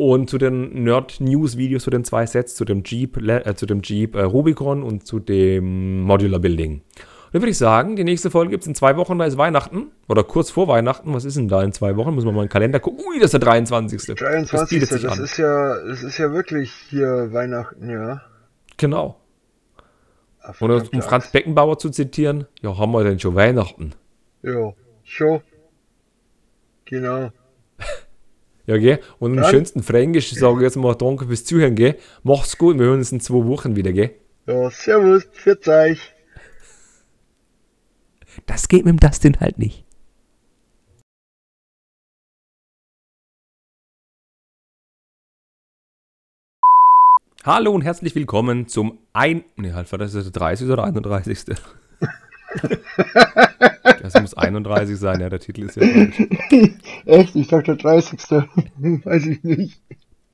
Speaker 1: und zu den Nerd-News-Videos, zu den zwei Sets, zu dem Jeep, äh, zu dem Jeep äh, Rubicon und zu dem Modular Building. Und dann würde ich sagen, die nächste Folge gibt es in zwei Wochen, da ist Weihnachten. Oder kurz vor Weihnachten. Was ist denn da in zwei Wochen? Müssen wir mal in den Kalender gucken. Ui, das ist der 23. Das
Speaker 2: 23.
Speaker 1: bietet
Speaker 2: Das,
Speaker 1: an.
Speaker 2: ist ja, das ist ja wirklich hier Weihnachten, ja.
Speaker 1: Genau. Und
Speaker 2: verdammte
Speaker 1: um Franz
Speaker 2: Axt.
Speaker 1: Beckenbauer zu zitieren, ja, haben wir denn schon Weihnachten?
Speaker 2: Ja, schon. Genau.
Speaker 1: Ja, gell? Und im schönsten Fränkisch sage ich jetzt mal Danke fürs Zuhören, gell? Macht's gut, wir hören uns in zwei Wochen wieder, gell?
Speaker 2: Ja, servus, pfiat euch.
Speaker 1: Das geht mit dem Dustin halt nicht. Hallo und herzlich willkommen zum ein... Ne, halt, das ist der 30. oder 31. das muss 31 sein, ja, der Titel ist ja.
Speaker 2: Echt, ich dachte der 30. Weiß ich nicht.